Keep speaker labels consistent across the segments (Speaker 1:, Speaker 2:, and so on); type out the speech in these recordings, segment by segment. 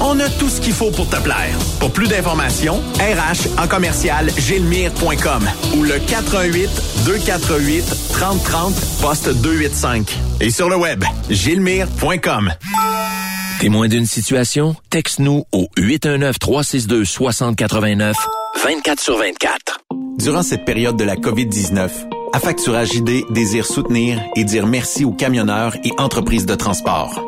Speaker 1: On a tout ce qu'il faut pour te plaire. Pour plus d'informations, RH en commercial gilmire.com ou le 418 248 3030 poste 285. Et sur le web, gilmire.com.
Speaker 2: Témoin d'une situation? Texte-nous au 819-362-6089, 24 sur 24.
Speaker 3: Durant cette période de la COVID-19, Affacturage ID désire soutenir et dire merci aux camionneurs et entreprises de transport.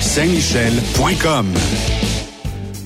Speaker 4: Saint-Michel.com.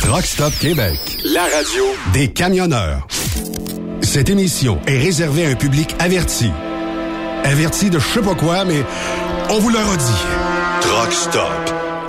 Speaker 4: Truck Stop Québec, la radio des camionneurs. Cette émission est réservée à un public averti. Averti de je sais pas quoi, mais on vous le redit. Truck Stop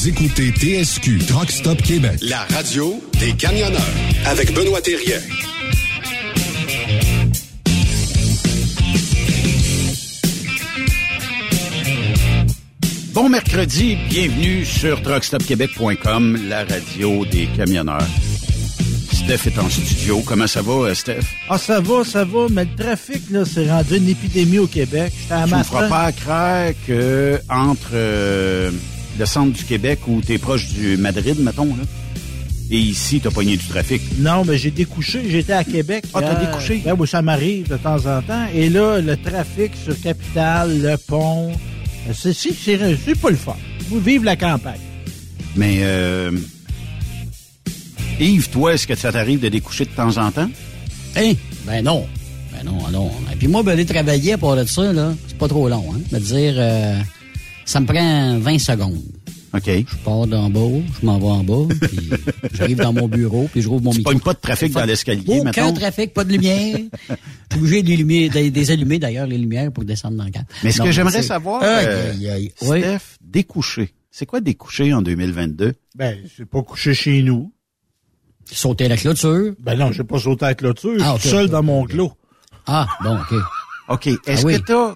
Speaker 4: Vous écoutez TSQ Truck Stop Québec, la radio des camionneurs avec Benoît Thérien.
Speaker 5: Bon mercredi, bienvenue sur truckstopquebec.com, la radio des camionneurs. Steph est en studio. Comment ça va, euh, Steph?
Speaker 6: Ah, ça va, ça va, mais le trafic, là, c'est rendu une épidémie au Québec. À
Speaker 5: me
Speaker 6: matin.
Speaker 5: feras pas croire que entre euh, le centre du Québec où t'es proche du Madrid, mettons, là, et ici, t'as pogné du trafic.
Speaker 6: Non, mais j'ai découché. J'étais à Québec.
Speaker 5: Ah, t'as découché?
Speaker 6: Ben oui, ça m'arrive de temps en temps. Et là, le trafic sur Capitale, le pont, c'est, c'est, pas le fun. Vous vivez la campagne.
Speaker 5: Mais, euh, Yves, toi, est-ce que ça t'arrive de découcher de temps en temps?
Speaker 7: Hein? Ben non. Ben non, non. Et puis moi, ben, aller travailler pour de ça, là, c'est pas trop long, hein. Me dire, euh, ça me prend 20 secondes.
Speaker 5: OK.
Speaker 7: Je pars d'en bas, je m'en vais en bas, puis j'arrive dans mon bureau, puis je rouvre mon
Speaker 5: Tu
Speaker 7: micro.
Speaker 5: pas de trafic dans l'escalier,
Speaker 7: Aucun
Speaker 5: mettons?
Speaker 7: trafic, pas de lumière. Je suis obligé de les lumières, de- des allumer d'ailleurs, les lumières pour descendre dans le cadre.
Speaker 5: Mais ce
Speaker 7: Non,
Speaker 5: que j'aimerais savoir, euh,
Speaker 7: aïe, aïe. Oui.
Speaker 5: Steph, découcher. C'est quoi découcher en 2022?
Speaker 6: Ben, c'est pas couché chez nous.
Speaker 7: Sauter la clôture?
Speaker 6: Ben non, j'ai pas sauté la clôture.
Speaker 7: Ah,
Speaker 6: je suis
Speaker 7: ok.
Speaker 6: seul dans mon clos.
Speaker 7: Ah, bon, OK.
Speaker 5: OK. Est-ce
Speaker 7: Ah oui.
Speaker 5: que t'as,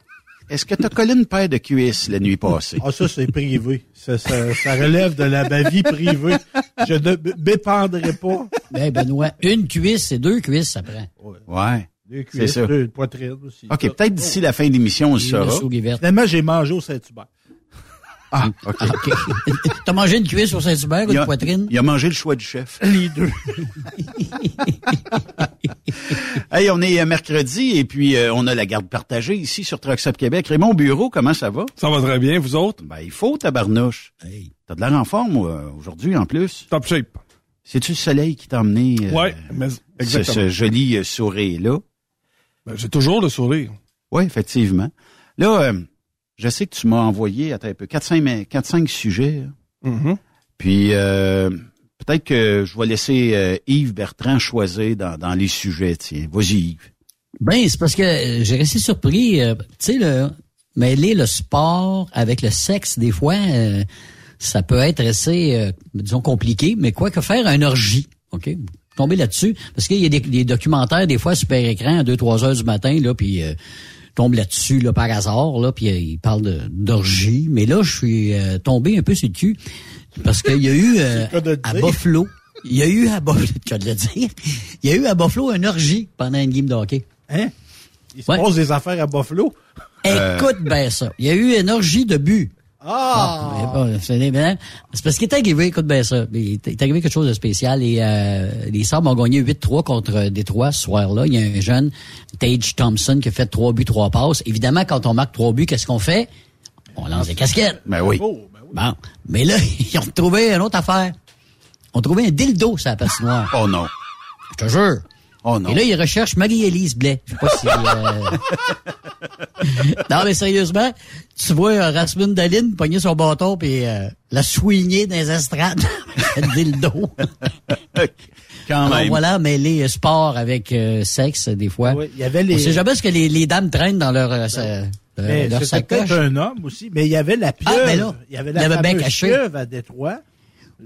Speaker 5: est-ce que t'as collé une paire de cuisses la nuit passée?
Speaker 6: Ah, ça, c'est privé. Ça, ça, ça relève de la ma vie privée. Je ne m'épandrai pas.
Speaker 7: Ben, Benoît, une cuisse, c'est deux cuisses, ça prend.
Speaker 5: Ouais.
Speaker 6: Deux cuisses, deux poitrines aussi.
Speaker 5: OK, peut-être d'ici la fin de l'émission, on le
Speaker 7: Et
Speaker 5: saura.
Speaker 6: Finalement, j'ai mangé au Saint-Hubert.
Speaker 5: Ah, OK.
Speaker 7: Ah, OK. T'as mangé une cuisse sur Saint-Hubert ou une poitrine?
Speaker 5: il a mangé le choix du chef.
Speaker 6: Les deux.
Speaker 5: Hey, on est euh, mercredi et puis euh, on a la garde partagée ici sur Trucks Up Québec. Raymond Bureau, comment ça va?
Speaker 8: Ça va très bien, vous autres?
Speaker 5: Ben, il faut, tabarnouche.
Speaker 7: Hey.
Speaker 5: T'as de l'air en forme aujourd'hui, en plus.
Speaker 8: Top shape.
Speaker 5: C'est-tu le soleil qui t'a emmené euh,
Speaker 8: ouais, mais
Speaker 5: ce,
Speaker 8: exactement.
Speaker 5: ce joli euh, sourire-là?
Speaker 8: Ben, J'ai toujours le sourire.
Speaker 5: Oui, effectivement. Là, euh, je sais que tu m'as envoyé, attends un peu, 4-5 sujets.
Speaker 8: Mhm.
Speaker 5: Puis, euh, peut-être que je vais laisser euh, Yves Bertrand choisir dans, dans les sujets. Tiens, vas-y, Yves.
Speaker 7: Ben, c'est parce que j'ai resté surpris. euh, tu sais, le, mêler le sport avec le sexe, des fois, euh, ça peut être assez, euh, disons, compliqué, mais quoi que faire une orgie, OK? Tomber là-dessus, parce qu'il y a des, des documentaires, des fois, super écran, à 2-3 heures du matin, là, puis euh, tombe là-dessus, là, par hasard, là, puis euh, il parle d'orgie. Mais là, je suis euh, tombé un peu sur le cul, parce qu'il y a eu euh, à. Buffalo, il y a eu à Buffalo, de le dire, il y a eu à Buffalo une orgie pendant une game de hockey.
Speaker 6: Hein? Il se
Speaker 7: Ouais.
Speaker 6: passe des affaires à Buffalo?
Speaker 7: Écoute bien ça. Il y a eu une orgie de but.
Speaker 6: Ah!
Speaker 7: Bon, c'est parce qu'il est arrivé, écoute bien ça. Il est arrivé quelque chose de spécial et euh, les Sabres ont gagné 8-3 contre Détroit ce soir-là. Il y a un jeune, Tage Thompson, qui a fait 3 buts, 3 passes. Évidemment, quand on marque 3 buts, qu'est-ce qu'on fait? On lance des casquettes.
Speaker 5: Ben oui.
Speaker 6: Oh, ben oui.
Speaker 7: Bon. Mais là, ils ont trouvé une autre affaire. Ils ont trouvé un dildo sur la patinoire.
Speaker 5: Oh non.
Speaker 7: Je te jure.
Speaker 5: Oh non.
Speaker 7: Et là, il recherche Marie-Élise Blais. Je sais pas si... euh, non, mais sérieusement, tu vois euh, Rasmus Daline pogner son bâton puis euh, la soigner dans les estrades avec le dos.
Speaker 5: Quand
Speaker 7: Alors
Speaker 5: même.
Speaker 7: voilà, mêler sport avec euh, sexe, des fois.
Speaker 6: Oui, il y avait les-
Speaker 7: On sait jamais ce que les, les dames traînent dans leur, euh, sa-
Speaker 6: Mais c'était peut-être un homme aussi, mais il y avait la pieuvre.
Speaker 7: Ah, ben là,
Speaker 6: il y avait
Speaker 7: il
Speaker 6: la fameuse
Speaker 7: caché.
Speaker 6: pieuvre à Détroit.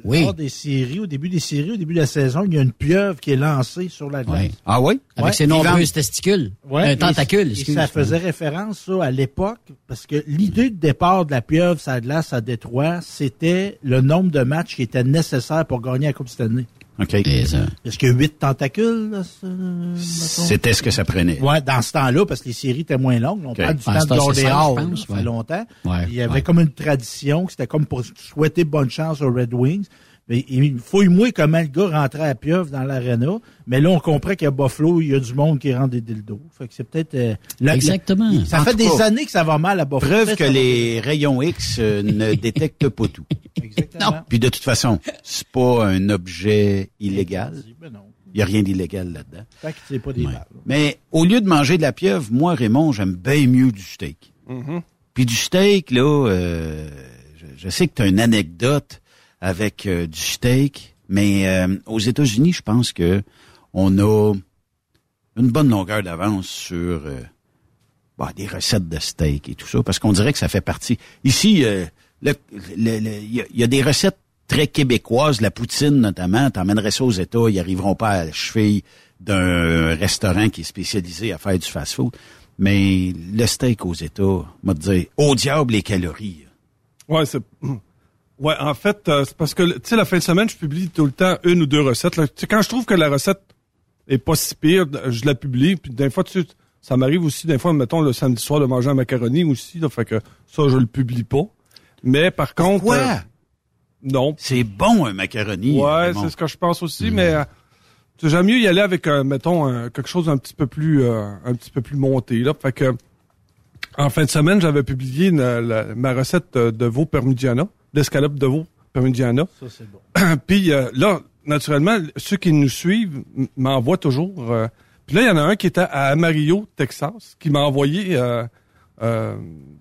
Speaker 7: Oui.
Speaker 6: Lors des séries, au début des séries, au début de la saison, il y a une pieuvre qui est lancée sur la glace.
Speaker 5: Ah oui?
Speaker 7: Avec
Speaker 6: Ouais,
Speaker 7: ses nombreuses testicules.
Speaker 6: Ouais,
Speaker 7: un
Speaker 6: et-
Speaker 7: tentacule,
Speaker 6: et
Speaker 7: excuse.
Speaker 6: ça faisait référence, ça, à l'époque, parce que l'idée de départ de la pieuvre sur la glace à Détroit, c'était le nombre de matchs qui étaient nécessaires pour gagner la Coupe Stanley.
Speaker 5: OK.
Speaker 7: Ça.
Speaker 6: Est-ce qu'il y a huit tentacules, là, mettons?
Speaker 5: C'était ce que ça prenait.
Speaker 6: Ouais, dans ce temps-là, parce que les séries étaient moins longues. On
Speaker 5: Ok.
Speaker 6: parle du
Speaker 7: Ah,
Speaker 6: temps de
Speaker 7: c'est ça,
Speaker 6: fait
Speaker 7: ouais.
Speaker 6: longtemps.
Speaker 7: Ouais,
Speaker 6: il y avait
Speaker 7: ouais.
Speaker 6: comme une tradition, c'était comme pour souhaiter bonne chance aux Red Wings. Il fouille-moi comment le gars rentrait à pieuvre dans l'aréna. Mais là, on comprend qu'à Buffalo, il y a du monde qui rentre des dildos. Fait que c'est peut-être... euh, la-
Speaker 7: Exactement.
Speaker 6: la- ça
Speaker 5: En
Speaker 6: fait des
Speaker 5: cas,
Speaker 6: années que ça va mal à Buffalo.
Speaker 5: Preuve que les rayons X euh, ne détectent pas tout.
Speaker 6: Exactement.
Speaker 5: Puis de toute façon, c'est pas un objet illégal.
Speaker 6: Ben non.
Speaker 5: Il n'y a rien d'illégal là-dedans.
Speaker 6: Tant que c'est pas des balles.
Speaker 5: Mais au lieu de manger de la pieuvre, moi, Raymond, j'aime bien mieux du steak. Puis du steak, là, euh, je, je sais que tu as une anecdote avec euh, du steak, mais euh, aux États-Unis, je pense que on a une bonne longueur d'avance sur euh, bah, des recettes de steak et tout ça, parce qu'on dirait que ça fait partie. Ici, euh, il y, a- des recettes très québécoises, la poutine notamment, t'emmènerais ça aux États, ils arriveront pas à la cheville d'un restaurant qui est spécialisé à faire du fast-food. Mais le steak aux États, m'a dire, au diable les calories.
Speaker 8: Ouais, c'est. Ouais, en fait, euh, c'est parce que, tu sais, la fin de semaine, je publie tout le temps une ou deux recettes. là. Quand je trouve que la recette est pas si pire, je la publie. Puis des fois, tu sais, ça m'arrive aussi, des fois, mettons, le samedi soir, de manger un macaroni aussi. Là, fait que ça, je le publie pas. Mais par contre.
Speaker 5: Pourquoi?
Speaker 8: euh, non.
Speaker 5: C'est bon, un macaroni.
Speaker 8: Ouais, c'est ce que je pense aussi, mais euh, j'aime mieux y aller avec, euh, mettons, quelque chose un petit peu plus, euh, un petit peu plus monté. Là, fait que en fin de semaine, j'avais publié une- la- ma recette de veau parmigiana, d'escalope de veau parmigiana.
Speaker 6: Ça, c'est bon.
Speaker 8: Puis euh, là, naturellement, ceux qui nous suivent m'envoient toujours. euh, puis là, il y en a un qui était à Amarillo, Texas, qui m'a envoyé euh, euh,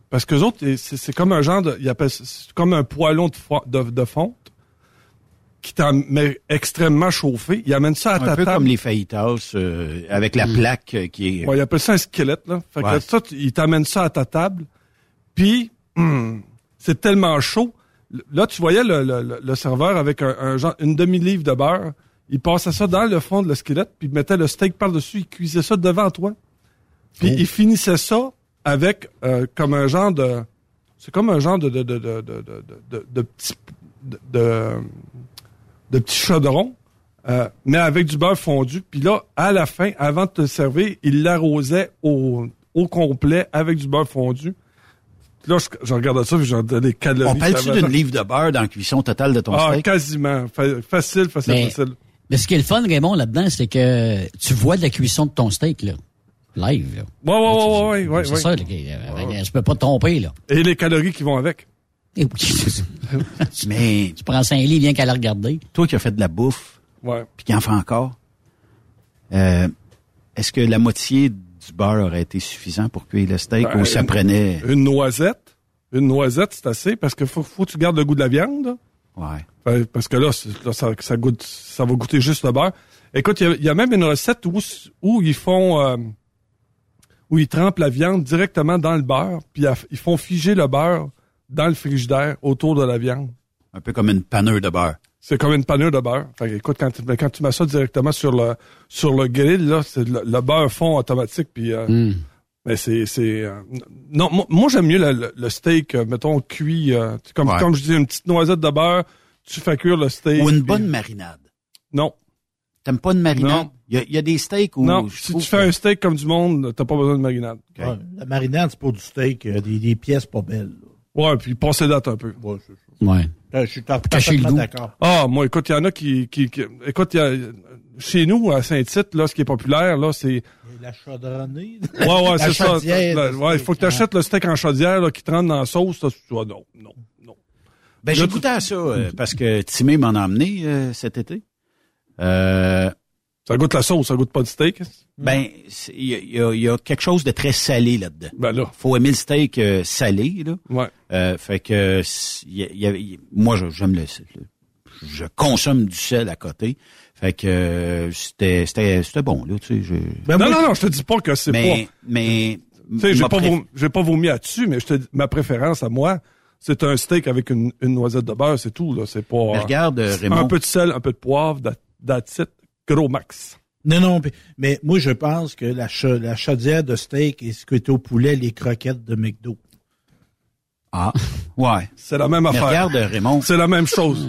Speaker 8: parce que autres, c'est c'est comme un genre de, ils appellent comme un poêlon de, fo- de, de fonte qui t'en met extrêmement chauffé. Il amène ça à
Speaker 5: un
Speaker 8: ta
Speaker 5: peu
Speaker 8: table.
Speaker 5: comme les fajitas euh, avec la plaque euh, qui est...
Speaker 8: Ouais, il appelle ça un squelette, là. Fait
Speaker 5: Ouais.
Speaker 8: que ça, tu- il t'amène ça à ta table. Puis, hum, c'est tellement chaud. Là, tu voyais le, le- le- le serveur avec un, un genre, une demi-livre de beurre. Il passait ça dans le fond de le squelette, puis il mettait le steak par-dessus. Il cuisait ça devant toi. Puis, il finissait ça avec euh, comme un genre de... C'est comme un genre de... de, de, de, de, de, de, de petit... De, de, de petit chaudron, euh, mais avec du beurre fondu. Puis là, à la fin, avant de te servir, il l'arrosait au, au complet avec du beurre fondu. Là, je, je regardais ça, puis j'en des calories.
Speaker 5: On parle-tu d'une livre de beurre dans la cuisson totale de ton
Speaker 8: Ah,
Speaker 5: steak?
Speaker 8: quasiment. Fa- facile, facile,
Speaker 7: Mais-
Speaker 8: facile.
Speaker 7: Mais ce qui est le fun, Raymond, là-dedans, c'est que tu vois de la cuisson de ton steak, là. Live, là.
Speaker 8: Ouais, ouais, ouais, ouais, ouais,
Speaker 7: c'est
Speaker 8: ouais.
Speaker 7: ça, là, qui- euh, je peux pas te tromper, là.
Speaker 8: Et les calories qui vont avec.
Speaker 7: Et.
Speaker 5: Mais
Speaker 7: tu prends cinq livres, viens qu'à la regarder.
Speaker 5: toi qui as fait de la bouffe,
Speaker 8: Ouais.
Speaker 5: puis qui en fait encore, euh, est-ce que la moitié du beurre aurait été suffisant pour cuire le steak
Speaker 8: Ben,
Speaker 5: ou ça
Speaker 8: une-
Speaker 5: prenait...
Speaker 8: Une noisette. Une noisette, c'est assez, parce que faut, faut que tu gardes le goût de la viande.
Speaker 5: Ouais.
Speaker 8: Fait- Parce que là, ça, ça goûte, ça va goûter juste le beurre. Écoute, il y a- il y, a même une recette où, où ils font, euh, où ils trempent la viande directement dans le beurre, puis ils font figer le beurre dans le frigidaire autour de la viande.
Speaker 5: Un peu comme une panure de beurre.
Speaker 8: C'est comme une panure de beurre. Fait que, écoute, quand tu, ben, quand tu mets ça directement sur le sur le grill, là, c'est le, le beurre fond automatique, puis euh,
Speaker 7: Hmm.
Speaker 8: mais c'est c'est euh, non, moi, moi, j'aime mieux le, le- le steak, euh, mettons cuit, euh, tu sais, comme
Speaker 5: Ouais.
Speaker 8: comme je dis, une petite noisette de beurre, tu fais cuire le steak.
Speaker 5: Ou une
Speaker 8: puis-
Speaker 5: bonne marinade.
Speaker 8: Non.
Speaker 5: T'aimes pas une marinade?
Speaker 8: Non.
Speaker 5: Il y a, il y a des steaks où...
Speaker 8: Non,
Speaker 5: je
Speaker 8: si tu fais
Speaker 5: que-
Speaker 8: un steak comme du monde, t'as pas besoin de marinade.
Speaker 6: Ouais, la marinade, c'est pour du steak, euh, des, des pièces pas belles. là.
Speaker 8: Ouais, puis passer date un peu.
Speaker 6: Ouais, c'est ça.
Speaker 7: Ouais.
Speaker 6: Euh, Je suis par-
Speaker 7: Cacher le
Speaker 6: parfaitement d'accord.
Speaker 8: Ah, moi, écoute, il y en a qui, qui, qui- écoute, il y a, chez nous, à Saint-Tite, là, ce qui est populaire, là, c'est,
Speaker 6: La chaudronnée.
Speaker 8: ouais, ouais,
Speaker 6: La
Speaker 8: c'est ça.
Speaker 6: chaudière,
Speaker 8: La- ouais, il faut que tu achètes le steak en chaudière, là, qui te rentre dans la sauce, là, tu vois, non, non, non.
Speaker 5: Ben, j'ai goûté à ça, euh, parce que Timé m'en a emmené euh, cet été. Euh,
Speaker 8: Ça goûte la sauce, ça goûte pas du steak.
Speaker 5: Ben, c'est- il y, a- il y a- il y a quelque chose de très salé là-dedans.
Speaker 8: Ben là.
Speaker 5: Faut aimer le steak euh, salé, là.
Speaker 8: Ouais.
Speaker 5: Euh, fait que y a- il y a- il- moi, j'aime le, le- je consomme du sel à côté. Fait que euh, c'était c'était c'était bon là, tu sais. je-
Speaker 6: Ben,
Speaker 8: non,
Speaker 6: moi,
Speaker 8: non, non, je te dis pas que c'est
Speaker 5: mais
Speaker 8: pas.
Speaker 5: mais
Speaker 8: Tu sais, j'ai pas,
Speaker 5: préf-
Speaker 8: j'ai pas vomi là-dessus, mais je te dis, ma préférence à moi, c'est un steak avec une, une noisette de beurre, c'est tout, là. C'est pas.
Speaker 5: Mais regarde, euh,
Speaker 8: un
Speaker 5: Raymond.
Speaker 8: peu de sel, un peu de poivre, that- that's it. Gros max.
Speaker 6: Non, non, mais- moi, je pense que la, cha- la chaudière de steak et ce qui est au poulet, les croquettes de McDo.
Speaker 5: Ah, ouais.
Speaker 8: C'est la même
Speaker 5: Mais
Speaker 8: affaire.
Speaker 5: regarde, Raymond.
Speaker 8: C'est la même chose.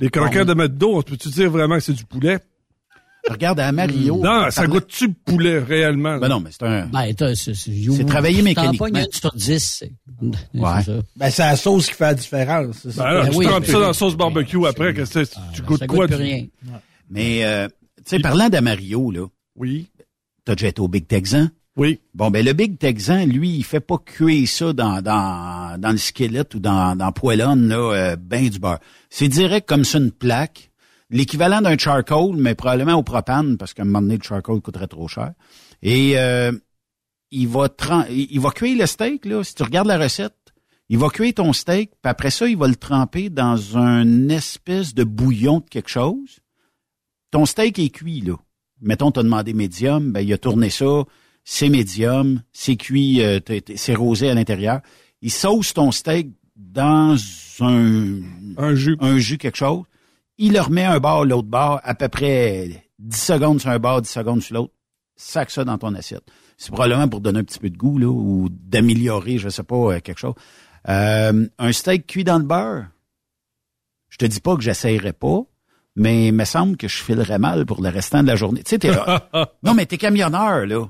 Speaker 8: Les croquettes de d'eau, peux-tu dire vraiment que c'est du poulet?
Speaker 5: Regarde à Mario.
Speaker 8: Non, ça goûte-tu le poulet réellement?
Speaker 5: Ben non, mais c'est un.
Speaker 7: Ben, c'est c'est-
Speaker 5: C'est travailler
Speaker 7: t'en
Speaker 5: mécaniquement.
Speaker 7: une sur 10. c'est-
Speaker 5: Ouais.
Speaker 6: Ben, c'est la sauce qui fait la différence.
Speaker 8: Ben là,
Speaker 7: Ben
Speaker 8: tu
Speaker 7: oui,
Speaker 8: trempes ça dans la sauce barbecue après, que tu goûtes
Speaker 7: Ça
Speaker 8: quoi?
Speaker 7: goûte plus
Speaker 8: du-
Speaker 7: rien.
Speaker 5: Mais euh, sais, parlant d'Amario là,
Speaker 8: Oui,
Speaker 5: t'as déjà été au Big Texan?
Speaker 8: oui.
Speaker 5: Bon, ben le Big Texan, lui, il fait pas cuire ça dans dans dans le squelette ou dans dans poêlonne là, euh, ben du beurre. C'est direct comme ça une plaque, l'équivalent d'un charcoal, mais probablement au propane parce qu'à un moment donné le charcoal coûterait trop cher. Et euh, il va il va cuire le steak là. Si tu regardes la recette, il va cuire ton steak, puis après ça, il va le tremper dans un espèce de bouillon de quelque chose. Ton steak est cuit là. Mettons, t'as demandé médium, ben il a tourné ça c'est médium, c'est cuit, euh, c'est rosé à l'intérieur. Il sauce ton steak dans un,
Speaker 8: Un jus.
Speaker 5: un jus, quelque chose. Il le remet un bord, l'autre bord, à peu près 10 secondes sur un bord, 10 secondes sur l'autre. Sac ça dans ton assiette. C'est probablement pour donner un petit peu de goût, là, ou d'améliorer, je sais pas, euh, quelque chose. Euh, un steak cuit dans le beurre? Je te dis pas que j'essayerais pas, mais il me semble que je filerais mal pour le restant de la journée. Tu sais, t'es, non, mais t'es camionneur, là.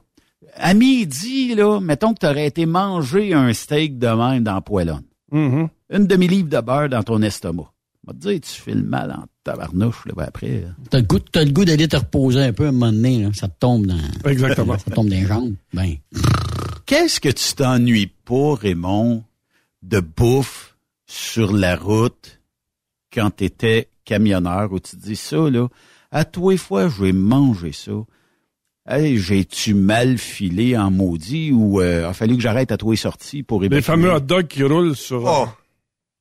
Speaker 5: À midi, là, mettons que t'aurais été manger un steak de même dans la poêlonne.
Speaker 8: Mhm.
Speaker 5: Une demi-livre de beurre dans ton estomac. On va te dire, tu files mal en tabarnouche, là, ben après.
Speaker 7: T'as le goût, t'as le goût d'aller te reposer un peu à un moment donné, là. Ça te tombe dans,
Speaker 8: Exactement.
Speaker 7: ça tombe dans les jambes. Ben.
Speaker 5: Qu'est-ce que tu t'ennuies pas, Raymond, de bouffe sur la route quand t'étais camionneur où tu te dis ça, là, à tous les fois, je vais manger ça. Hey, j'ai-tu mal filé en maudit ou euh, a fallu que j'arrête à tous les sorties pour
Speaker 8: Les
Speaker 5: évacuer?
Speaker 8: fameux hot dogs qui roulent sur.
Speaker 5: Oh.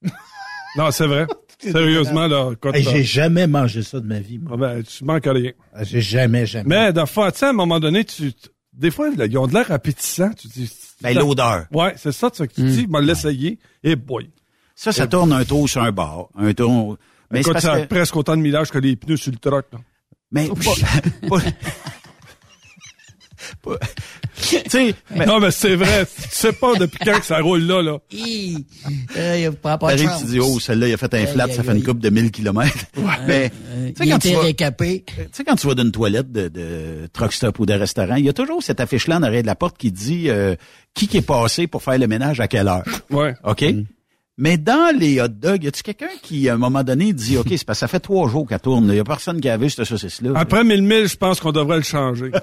Speaker 8: non, c'est vrai. Sérieusement, là, quand
Speaker 6: Hey, j'ai jamais mangé ça de ma vie. moi.
Speaker 8: Ah ben, tu manques à rien.
Speaker 6: Ah, J'ai jamais, jamais.
Speaker 8: Mais, dans tu sais, à un moment donné, tu, des fois, là, ils ont de l'air appétissants. Tu dis,
Speaker 5: Ben, l'odeur.
Speaker 8: Ouais, c'est ça, tu, tu dis, m'a l'essayer. Et boy.
Speaker 5: Ça, ça tourne un tour sur un bar. Un tour. Mais c'est
Speaker 8: Écoute,
Speaker 5: parce
Speaker 8: ça a
Speaker 5: que-
Speaker 8: presque autant de millage que les pneus sur le truck, là.
Speaker 5: Mais pas- pas-
Speaker 8: Non, mais c'est vrai. tu sais pas depuis quand que ça roule là, là.
Speaker 7: Hi! Euh, il prend pas de
Speaker 5: T'arrives,
Speaker 7: chance.
Speaker 5: tu dis, oh, celle-là, il a fait un
Speaker 7: Aïe, aïe,
Speaker 5: ça fait une coupe de 1000 kilomètres. Mais,
Speaker 7: Euh,
Speaker 5: tu sais,
Speaker 7: il
Speaker 5: quand tu vas-
Speaker 7: récapé.
Speaker 5: tu sais, quand tu vas d'une toilette de, de truck stop ou de restaurant, il y a toujours cette affiche-là en arrière de la porte qui dit euh, qui qui est passé pour faire le ménage à quelle heure?
Speaker 8: Ouais.
Speaker 5: OK? Mais dans les hot dogs, y a-tu quelqu'un qui, à un moment donné, dit, OK, c'est parce que ça fait trois jours qu'elle tourne. Il y a personne qui a vu cette saucisse-là.
Speaker 8: Après 1000 milles, je pense qu'on devrait le changer.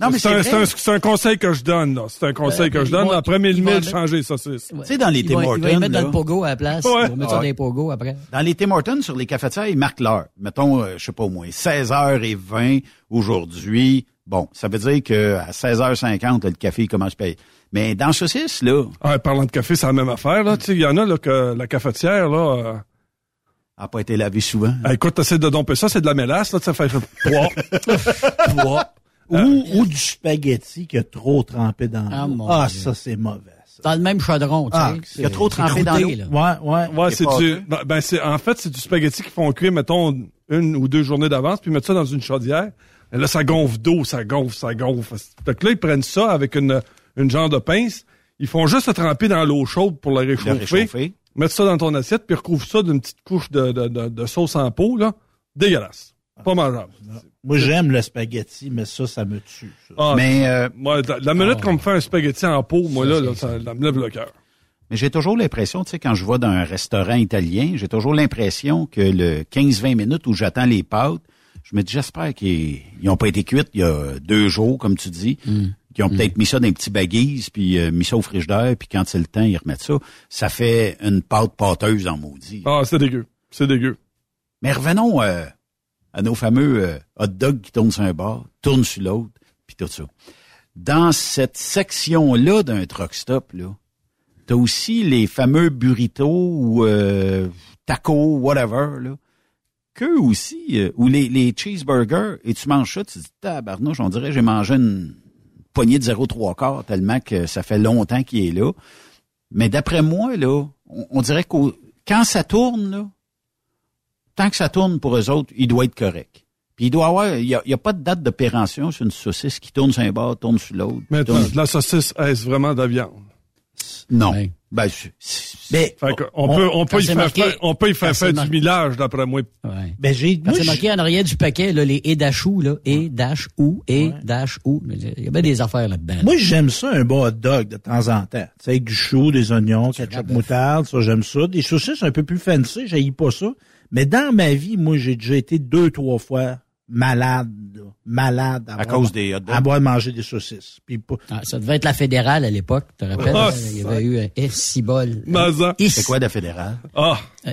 Speaker 5: non, mais
Speaker 8: c'est
Speaker 5: c'est
Speaker 8: un, c'est un- c'est un conseil que je donne, là. C'est un conseil que je
Speaker 7: ils
Speaker 8: donne.
Speaker 7: vont-
Speaker 8: Après 1000
Speaker 7: ils vont
Speaker 8: milles,
Speaker 7: mettre-
Speaker 8: changer les saucisses.
Speaker 5: Tu sais, dans les Tim Hortons,
Speaker 7: mettre dans le pogo à la place.
Speaker 8: Ouais.
Speaker 7: Il va mettre ça
Speaker 5: Ah.
Speaker 7: dans les pogo après.
Speaker 5: Dans les Tim Hortons, sur les cafetières, ils marquent l'heure. Mettons, euh, je sais pas au moins, 16h20 aujourd'hui. Bon, ça veut dire que à 16h50, là, le café il commence à payer. Mais dans saucisse, là,
Speaker 8: Ah, parlant de café, c'est la même affaire, là. Il y en a, là, que la cafetière, là, euh,
Speaker 5: a pas été lavé souvent.
Speaker 8: ah, écoute, t'essaies de domper ça, c'est de la mélasse, là, ça fait trois. trois.
Speaker 6: Ou, ou du spaghetti qui a trop trempé dans
Speaker 7: Ah,
Speaker 6: l'eau. Ah,
Speaker 7: Dieu.
Speaker 6: ça, c'est mauvais. ça.
Speaker 7: Dans le même chaudron, tu
Speaker 6: Ah,
Speaker 7: sais.
Speaker 5: Il y a trop trempé dans l'eau.
Speaker 7: là.
Speaker 6: Ouais, ouais.
Speaker 8: Ouais,
Speaker 5: C'est
Speaker 8: du, ben, ben, c'est, en fait, c'est du spaghetti qu'ils font cuire, mettons, une ou deux journées d'avance, puis mettre ça dans une chaudière. Là, ça gonfle d'eau, ça gonfle, ça gonfle. Que là, ils prennent ça avec une, une genre de pince. Ils font juste le tremper dans l'eau chaude pour le réchauffer.
Speaker 5: réchauffer.
Speaker 8: Mettre ça dans ton assiette, puis recouvre ça d'une petite couche de, de, de, de sauce en pot, là. Dégueulasse. Pas mangeable.
Speaker 6: Moi, j'aime le spaghetti, mais ça, ça me tue. ça.
Speaker 8: Ah,
Speaker 5: Mais, euh,
Speaker 8: moi, la, la minute
Speaker 7: Ah.
Speaker 8: qu'on me fait un spaghetti en pot, moi, là, là, ça, ça me lève le cœur.
Speaker 5: mais j'ai toujours l'impression, tu sais, quand je vais dans un restaurant italien, j'ai toujours l'impression que le 15-20 minutes où j'attends les pâtes, je me dis, j'espère qu'ils n'ont pas été cuites il y a deux jours, comme tu dis. Qu'ils ont peut-être mis ça dans des petits baguises, puis euh, mis ça au frigidaire, puis quand c'est le temps, ils remettent ça. Ça fait une pâte pâteuse en maudit.
Speaker 8: Ah, c'est dégueu. C'est dégueu.
Speaker 5: Mais revenons, euh, à nos fameux euh, hot dogs qui tournent sur un bord, tournent sur l'autre, puis tout ça. Dans cette section-là d'un truck stop, là, t'as aussi les fameux burritos ou euh, tacos, whatever, là, qu'eux aussi, euh, ou les, les cheeseburgers, et tu manges ça, tu te dis, tabarnouche, on dirait j'ai mangé une poignée de 0,3 quarts tellement que ça fait longtemps qu'il est là. Mais d'après moi, là, on, on dirait que quand ça tourne, là, tant que ça tourne pour eux autres, il doit être correct. Puis il doit avoir, il y a, a pas de date de péremption sur une saucisse qui tourne sur un bord, tourne sur l'autre.
Speaker 8: Mais
Speaker 5: tourne-
Speaker 8: la saucisse, est-ce vraiment de la viande?
Speaker 5: Non.
Speaker 7: Ouais.
Speaker 5: Ben,
Speaker 6: Mais,
Speaker 8: on, peut, on peut faire,
Speaker 7: marqué-
Speaker 8: faire- on peut y faire faire du millage, d'après moi.
Speaker 7: Ouais.
Speaker 6: ben j'ai,
Speaker 7: c'est marqué en arrière du paquet, là, les et dash ou, là, et dash ou, et dash ou. Il y a bien des affaires là-dedans.
Speaker 6: Moi, j'aime ça, un bon hot dog de temps en temps. Tu sais, avec du chou, des oignons, ketchup moutarde, ça, j'aime ça. Des saucisses un peu plus fancy, j'haïs pas ça. Mais dans ma vie, moi, j'ai déjà été deux, trois fois malade, là. malade.
Speaker 5: à
Speaker 6: avoir-
Speaker 5: cause des hot
Speaker 6: À
Speaker 5: dogs.
Speaker 6: avoir mangé des saucisses. Puis pas-
Speaker 7: Ah, ça devait être la fédérale à l'époque, tu te rappelles?
Speaker 8: Ah,
Speaker 7: il y avait eu un.
Speaker 8: Mazan.
Speaker 7: Is.
Speaker 5: C'est quoi de la fédérale?
Speaker 8: Ah,
Speaker 7: Euh,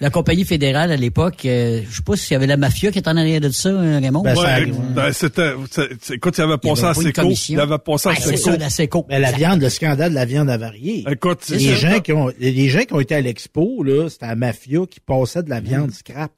Speaker 7: La compagnie fédérale à l'époque, euh, je sais pas s'il y avait la mafia qui était en arrière de ça, hein, Raymond.
Speaker 6: Ben,
Speaker 8: ouais, ben, c'était, c'est- c'est- écoute, il avait
Speaker 7: Il y
Speaker 8: passé
Speaker 7: avait
Speaker 8: à
Speaker 7: pas une
Speaker 8: Seco. Il avait passé à
Speaker 7: c'est
Speaker 8: Seco.
Speaker 7: ça, la SECO.
Speaker 6: Ben, la viande, le scandale de la viande avariée.
Speaker 8: Écoute, c'est
Speaker 6: Les gens qui ont, les gens qui ont été à l'expo, là, c'était la mafia qui passait de la viande scrap.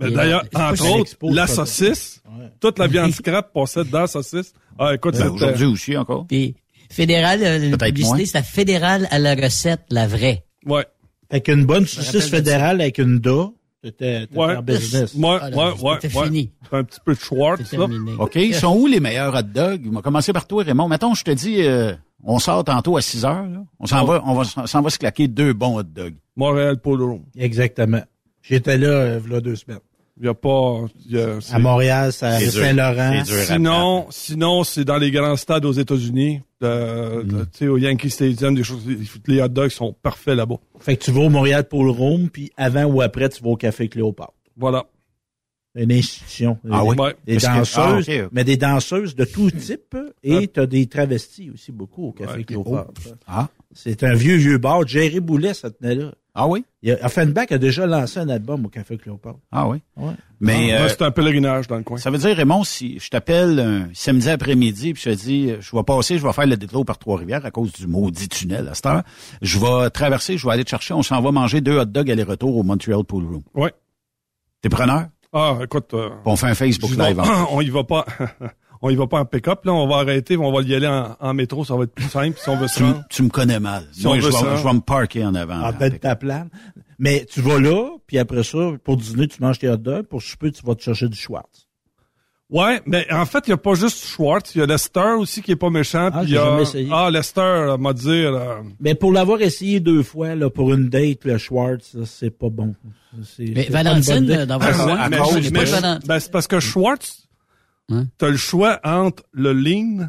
Speaker 8: Ben, D'ailleurs,
Speaker 7: c'est
Speaker 8: entre autres, la saucisse,
Speaker 6: Ouais.
Speaker 8: toute la viande scrap passait dans la saucisse. Ah, écoute,
Speaker 5: Ben,
Speaker 8: c'était-
Speaker 5: Aujourd'hui aussi encore.
Speaker 7: Puis fédérale, euh, la
Speaker 5: Peut-être
Speaker 7: publicité,
Speaker 5: moins.
Speaker 7: c'était fédérale à la recette, la vraie.
Speaker 8: Ouais.
Speaker 6: Fait qu'une bonne saucisse fédérale avec une t'étais t'étais
Speaker 8: Ouais.
Speaker 6: en business.
Speaker 8: Ouais,
Speaker 7: Ah, là,
Speaker 8: ouais, ouais,
Speaker 7: c'était
Speaker 8: ouais.
Speaker 7: fini.
Speaker 8: C'est un petit peu de Schwartz,
Speaker 7: C'est
Speaker 8: là.
Speaker 7: terminé.
Speaker 5: OK, ils sont où les meilleurs hot dogs? On va commencer par toi, Raymond. Mettons, je te dis, euh, on sort tantôt à 6 heures. Là. On s'en va, on va, s'en va se claquer deux bons hot dogs.
Speaker 8: Montréal Polo.
Speaker 6: Exactement. J'étais là, euh, deux semaines.
Speaker 8: Il y a pas, y a,
Speaker 6: À Montréal,
Speaker 5: dur.
Speaker 6: Saint-Laurent.
Speaker 8: Sinon, sinon, c'est dans les grands stades aux États-Unis, de- de- tu sais, au Yankee Stadium, des choses, les hot dogs sont parfaits là-bas.
Speaker 6: Fait que tu vas au Montréal pour le Room, puis avant ou après, tu vas au Café Cléopâtre.
Speaker 8: Voilà.
Speaker 6: Une institution.
Speaker 5: Ah
Speaker 6: Des-
Speaker 5: oui?
Speaker 6: Des
Speaker 5: que-
Speaker 6: danseuses,
Speaker 5: ah,
Speaker 6: mais des danseuses de tout type, et
Speaker 8: Ouais.
Speaker 6: t'as des travestis aussi beaucoup au Café
Speaker 8: Ouais.
Speaker 6: Cléopâtre.
Speaker 5: Ah,
Speaker 6: C'est un vieux, vieux bar. Jerry Boulet, ça tenait là.
Speaker 5: Ah oui?
Speaker 6: Il y a, Offenbach a déjà lancé un album au Café Cléopâtre.
Speaker 5: Ah oui?
Speaker 6: Ouais.
Speaker 5: Mais
Speaker 8: Ah,
Speaker 5: euh,
Speaker 8: c'est un pèlerinage dans le coin.
Speaker 5: ça veut dire, Raymond, si je t'appelle un samedi après-midi puis je te dis, euh, je vais passer, je vais faire le détour par Trois-Rivières à cause du maudit tunnel à cette heure. Je vais traverser, je vais aller te chercher, on s'en va manger deux hot dogs aller-retour au Montreal Pool Room.
Speaker 8: Ouais.
Speaker 5: T'es preneur?
Speaker 8: Ah, écoute, euh,
Speaker 5: On fait un Facebook Live. en-
Speaker 8: on y va pas, on y va pas en pick-up, là, on va arrêter, on va y aller en, en métro, ça va être plus simple, si on veut se
Speaker 5: Tu, me-
Speaker 8: rendre.
Speaker 5: tu me connais mal.
Speaker 8: Si
Speaker 5: Moi,
Speaker 8: on
Speaker 5: je
Speaker 8: veut
Speaker 5: je vais me parker en avant.
Speaker 6: En tête de ta plane. Mais tu vas là, puis après ça, pour dîner, tu manges tes hot dogs. Pour souper, tu vas te chercher du Schwartz.
Speaker 8: Ouais, mais en fait, il y a pas juste Schwartz, il y a Lester aussi qui est pas méchant,
Speaker 6: Ah,
Speaker 8: puis il
Speaker 6: j'ai
Speaker 8: y a, ah, Lester, m'a dire, euh,
Speaker 6: Mais pour l'avoir essayé deux fois, là, pour une date, le Schwartz, là, c'est pas bon.
Speaker 7: Mais Valentine, dans votre
Speaker 5: Ah,
Speaker 7: coin,
Speaker 5: à
Speaker 8: mais, ben, c'est parce que Schwartz,
Speaker 7: Hein?
Speaker 8: t'as le choix entre le lean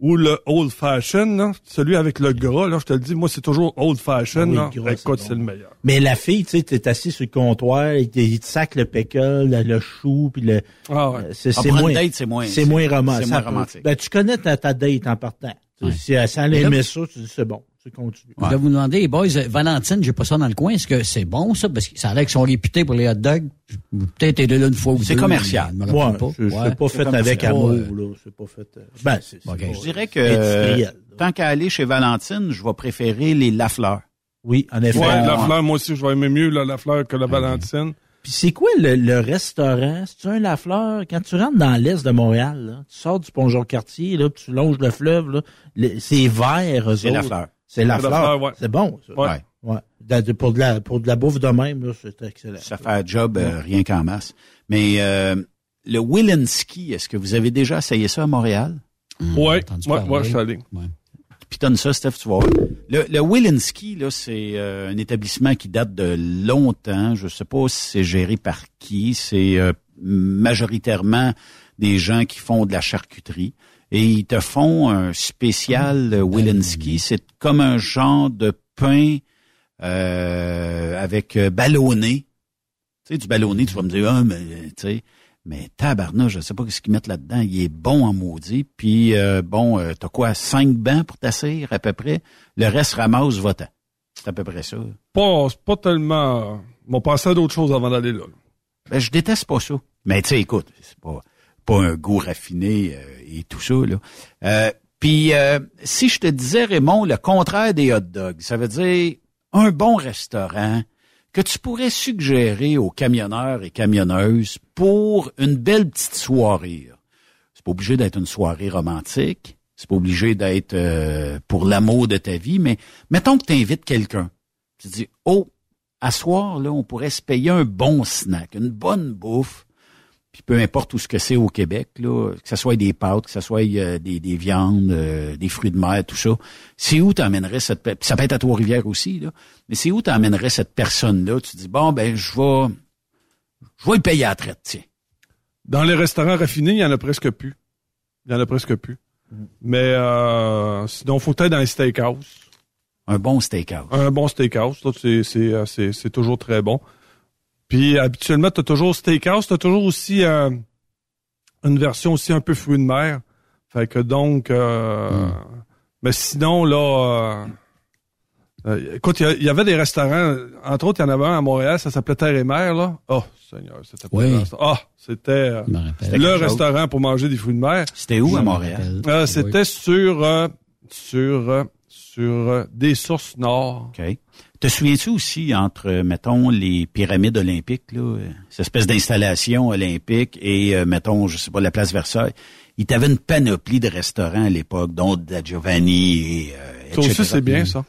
Speaker 8: ou le old fashion, là. celui avec le gras, là, je te le dis, moi, c'est toujours old fashion,
Speaker 6: Ah oui,
Speaker 8: là.
Speaker 6: le gras,
Speaker 8: Écoute,
Speaker 6: c'est bon.
Speaker 8: le meilleur.
Speaker 6: Mais la fille, tu sais, t'es assis sur le comptoir, il te, il te sac le pickle, le, le chou, puis le...
Speaker 8: Ah, ouais.
Speaker 6: euh, C'est
Speaker 5: Ah,
Speaker 6: moins...
Speaker 5: date, c'est moins-
Speaker 6: C'est moins romantique.
Speaker 5: c'est moins romantique.
Speaker 6: Ben, tu connais ta, ta date en partant. Tu
Speaker 7: Ouais.
Speaker 6: Si elle, aimait ça, tu dis c'est bon,
Speaker 7: Je vais vous demander, les boys, euh, Valentine, j'ai pas ça dans le coin. Est-ce que c'est bon, ça? Parce que ça a l'air qu'ils sont réputés pour les hot dogs. Peut-être été là une fois ou deux.
Speaker 5: C'est commercial.
Speaker 7: mais je me
Speaker 6: Ouais,
Speaker 7: pas.
Speaker 6: c'est
Speaker 7: Ouais.
Speaker 6: pas fait avec amour, là. C'est pas fait... euh, Ben, c'est... pas-
Speaker 5: Je dirais que
Speaker 6: là.
Speaker 5: tant qu'à aller chez Valentine, je vais préférer les Lafleur.
Speaker 6: Oui, en effet.
Speaker 8: Ouais,
Speaker 5: Bon,
Speaker 8: la
Speaker 5: hein.
Speaker 8: fleur, moi aussi, je vais aimer mieux la fleur que la Valentine.
Speaker 6: Puis c'est quoi le, le restaurant? C'est un Lafleur? Quand tu rentres dans l'est de Montréal, là, tu sors du pont Jean-Cartier, là, puis tu longes le fleuve, là, le- c'est vert, eux
Speaker 5: C'est
Speaker 6: autres.
Speaker 5: Lafleur.
Speaker 6: C'est. Lafleur,
Speaker 8: ouais.
Speaker 6: C'est bon, ça.
Speaker 8: Ouais.
Speaker 6: Ouais. De- de- pour, de la, pour de la bouffe de même, là, c'est excellent.
Speaker 5: Ça fait un job euh, rien qu'en masse. Mais euh, le Willinski, est-ce que vous avez déjà essayé ça à Montréal?
Speaker 8: Ouais,
Speaker 7: entendu
Speaker 8: ouais, ouais, je suis allé.
Speaker 7: Ouais.
Speaker 5: Puis donne ça, Steph, tu vas voir. Le, le Willinski, là, c'est euh, un établissement qui date de longtemps. Je sais pas si c'est géré par qui. C'est euh, majoritairement des gens qui font de la charcuterie. Et ils te font un spécial Willinski. C'est comme un genre de pain euh, avec euh, ballonné. Tu sais, du ballonné, tu vas me dire, ah, mais, tu sais, mais tabarnouche, je sais pas ce qu'ils mettent là-dedans. Il est bon en maudit. Puis, euh, bon, euh, t'as quoi, cinq bancs pour t'asseoir à peu près? Le reste ramasse votant. C'est à peu près ça.
Speaker 8: Pas, c'est pas tellement, m'ont pensé à d'autres choses avant d'aller là.
Speaker 5: Ben, je déteste pas ça. Mais tu sais, écoute, c'est pas, pas un goût raffiné euh, et tout ça, là. Euh, Puis euh, si je te disais, Raymond, le contraire des hot dogs, ça veut dire un bon restaurant que tu pourrais suggérer aux camionneurs et camionneuses pour une belle petite soirée. C'est pas obligé d'être une soirée romantique. C'est pas obligé d'être euh, pour l'amour de ta vie, mais mettons que tu invites quelqu'un. Tu dis, oh, à soir, là, on pourrait se payer un bon snack, une bonne bouffe, puis peu importe où ce que c'est au Québec, là, que ce soit des pâtes, que ce soit euh, des, des viandes, euh, des fruits de mer, tout ça, c'est où t'emmènerais cette puis ça peut être à Trois-Rivières aussi, là, mais c'est où t'emmènerais cette personne-là, tu dis, bon, ben, je vais, je vais le payer à la traite, tiens.
Speaker 8: Dans les restaurants raffinés, il y en a presque plus. Il y en a presque plus. Mais euh, sinon, faut être dans les steakhouse.
Speaker 5: Un bon steakhouse.
Speaker 8: Un bon steakhouse, euh, c'est, c'est toujours très bon. Puis habituellement, tu as toujours steakhouse, tu as toujours aussi euh, une version aussi un peu fruits de mer. Fait que donc, euh, mais sinon, là, euh, euh, écoute, il y avait des restaurants, entre autres, il y en avait un à Montréal, ça s'appelait Terre et Mer, là. Oh, Seigneur, c'était
Speaker 7: Oui.
Speaker 8: Ah, c'était euh, le
Speaker 5: chose.
Speaker 8: restaurant pour manger des fruits de mer.
Speaker 5: C'était où
Speaker 7: Je
Speaker 5: à Montréal?
Speaker 8: Euh,
Speaker 7: Oui.
Speaker 8: c'était sur euh, sur euh, sur euh, des sources nord.
Speaker 5: OK. Te souviens-tu aussi entre, mettons, les pyramides olympiques, là, cette espèce d'installation olympique et, euh, mettons, je sais pas, la place Versailles, il t'avait une panoplie de restaurants à l'époque, dont Da Giovanni et euh,
Speaker 8: Ça aussi, c'est bien, ça.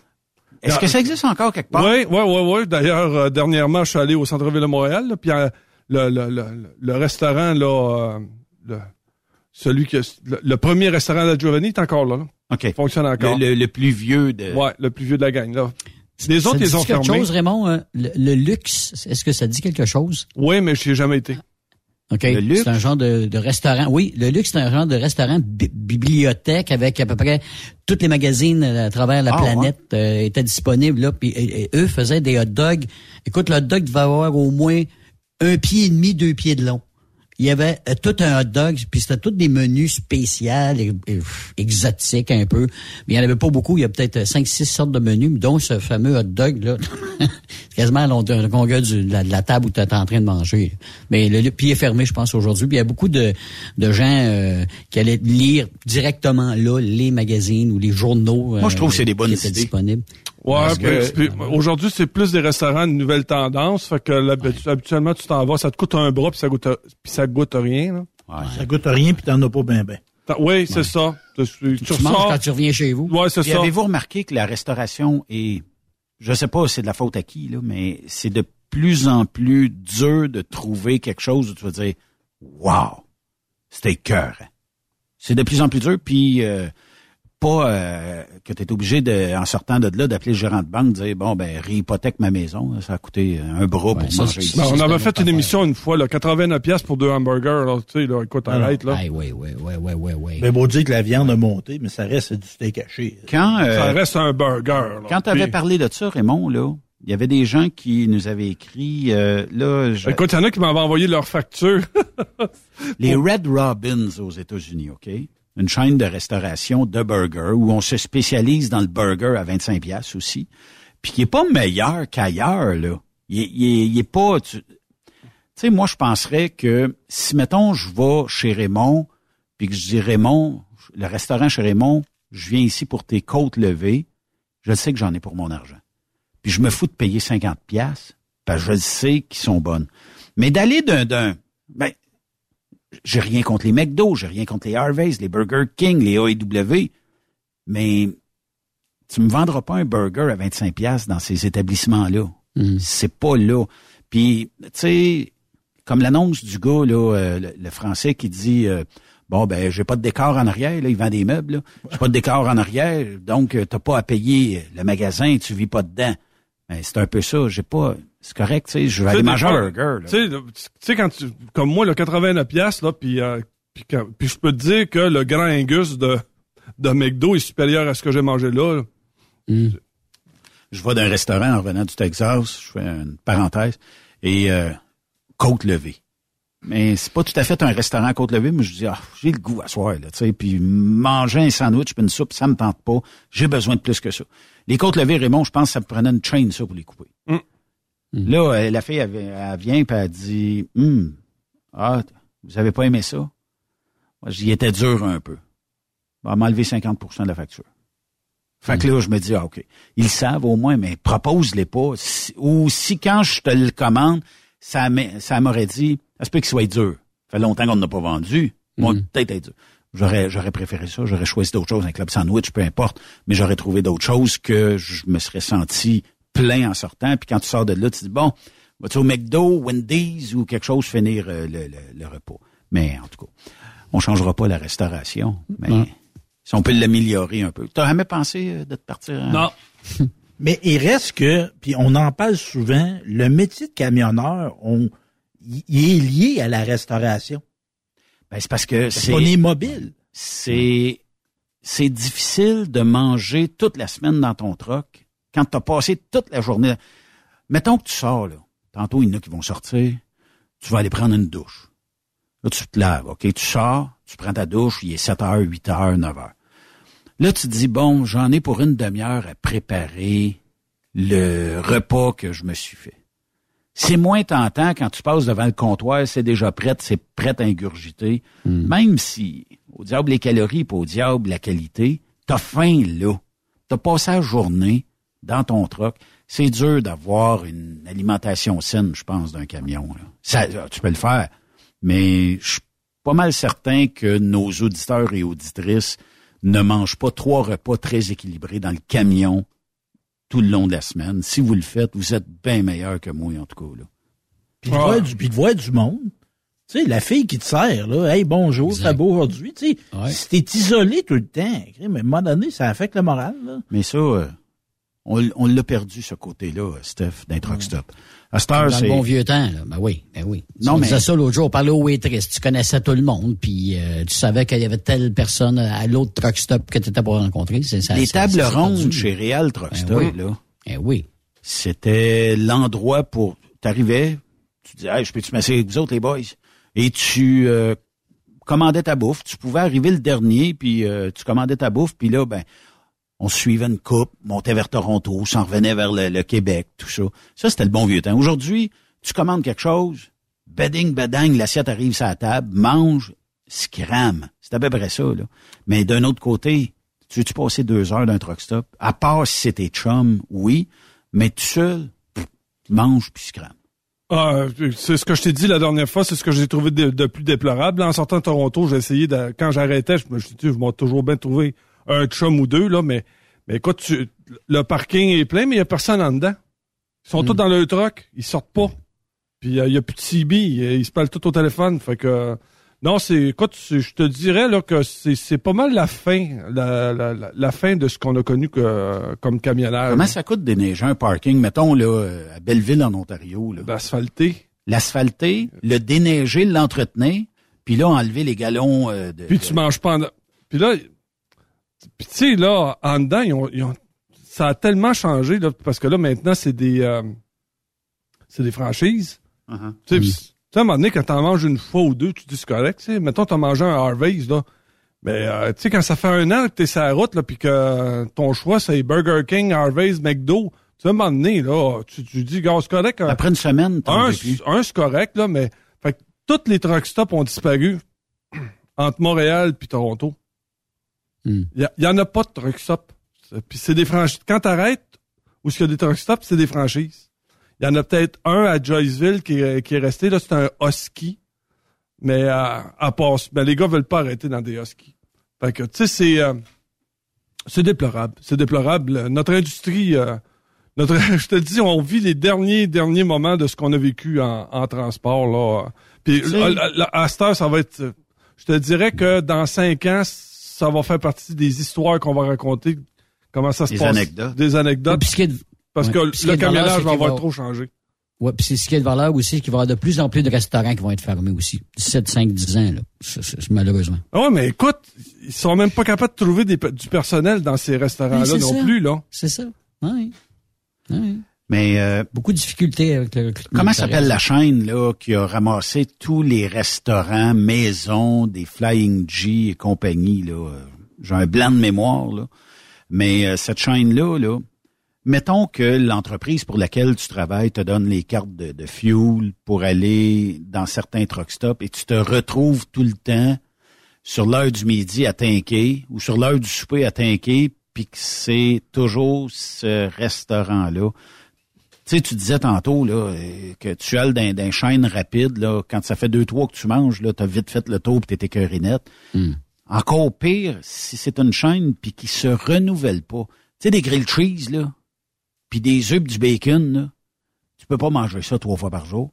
Speaker 5: Est-ce que ça existe encore quelque part?
Speaker 8: Oui, oui, oui, oui. D'ailleurs, euh, dernièrement, je suis allé au centre-ville de Montréal, là, puis euh, le, le, le, le restaurant, là, euh, le, celui que le, premier restaurant de Giovanni est encore là. là.
Speaker 5: OK.
Speaker 8: Il fonctionne encore.
Speaker 5: Le plus vieux de...
Speaker 8: Ouais, le plus vieux de la gang, là. Les autres,
Speaker 7: ça
Speaker 8: ils
Speaker 7: dit
Speaker 8: ont
Speaker 7: quelque chose, Raymond? hein? Le, le luxe, est-ce que ça dit quelque chose?
Speaker 8: Oui, mais je n'y ai jamais été.
Speaker 7: OK.
Speaker 5: Le luxe?
Speaker 7: C'est un genre de, de restaurant. Oui, le luxe, c'est un genre de restaurant bi- bibliothèque avec à peu près toutes les magazines à travers la
Speaker 5: Ah,
Speaker 7: planète euh, étaient disponibles là. Puis et- et eux faisaient des hot dogs. Écoute, le hot dog devait avoir au moins un pied et demi, deux pieds de long. Il y avait euh, tout un hot dog, puis c'était tous des menus spéciaux, et- exotiques un peu. Mais il n'y en avait pas beaucoup. Il y a peut-être cinq, six sortes de menus, dont ce fameux hot dog là. c'est quasiment longueur du- de la, de la table où tu es en train de manger. Mais le, le pied est fermé, je pense, aujourd'hui. Puis il y a beaucoup de, de gens euh, qui allaient lire directement là les magazines ou les journaux.
Speaker 5: Moi, je trouve que c'est des bonnes idées.
Speaker 7: disponibles.
Speaker 8: Ouais, puis aujourd'hui, c'est plus des restaurants de nouvelles tendances. Fait que l'habitu- habituellement, tu t'en vas, ça te coûte un bras, puis ça goûte, puis ça goûte rien. Là.
Speaker 5: Ouais.
Speaker 6: Ça goûte rien puis t'en as pas bien ben.
Speaker 8: T'as- Oui, c'est ça. Tu, tu,
Speaker 7: Tu, manges
Speaker 8: ressors-
Speaker 7: quand tu reviens chez vous.
Speaker 8: Ouais, c'est ça.
Speaker 5: avez-vous remarqué que la restauration est, je sais pas si c'est de la faute à qui, là, mais c'est de plus en plus dur de trouver quelque chose où tu vas dire, wow, c'était cœur. C'est de plus en plus dur, puis euh, pas euh, que tu es obligé de, en sortant de là, d'appeler le gérant de banque, de dire bon ben réhypothèque ma maison, ça a coûté un bras
Speaker 7: Ouais,
Speaker 5: pour
Speaker 7: ça,
Speaker 5: manger
Speaker 7: c'est-
Speaker 5: ici.
Speaker 8: Ben, on avait fait une émission une fois, là, 89 pièces pour deux hamburgers. Là, tu sais, là, écoute,
Speaker 6: Ah
Speaker 8: arrête. Là.
Speaker 7: Ah, oui, oui, oui, oui, oui, oui.
Speaker 6: Ben, beau dire que la viande a monté, mais ça reste du steak haché.
Speaker 5: Quand euh,
Speaker 8: Ça reste un burger. là.
Speaker 5: quand tu avais
Speaker 8: Puis-
Speaker 5: parlé de ça, Raymond, là, il y avait des gens qui nous avaient écrit euh, là, je-
Speaker 8: Écoute, il y en a qui m'avaient envoyé leur facture.
Speaker 5: Les Red Robins aux États-Unis, OK? Une chaîne de restauration de burgers où on se spécialise dans le burger à 25 pièces aussi, puis qui est pas meilleur qu'ailleurs là. Il, il, est- pas tu sais moi je penserais que si mettons je vais chez Raymond puis que je dis Raymond, le restaurant chez Raymond, je viens ici pour tes côtes levées, je sais que j'en ai pour mon argent. Puis je me fous de payer 50 pièces parce je sais qu'ils sont bonnes. Mais d'aller d'un d'un ben j'ai rien contre les McDo, j'ai rien contre les Harvey's, les Burger King, les AEW, mais tu me vendras pas un burger à 25 pièces dans ces établissements-là. C'est pas là. Puis, tu sais, comme l'annonce du gars, là, euh, le, le français qui dit euh, Bon, ben, j'ai pas de décor en arrière, là, il vend des meubles, là. J'ai pas de décor en arrière, donc euh, t'as pas à payer le magasin, tu vis pas dedans. Ben, c'est un peu ça, j'ai pas. C'est correct, tu sais, je vais aller manger un burger.
Speaker 8: Tu sais, le- tu sais, quand tu, comme moi, le 89 pièces là, puis, euh, puis, quand- puis je peux te dire que le grand Angus de, de McDo est supérieur à ce que j'ai mangé là. là.
Speaker 5: je vais d'un restaurant en revenant du Texas, je fais une parenthèse, et euh, côte levée. Mais c'est pas tout à fait un restaurant côte levée, mais je dis ah, j'ai le goût à soir là, tu sais, puis manger un sandwich puis une soupe, ça me tente pas. J'ai besoin de plus que ça. Les côtes levées, Raymond, je pense que ça prenait une chaîne ça pour les couper.
Speaker 8: Mm.
Speaker 5: Là, euh, la fille, elle, vient et elle dit hum, Ah, vous avez pas aimé ça? Moi, j'y étais dur un peu. On va m'enlever 50% de la facture. Fait que là, je me dis, ah, OK. Ils savent au moins, mais propose-les pas. ou si quand je te le commande, ça m'aurait dit, ça se peut qu'il soit dur. Ça fait longtemps qu'on n'a pas vendu. Moi, hmm. peut-être être dur. J'aurais, j'aurais préféré ça. J'aurais choisi d'autres choses, un club sandwich, peu importe. Mais j'aurais trouvé d'autres choses que je me serais senti plein en sortant. Puis quand tu sors de là, tu dis, bon, vas-tu au McDo, Wendy's ou quelque chose finir euh, le, repas. Mais en tout cas, on changera pas la restauration. Mais si on peut l'améliorer un peu. T'as jamais pensé euh, de te partir?
Speaker 6: Non. mais il reste que, puis on en parle souvent, le métier de camionneur, on, il est lié à la restauration.
Speaker 5: Ben, c'est parce que
Speaker 6: c'est. On est mobile.
Speaker 5: C'est, c'est difficile de manger toute la semaine dans ton truck quand tu as passé toute la journée. Mettons que tu sors, là. Tantôt, il y en a qui vont sortir. Tu vas aller prendre une douche. Là, tu te laves, OK? Tu sors, tu prends ta douche, il est 7 h, 8 h, 9 h. Là, tu te dis, bon, j'en ai pour une demi-heure à préparer le repas que je me suis fait. C'est moins tentant quand tu passes devant le comptoir, c'est déjà prêt, c'est prêt à ingurgiter. Hmm. Même si, au diable les calories, pas au diable la qualité, t'as faim là. T'as passé la journée dans ton truck. C'est dur d'avoir une alimentation saine, je pense, d'un camion. Ça, tu peux le faire, mais je suis pas mal certain que nos auditeurs et auditrices ne mangent pas trois repas très équilibrés dans le camion tout le long de la semaine. Si vous le faites, vous êtes bien meilleur que moi, en tout cas. Là.
Speaker 6: Puis, de, voir du, puis de voir du monde. Tu sais, la fille qui te sert, là, hey, bonjour, c'est beau aujourd'hui. Tu sais, si t'es isolé tout le temps, mais à un moment donné, ça affecte le moral. Là.
Speaker 5: Mais ça, euh, on, l'a perdu, ce côté-là, Steph, d'un truck stop.
Speaker 7: À Dans le bon vieux temps, là. Ben oui, ben oui. Non, mais... ça l'autre jour, on parlait au waitress. Tu connaissais tout le monde, puis euh, tu savais qu'il y avait telle personne à l'autre truck stop que tu étais pas rencontré.
Speaker 5: Ça, Les tables rondes chez Real Truck ben Stop, oui. là.
Speaker 7: Ben oui.
Speaker 5: C'était l'endroit pour... T'arrivais, tu disais, hey, je peux-tu m'asseoir avec vous autres, les boys? Et tu euh, commandais ta bouffe. Tu pouvais arriver le dernier, puis euh, tu commandais ta bouffe, puis là, ben on suivait une coupe, montait vers Toronto, s'en revenait vers le, Québec, tout ça. Ça, c'était le bon vieux temps. Aujourd'hui, tu commandes quelque chose, bedding, bedang, l'assiette arrive sur la table, mange, scram. C'est à peu près ça, là. Mais d'un autre côté, tu veux-tu passer deux heures d'un truck stop? À part si c'était chum, oui, mais tout seul, mange puis scram.
Speaker 8: Ah, c'est ce que je t'ai dit la dernière fois, c'est ce que j'ai trouvé de, plus déplorable. En sortant de Toronto, j'ai essayé de, quand j'arrêtais, je me suis dit, je toujours bien trouvé un chum ou deux, là, mais, mais écoute, tu, le parking est plein, mais il n'y a personne en dedans. Ils sont tous hmm. dans le truck, ils sortent pas. Puis il n'y a plus de CB, ils se parlent tout au téléphone. Fait que non, c'est écoute, je te dirais là que c'est pas mal la fin, la, la, la fin de ce qu'on a connu que, comme camionnage.
Speaker 5: Comment ça coûte déneiger un parking, mettons là à Belleville en Ontario là?
Speaker 8: L'asphalter.
Speaker 5: L'asphalter, le déneiger, l'entretenir, puis là enlever les galons euh, de.
Speaker 8: Puis tu manges pas. En... Puis là, puis tu sais, là, en dedans, ils ont, ça a tellement changé, là, parce que là, maintenant, c'est des euh, c'est des franchises. Uh-huh. Tu sais, à un moment donné, quand t'en manges une fois ou deux, tu dis c'est correct. sais Mettons, t'as mangé un Harvey's, là. Mais euh, tu sais, quand ça fait un an que t'es sur la route, là, puis que ton choix, c'est Burger King, Harvey's, McDo, tu sais, à un moment donné, là, tu, tu dis, gars, c'est correct.
Speaker 5: Après une semaine,
Speaker 8: un, un c'est correct, là, mais fait que tous les truck stops ont disparu entre Montréal puis Toronto. Il hmm. y, en a pas de truck stop. Puis c'est des franchises. Quand t'arrêtes, où il y a des truck stops, c'est des franchises. Il y en a peut-être un à Joyceville qui est, qui est resté. Là, c'est un Husky. Mais à, à passe, ben, les gars veulent pas arrêter dans des Huskies. Fait que, tu sais, c'est euh, c'est déplorable. C'est déplorable. Notre industrie, euh, notre, je te dis, on vit les derniers derniers moments de ce qu'on a vécu en, en transport là. Puis à, cette heure, ça va être. Je te dirais que dans cinq ans, ça va faire partie des histoires qu'on va raconter. Comment ça se
Speaker 5: des
Speaker 8: passe.
Speaker 5: Anecdotes.
Speaker 8: Des anecdotes. parce que le camionnage va avoir trop changé.
Speaker 7: Oui, puis c'est ce qui est de valeur aussi, qu'il va y avoir de plus en plus de restaurants qui vont être fermés aussi. 7, 5, 10 ans, là. C'est, malheureusement.
Speaker 8: Ah ouais, mais écoute, ils sont même pas capables de trouver des, du personnel dans ces restaurants-là non plus, là.
Speaker 7: C'est ça. Oui. oui.
Speaker 5: Mais euh,
Speaker 7: beaucoup de difficultés avec le
Speaker 5: Comment s'appelle la chaîne là qui a ramassé tous les restaurants, maisons, des Flying G et compagnie là? J'ai un blanc de mémoire là. Mais euh, cette chaîne là là, mettons que l'entreprise pour laquelle tu travailles te donne les cartes de, de fuel pour aller dans certains truck stops et tu te retrouves tout le temps sur l'heure du midi à Tinquet ou sur l'heure du souper à Tinquet, puis que c'est toujours ce restaurant-là. Tu sais, tu disais tantôt là, euh, que tu as dans, dans chaîne rapide, là, quand ça fait deux, trois que tu manges, là, tu as vite fait le tour et t'es écœurinette.
Speaker 7: Hmm.
Speaker 5: Encore pire, si c'est une chaîne puis qui se renouvelle pas. Tu sais, des grilled cheese, là, puis des œufs pis du bacon, là, tu peux pas manger ça trois fois par jour.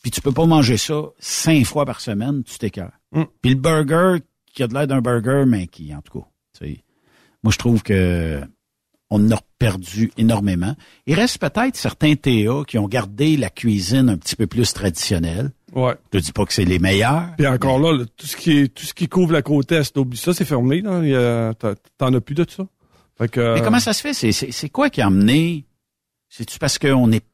Speaker 5: Puis tu peux pas manger ça cinq fois par semaine, tu t'écœures.
Speaker 8: Mm.
Speaker 5: Puis le burger, qui a de l'air d'un burger, mais qui, en tout cas, tu sais, moi je trouve que on en a perdu énormément. Il reste peut-être certains TA qui ont gardé la cuisine un petit peu plus traditionnelle.
Speaker 8: Ouais.
Speaker 5: Je te dis pas que c'est les meilleurs.
Speaker 8: Puis encore là, le- tout ce qui est, tout ce qui couvre la côte est, oublie ça, c'est fermé. T'en as plus de ça. Fait que,
Speaker 5: Mais comment ça se fait? C'est, quoi qui a amené? C'est-tu parce qu'on est,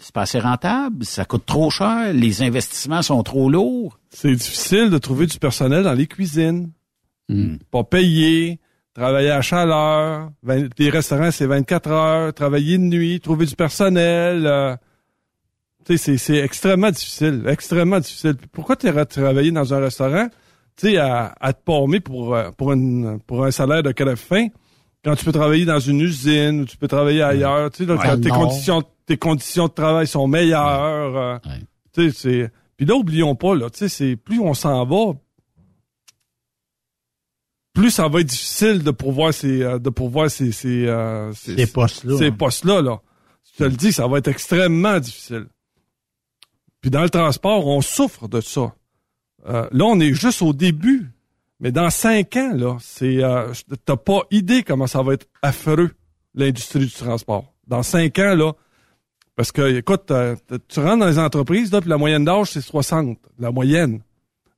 Speaker 5: c'est pas assez rentable? Ça coûte trop cher? Les investissements sont trop lourds?
Speaker 8: C'est difficile de trouver du personnel dans les cuisines.
Speaker 5: Hmm.
Speaker 8: Pas payé, travailler à chaleur, vingt- les restaurants c'est 24 heures, travailler de nuit, trouver du personnel. euh, c'est, extrêmement difficile, extrêmement difficile. Pourquoi tu irais travailler dans un restaurant, à, à te palmer pour, euh, pour, une, pour un salaire de crève fin, quand tu peux travailler dans une usine ou tu peux travailler ailleurs, là,
Speaker 7: Ouais,
Speaker 8: quand tes conditions, tes conditions de travail sont meilleures. euh,
Speaker 7: Ouais.
Speaker 8: sais, c'est. Puis là, oublions pas, là, plus on s'en va, plus ça va être difficile de pourvoir ces, euh, de pourvoir ces, ces, euh, ces,
Speaker 6: Ces postes-là,
Speaker 8: Ces postes-là, là. Je te le dis, ça va être extrêmement difficile. Puis dans le transport, on souffre de ça. Euh, là, on est juste au début. Mais dans cinq ans, là, c'est, euh, t'as pas idée comment ça va être affreux, l'industrie du transport. Dans cinq ans, là, parce que, écoute, tu rentres dans les entreprises, là, puis la moyenne d'âge, c'est 60. La moyenne.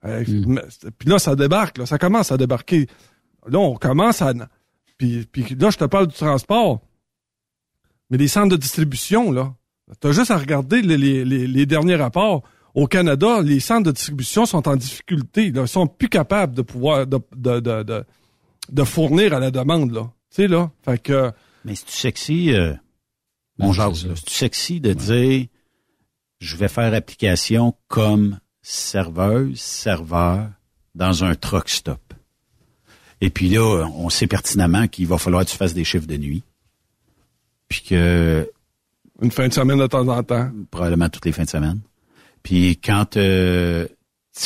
Speaker 8: Euh, mais- Puis là, ça débarque, là, ça commence à débarquer. Là, on commence à... Puis, puis là, je te parle du transport. Mais les centres de distribution, là, t'as juste à regarder les, les, les, derniers rapports. Au Canada, les centres de distribution sont en difficulté. Là. Ils sont plus capables de pouvoir de, de, de, de, de fournir à la demande. Là. Tu sais, là. Fait que.
Speaker 5: Mais c'est-tu sexy, euh, mon là,
Speaker 7: ça.
Speaker 5: c'est-tu sexy de dire, je vais faire application comme serveuse, serveur dans un truck stop? Et puis là, on sait pertinemment qu'il va falloir que tu fasses des chiffres de nuit. Puis que
Speaker 8: Une fin de semaine de temps en temps.
Speaker 5: probablement toutes les fins de semaine. Puis quand euh,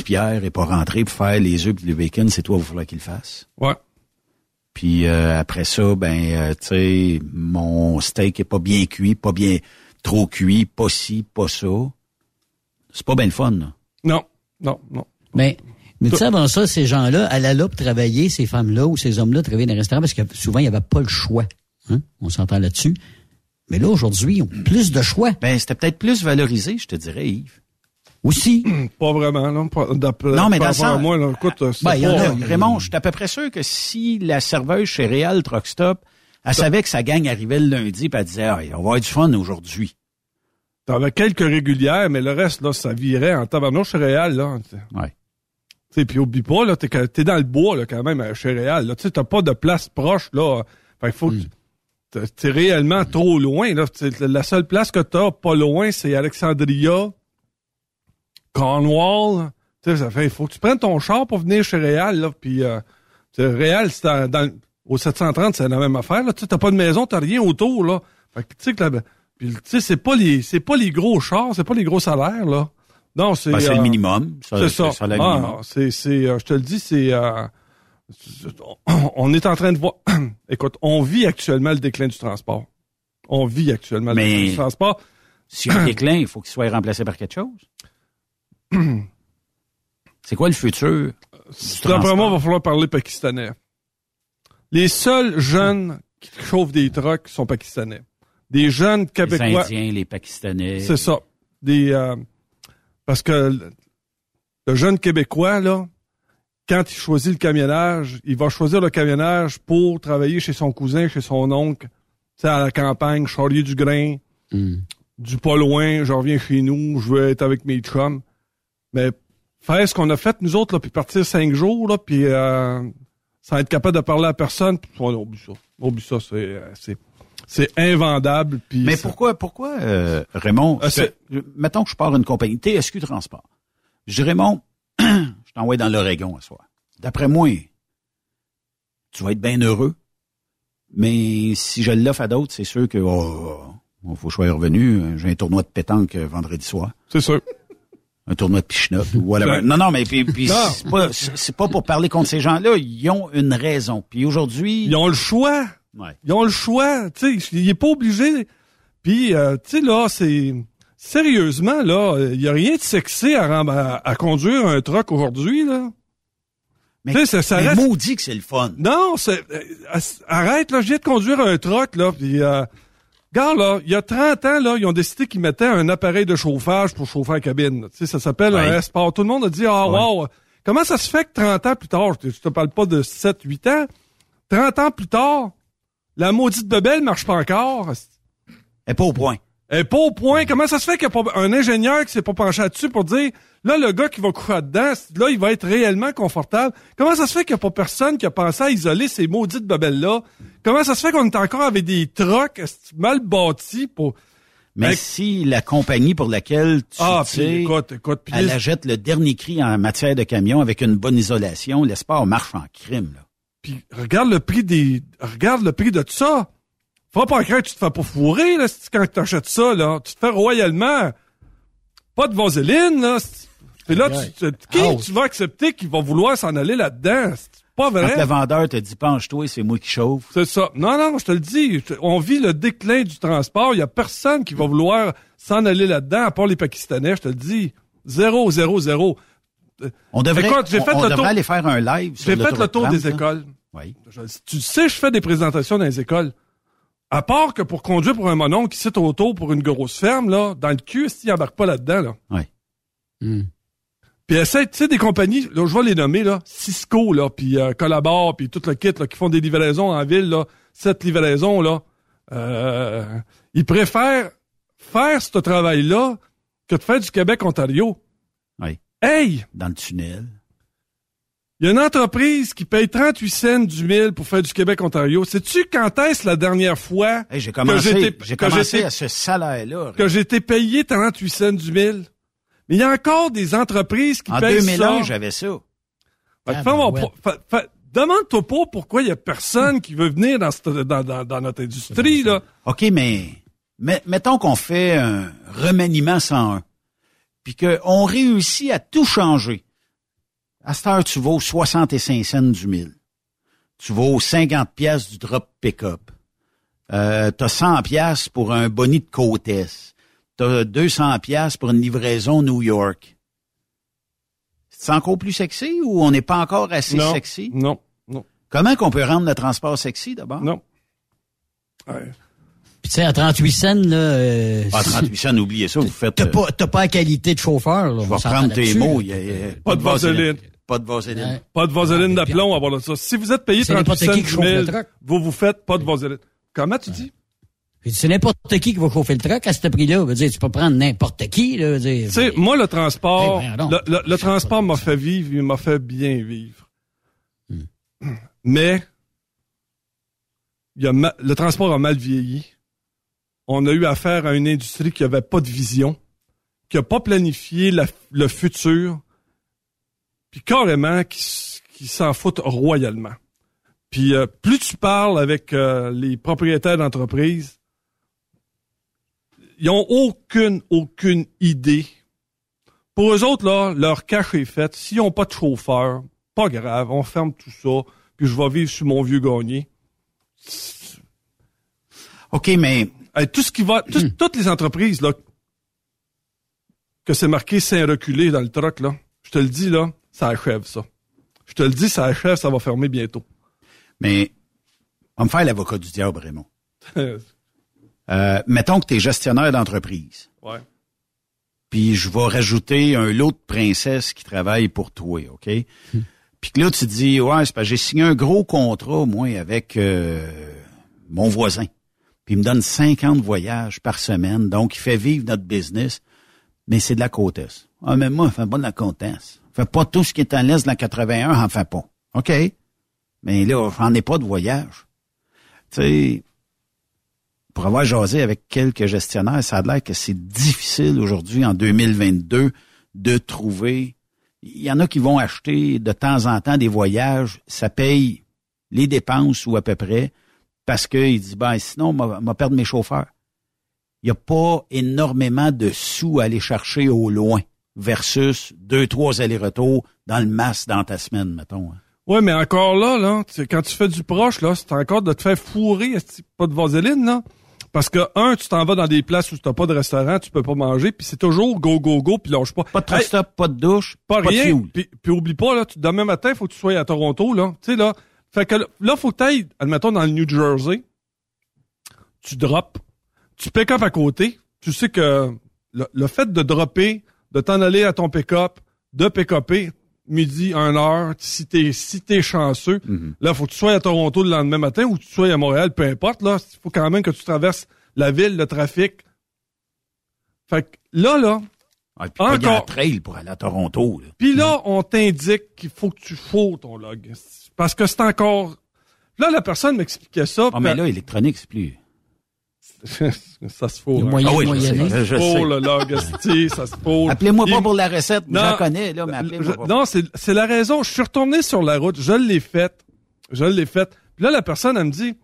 Speaker 5: Pierre est pas rentré pour faire les œufs et le bacon, c'est toi, il va falloir qu'il le fasse.
Speaker 8: Ouais.
Speaker 5: Puis euh, après ça, ben, euh, tu sais, mon steak est pas bien cuit, pas bien trop cuit, pas ci, pas ça. C'est pas bien le fun, là.
Speaker 8: Non, non, non.
Speaker 7: Mais, mais tu sais, avant ça, ces gens-là allaient là pour travailler, ces femmes-là ou ces hommes-là travaillaient dans les restaurants parce que souvent, il n'y avait pas le choix. Hein? On s'entend là-dessus. Mais là, aujourd'hui, ils ont plus de choix.
Speaker 5: Ben, c'était peut-être plus valorisé, je te dirais, Yves.
Speaker 7: Aussi.
Speaker 8: Pas vraiment, là.
Speaker 5: Non, mais dans sens-
Speaker 8: moi, là, écoute, c'est
Speaker 7: Ben, il y en a-
Speaker 5: Raymond, je suis à peu près sûr que si la serveuse chez Real Truck Stop, elle savait que sa gang arrivait le lundi, puis elle disait, ah, on va avoir du fun aujourd'hui.
Speaker 8: T'avais quelques régulières, mais le reste, là, ça virait en tabarnouche chez Réal, là.
Speaker 5: Ouais.
Speaker 8: Sais, puis oublie pas, là, t'es, t'es dans le bois, là, quand même, à- chez Réal. Là, tu t'as pas de place proche, là. Fait faut que tu- t'es- réellement trop loin, là. La seule place que t'as pas loin, c'est Alexandria, Cornwall. Tu sais, ça fait, il faut que tu prennes ton char pour venir chez Réal, là. Puis, euh, Réal, c'est dans, dans- au 730, c'est la même affaire, là. Tu t'as pas de maison, t'as rien autour, là. Fait que, tu sais, que la- puis, tu sais, c'est pas les, c'est pas les gros chars, c'est pas les gros salaires, là. Non, c'est,
Speaker 5: Ben, c'est
Speaker 8: euh,
Speaker 5: le minimum. Ça,
Speaker 8: c'est ça.
Speaker 5: le
Speaker 8: Ah, c'est, c'est, euh, je te le dis, c'est, euh, on est en train de voir. Écoute, on vit actuellement le déclin du transport. On vit actuellement le
Speaker 5: Mais-
Speaker 8: déclin du transport.
Speaker 5: Si un déclin, il faut qu'il soit remplacé par quelque chose. C'est quoi le futur?
Speaker 8: D'après moi, il va falloir parler pakistanais. Les seuls jeunes qui chauffent des trucks sont pakistanais. Des jeunes
Speaker 5: Les
Speaker 8: québécois.
Speaker 5: Indiens, les Pakistanais.
Speaker 8: C'est ça. Des, euh, parce que le, jeune Québécois, là, quand il choisit le camionnage, il va choisir le camionnage pour travailler chez son cousin, chez son oncle, tu sais, à la campagne, charrier du grain,
Speaker 7: Hmm.
Speaker 8: du pas loin, je reviens chez nous, je veux être avec mes chums. Mais faire ce qu'on a fait, nous autres, là, puis partir cinq jours, là, puis euh, sans être capable de parler à personne, puis, oh, non, oublie ça. Oublie ça, c'est... c'est- invendable. Puis
Speaker 5: Mais
Speaker 8: ça-
Speaker 5: pourquoi, pourquoi, euh, Raymond,
Speaker 8: Ah,
Speaker 5: que- mettons que je pars une compagnie, TSQ Transport. Je dis, Raymond, je t'envoie dans l'Oregon à soir. D'après moi, tu vas être bien heureux. Mais si je l'offre à d'autres, c'est sûr que, oh, oh, faut que je sois revenu. J'ai un tournoi de pétanque euh, vendredi soir.
Speaker 8: C'est sûr.
Speaker 5: Un tournoi de pichenotte ou whatever. Non, non, mais puis, puis c'est pas, pas pour parler contre ces gens-là. Ils ont une raison. Puis aujourd'hui,
Speaker 8: Ils ont le choix.
Speaker 5: Ouais.
Speaker 8: Ils ont le choix. Tu sais, il est pas obligé. Puis, euh, tu sais, là, c'est... Sérieusement, là, il y a rien de sexy à, rem- à, à conduire un truck aujourd'hui, là.
Speaker 5: mais,
Speaker 8: ça, ça
Speaker 5: mais
Speaker 8: reste-
Speaker 5: maudit que c'est le fun.
Speaker 8: Non, c'est... euh, arrête, là, je viens de conduire un truck, là, puis... Euh, Regarde, là, il y a 30 ans, là, ils ont décidé qu'ils mettaient un appareil de chauffage pour chauffer la cabine. Tu sais, ça s'appelle un. S-Sport. Tout le monde a dit, ah,
Speaker 5: Ouais.
Speaker 8: wow, comment ça se fait que 30 ans plus tard, je te, je te parle pas de 7, 8 ans, 30 ans plus tard, la maudite bebelle marche pas encore.
Speaker 5: Elle est pas au point.
Speaker 8: Elle est pas au point. Comment ça se fait qu'il n'y a pas un ingénieur qui s'est pas penché là-dessus pour dire, là, le gars qui va courir dedans, là, il va être réellement confortable. Comment ça se fait qu'il n'y a pas personne qui a pensé à isoler ces maudites bebelles-là? Comment ça se fait qu'on est encore avec des trucks esti, mal bâtis pour...
Speaker 5: Mais si la compagnie pour laquelle tu
Speaker 8: Ah,
Speaker 5: tires,
Speaker 8: écoute, écoute,
Speaker 5: elle
Speaker 8: les-
Speaker 5: achète le dernier cri en matière de camion avec une bonne isolation, l'espoir marche en crime. Là.
Speaker 8: Puis regarde le prix des. Regarde le prix de tout ça. Faut pas croire que tu te fais pas fourrer, là, quand t'achètes ça, là. Tu te fais royalement. Pas de vaseline, là. Puis là, tu, tu- qui tu vas accepter qu'il va vouloir s'en aller là-dedans? C'est pas
Speaker 5: Quand le
Speaker 8: vrai.
Speaker 5: vendeur te dit penche-toi, c'est moi qui chauffe.
Speaker 8: C'est ça. Non, non, je te le dis. On vit le déclin du transport. Il y a personne qui va vouloir s'en aller là-dedans, à part les Pakistanais, je te le dis. Zéro, zéro, zéro.
Speaker 5: On devrait,
Speaker 8: Écoute,
Speaker 5: on,
Speaker 8: fait
Speaker 5: on
Speaker 8: le
Speaker 5: devrait
Speaker 8: tour-
Speaker 5: aller faire un live
Speaker 8: J'ai fait le tour
Speaker 5: 30,
Speaker 8: des
Speaker 5: là.
Speaker 8: écoles.
Speaker 5: Oui.
Speaker 8: Je- tu sais, je fais des présentations dans les écoles. À part que pour conduire pour un monon qui cite auto pour une grosse ferme, là, dans le cul, s'il embarque pas là-dedans, là?
Speaker 5: Oui.
Speaker 7: Hmm.
Speaker 8: Puis essaie, tu sais, des compagnies, là, je vais les nommer, là, Cisco, là, puis euh, Collabore, puis tout le kit, là, qui font des livraisons en ville, là, cette livraison, là, euh, ils préfèrent faire ce travail-là que de faire du Québec-Ontario.
Speaker 5: Oui.
Speaker 8: Hey!
Speaker 5: Dans le tunnel.
Speaker 8: Il y a une entreprise qui paye 38 cents du mille pour faire du Québec-Ontario. Sais-tu quand est-ce la dernière fois
Speaker 5: Hey, j'ai
Speaker 8: que
Speaker 5: commencé,
Speaker 8: j'étais-
Speaker 5: j'ai
Speaker 8: que
Speaker 5: commencé
Speaker 8: j'étais-
Speaker 5: à ce salaire-là.
Speaker 8: que j'ai été payé 38 cents du mille? Mais il y a encore des entreprises qui
Speaker 5: En
Speaker 8: payent
Speaker 5: 2001,
Speaker 8: ça.
Speaker 5: j'avais ça.
Speaker 8: Fait
Speaker 7: Ah, ben ouais.
Speaker 8: pas- fait- fait- Demande-toi pas pourquoi il y a personne qui veut venir dans, cette- dans, dans- dans notre industrie, là.
Speaker 5: OK, mais met- mettons qu'on fait un remaniement 101, puis qu'on réussit à tout changer. À cette heure, tu vaux 65 cents du mille. Tu vaux 50 pièces du drop pick-up. Euh, t'as 100 pièces pour un boni de côtesse. T'as 200 pièces pour une livraison New York. C'est encore plus sexy ou on n'est pas encore assez
Speaker 8: non,
Speaker 5: sexy?
Speaker 8: non, non,
Speaker 5: Comment qu'on peut rendre le transport sexy d'abord?
Speaker 8: non. Ouais.
Speaker 7: Puis tu sais, à 38 cents, là, euh,
Speaker 5: Ah, 38 cents, oubliez ça, vous faites...
Speaker 7: t'as
Speaker 5: euh,
Speaker 7: pas, t'as pas la qualité de chauffeur, là.
Speaker 5: Je
Speaker 7: on
Speaker 5: vais
Speaker 7: s'entend
Speaker 5: prendre tes mots. il y a- il y a
Speaker 8: Pas de vaseline.
Speaker 5: Pas de vaseline.
Speaker 7: Ouais.
Speaker 8: Pas de vaseline
Speaker 7: Ah, mais
Speaker 8: d'aplomb à voir de ça. Si vous êtes payé
Speaker 7: C'est
Speaker 8: 38
Speaker 7: n'importe
Speaker 8: cents
Speaker 7: qui
Speaker 8: du mille, vous vous faites pas de vaseline. Comment tu dis?
Speaker 7: C'est n'importe qui qui va chauffer le truck à ce prix-là. Dire, tu peux prendre n'importe qui, là. Dire,
Speaker 8: Tu sais, moi, le transport,
Speaker 7: Eh,
Speaker 8: le, le- le transport m'a fait vivre, il m'a fait bien vivre. Mais, il y a ma- le transport a mal vieilli. On a eu affaire à une industrie qui avait pas de vision, qui a pas planifié la- le futur, puis carrément qui, s'en foutent royalement. Puis euh, plus tu parles avec euh, les propriétaires d'entreprises, ils ont aucune, aucune idée. Pour eux autres, là, leur cash est fait. S'ils n'ont pas de chauffeur, pas grave, on ferme tout ça, puis je vais vivre sur mon vieux gagné.
Speaker 5: OK, mais
Speaker 8: Hey, tout ce qui va, tout- toutes les entreprises, là, que c'est marqué saint reculé dans le truck, là, je te le dis, là, ça achève, ça. Je te le dis, ça achève, ça va fermer bientôt.
Speaker 5: mais on va me faire l'avocat du diable, Raymond. Euh, mettons que tu es gestionnaire d'entreprise.
Speaker 8: ouais.
Speaker 5: Puis je vais rajouter un lot de princesses qui travaillent pour toi, OK? Puis que là, tu te dis, ouais, c'est parce que j'ai signé un gros contrat, moi, avec euh, mon voisin. Puis il me donne 50 voyages par semaine, donc il fait vivre notre business, mais c'est de la côtesse. Ah, mais moi, je fais pas de la côtesse. Je fais pas tout ce qui est en l'est de la 81, j'en fais pas. OK? Mais là, j'en ai pas de voyage. Tu sais, pour avoir jasé avec quelques gestionnaires, ça a l'air que c'est difficile aujourd'hui, en 2022, de trouver. Il y en a qui vont acheter de temps en temps des voyages, ça paye les dépenses ou à peu près, parce qu'ils disent, ben sinon, on va perdre mes chauffeurs. Il n'y a pas énormément de sous à aller chercher au loin versus deux, trois allers-retours dans le masse dans ta semaine, mettons. Hein.
Speaker 8: Ouais, mais encore là, là, quand tu fais du proche, là, c'est encore de te faire fourrer, pas de vaseline, là. Parce que, un, tu t'en vas dans des places où tu n'as pas de restaurant, tu peux pas manger, puis c'est toujours go, go, go, puis lâche pas.
Speaker 5: Pas de stop, pas de douche, pas, rien. De
Speaker 8: puis, puis oublie pas, là, demain matin, il faut que tu sois à Toronto, là. Tu sais, là. Fait que là, faut que tu ailles, admettons, dans le New Jersey, tu drops, tu pick up à côté, tu sais que le, fait de dropper, de t'en aller à ton pick-up, de pick-upper, midi, 1 heure, si t'es si t'es chanceux. Mhm. Là, faut que tu sois à Toronto le lendemain matin ou que tu sois à Montréal, peu importe. Là, il faut quand même que tu traverses la ville, le trafic. Fait que là, là.
Speaker 5: Ah, puis encore... trail pour aller à Toronto.
Speaker 8: Puis là, on t'indique qu'il faut que tu fous ton log. Parce que c'est encore. Là, la personne m'expliquait ça.
Speaker 5: Ah, mais là, électronique, c'est plus.
Speaker 8: ça se fout.
Speaker 7: Moyen,
Speaker 8: ah
Speaker 7: oui, je
Speaker 8: sais. Pour le log, ça se fout.
Speaker 5: Appelez-moi pas pour la recette, j'en connais, là, mais appelez-moi pas.
Speaker 8: Non, c'est la raison. Je suis retourné sur la route, je l'ai faite. Je l'ai faite. Puis là, la personne, elle me dit,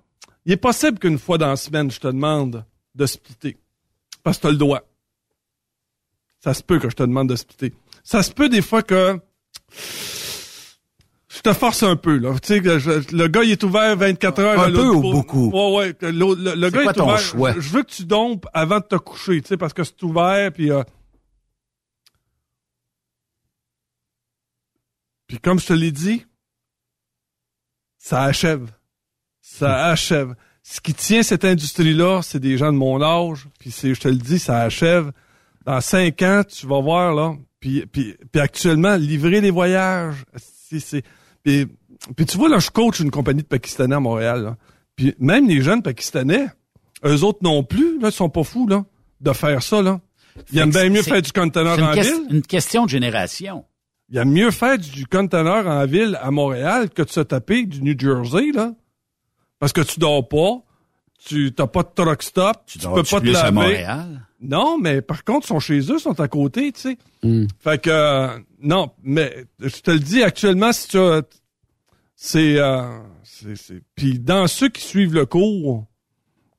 Speaker 8: il est possible qu'une fois dans la semaine, je te demande de splitter. Parce que tu as le droit. Ça se peut que je te demande de splitter. Ça se peut des fois que je te force un peu, là. Tu sais, le gars, il est ouvert 24 heures.
Speaker 5: Un peu ou beaucoup?
Speaker 8: Ouais, ouais. Le, le, gars est ouvert. Choix? Je veux que tu dompes avant de te coucher, tu sais, parce que c'est ouvert, puis... Euh... Puis comme je te l'ai dit, ça achève. Ça achève. Ce qui tient cette industrie-là, c'est des gens de mon âge, puis c'est, je te le dis, ça achève. Dans cinq ans, tu vas voir, là, puis, puis, puis actuellement, livrer les voyages, c'est puis, puis tu vois, là, je coach une compagnie de Pakistanais à Montréal. Puis même les jeunes Pakistanais, eux autres non plus, là, sont pas fous là, de faire ça. Là. Ils aiment bien mieux faire du conteneur en ville.
Speaker 5: C'est une question de génération.
Speaker 8: Ils aiment mieux faire du conteneur en ville à Montréal que de se taper du New Jersey, là. Parce que tu dors pas, tu n'as pas de truck stop, tu, peux pas te laver. À Montréal? Non, mais par contre, ils sont chez eux, ils sont à côté, tu sais. Hmm. Fait que, euh, non, mais je te le dis, actuellement, si tu as, c'est, euh, c'est, puis dans ceux qui suivent le cours,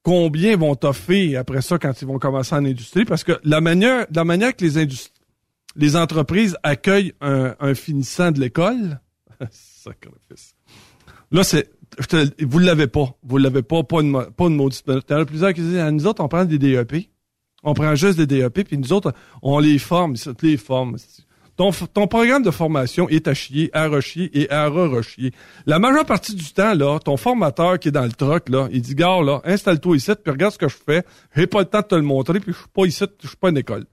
Speaker 8: combien vont t'offrir après ça quand ils vont commencer en industrie? Parce que la manière, la manière que les industries, les entreprises accueillent un, un finissant de l'école, là, c'est, je te, vous l'avez pas. Vous l'avez pas, pas une, pas une maudite. Il y en a plusieurs qui disent, ah, nous autres, on prend des DEP. On prend juste des DEP, puis nous autres, on les forme, les forme. Ton, ton programme de formation est à chier, à rechier et à re-rechier. La majeure partie du temps, là, ton formateur qui est dans le truck, là, il dit, gars, là, installe-toi ici, puis regarde ce que je fais. J'ai pas le temps de te le montrer, puis je suis pas ici, je suis pas une école.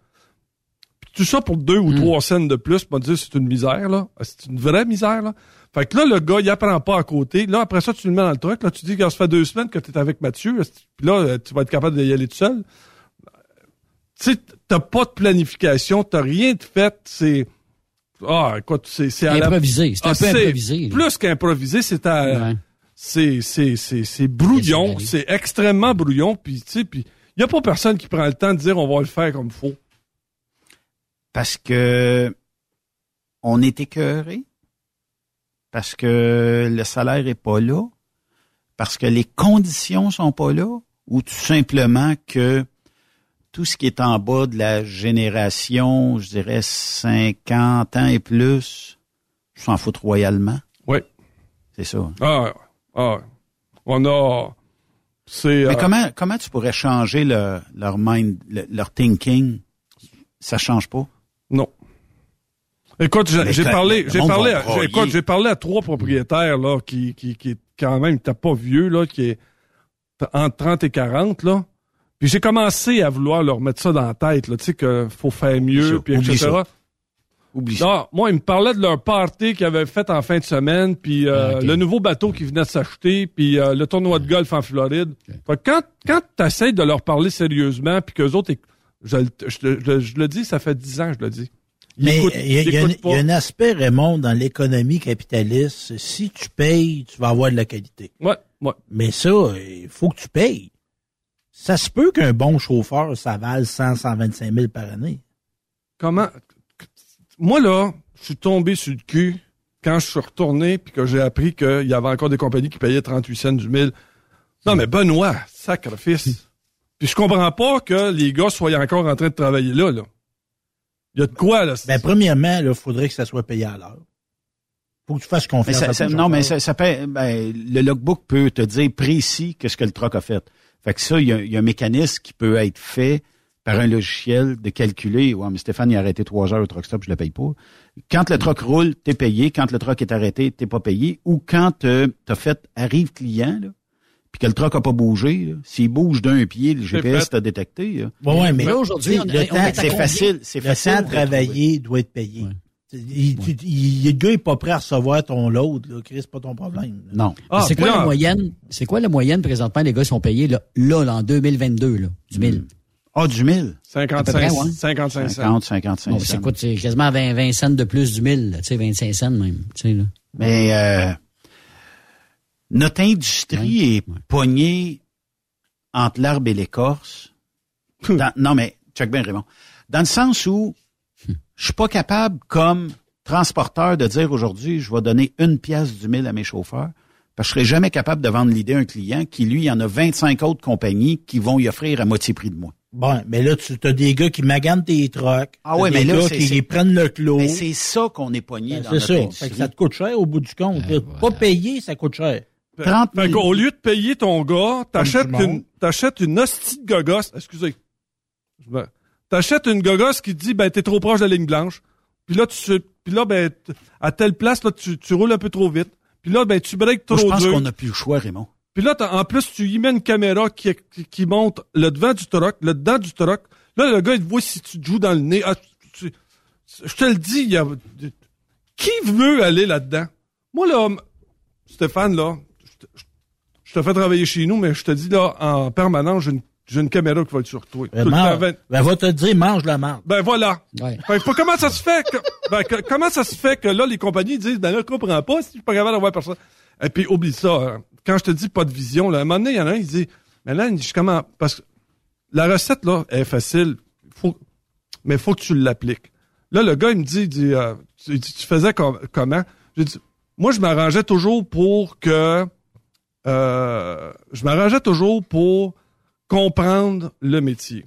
Speaker 8: Puis tout ça pour deux ou hmm. trois scènes de plus, pas dire c'est une misère, là. C'est une vraie misère, là. Fait que là, le gars, il apprend pas à côté. Là, après ça, tu le mets dans le truck. Là, tu dis que ça fait deux semaines que tu es avec Mathieu. Puis là, tu vas être capable d'y aller tout seul tu sais, t'as pas de planification, t'as rien de fait, c'est... Ah, écoute, c'est... C'est
Speaker 7: improvisé, c'est un ah, peu improvisé.
Speaker 8: Plus qu'improvisé, c'est à... C'est, c'est, c'est, c'est brouillon, c'est extrêmement brouillon, puis tu sais, puis y a pas personne qui prend le temps de dire on va le faire comme faut.
Speaker 5: Parce que on est écœuré, parce que le salaire est pas là, parce que les conditions sont pas là, ou tout simplement que tout ce qui est en bas de la génération, je dirais 50 ans et plus, s'en foutent royalement.
Speaker 8: Oui.
Speaker 5: C'est ça.
Speaker 8: Ah, ah. On a.
Speaker 5: C'est. Mais euh, comment, comment tu pourrais changer le, leur mind, leur thinking? Ça change pas?
Speaker 8: Non. Écoute, j'ai parlé, j'ai parlé, à, écoute, j'ai parlé à trois propriétaires là qui, qui, qui quand même, t'as pas vieux là, qui est entre 30 et 40 là. Puis j'ai commencé à vouloir leur mettre ça dans la tête, là, tu sais, qu'il faut faire mieux, puis etc.
Speaker 5: Oublie ça.
Speaker 8: moi, ils me parlaient de leur party qu'ils avaient fait en fin de semaine, puis euh, ah, le nouveau bateau qui venait de s'acheter, puis euh, le tournoi de golf en Floride. quand quand tu essaies de leur parler sérieusement, puis qu'eux autres, je, je, le dis, ça fait dix ans que je le dis.
Speaker 6: Mais il y, a un aspect, Raymond, dans l'économie capitaliste. Si tu payes, tu vas avoir de la qualité.
Speaker 8: Ouais, ouais.
Speaker 6: Mais ça, il faut que tu payes. Ça se peut qu'un bon chauffeur, ça vale 100, 125 000 par année.
Speaker 8: Comment? Moi, là, je suis tombé sur le cul quand je suis retourné puis que j'ai appris qu'il y avait encore des compagnies qui payaient 38 cents du mille. Non, mais Benoît, sacrifice. puis je comprends pas que les gars soient encore en train de travailler là, là. Il y a de quoi, là?
Speaker 6: Ben, premièrement, il faudrait que ça soit payé à l'heure. Faut que tu fasses confiance
Speaker 5: Mais ça-
Speaker 6: à
Speaker 5: ça- non, mais ça, ça peut- ben, le logbook peut te dire précis qu'est-ce que le truck a fait. Fait que ça, il y a, il y a un mécanisme qui peut être fait par un logiciel de calculer. Ouais, mais Stéphane, il a arrêté trois heures au truck stop, je le paye pas. Quand le truck roule, t'es payé. Quand le truck est arrêté, t'es pas payé. Ou quand tu as fait arrive client, là, puis que le truck a pas bougé, là, s'il bouge d'un pied, le GPS t'a détecté. Là.
Speaker 6: Ouais, ouais, mais
Speaker 7: aujourd'hui,
Speaker 6: le
Speaker 7: on
Speaker 6: temps-
Speaker 5: c'est facile, c'est
Speaker 6: le
Speaker 5: facile.
Speaker 6: temps
Speaker 5: de
Speaker 6: de travailler doit être payé. Il, tu- il- le gars est pas prêt à recevoir ton load, là. Chris, pas ton problème. là.
Speaker 5: Non.
Speaker 8: Ah,
Speaker 7: c'est quoi
Speaker 8: là-
Speaker 7: la moyenne? C'est quoi la moyenne présentement? Les gars sont payés là, là, là, en 2022, là, du 1000.
Speaker 5: Ah, du 1000.
Speaker 8: 55,
Speaker 7: À peu près, ouais.
Speaker 8: 55 cents.
Speaker 5: 50, 55
Speaker 7: Bon,
Speaker 5: cents.
Speaker 7: c'est quoi, c'est quasiment 20, 20 cents de plus du 1000, là, tu sais, 25 cents même, tu sais, là.
Speaker 5: Mais euh, notre industrie est pognée entre l'arbre et l'écorce. Dans- non, mais check bien, Raymond. Dans le sens où je suis pas capable, comme transporteur, de dire aujourd'hui, je vais donner une pièce du mille à mes chauffeurs. Parce que je serais jamais capable de vendre l'idée à un client qui, lui, il y en a 25 autres compagnies qui vont y offrir à moitié prix de moi.
Speaker 6: Bon, mais là, tu as des gars qui maganent tes trucks.
Speaker 5: Ah
Speaker 6: des
Speaker 5: mais là,
Speaker 6: gars qui prennent le clos.
Speaker 5: Mais c'est ça qu'on est pogné
Speaker 6: Ben,
Speaker 5: dans
Speaker 6: c'est
Speaker 5: notre
Speaker 6: ça. Fait
Speaker 5: industrie.
Speaker 6: que ça te coûte cher au bout du compte. là. Pas payer, ça coûte cher.
Speaker 5: 30
Speaker 8: Fait
Speaker 5: 000.
Speaker 8: qu'au lieu de payer ton gars, t'achètes une, t'achètes une hostie de gogosse. Excusez. Je me- T'achètes une gogosse qui te dit, ben, t'es trop proche de la ligne blanche. Puis là, tu, puis là, ben, à telle place, là, tu, tu roules un peu trop vite. Puis là, ben, tu breaks trop
Speaker 5: Moi, je pense
Speaker 8: dur.
Speaker 5: qu'on n'a plus le choix, Raymond.
Speaker 8: Puis là, t'as- en plus, tu y mets une caméra qui, qui, qui monte le devant du truck, le dedans du truck. Là, le gars, il te voit si tu te joues dans le nez. Ah, tu- tu- je te le dis, il y a, qui veut aller là-dedans? Moi, là, Stéphane, là, je te, je te fais travailler chez nous, mais je te dis, là, en permanence, j'ai une, j'ai une caméra qui va être sur toi. Tout le temps, vingt-
Speaker 6: ben, va te dire, mange la marde.
Speaker 8: ben voilà.
Speaker 7: Ouais.
Speaker 8: Que comment ça se fait que, ben, que- comment ça se fait que là, les compagnies disent, ben là, je comprends pas si je suis pas capable d'avoir personne. Et puis, oublie ça. hein. Quand je te dis pas de vision, là, à un moment donné, il y en a un, il dit, mais là, je comment, parce que la recette, là, est facile. Faut, mais faut que tu l'appliques. Là, le gars, il me dit, il dit, euh, tu faisais com- comment? J'ai dit, moi, je m'arrangeais toujours pour que, euh, je m'arrangeais toujours pour comprendre le métier.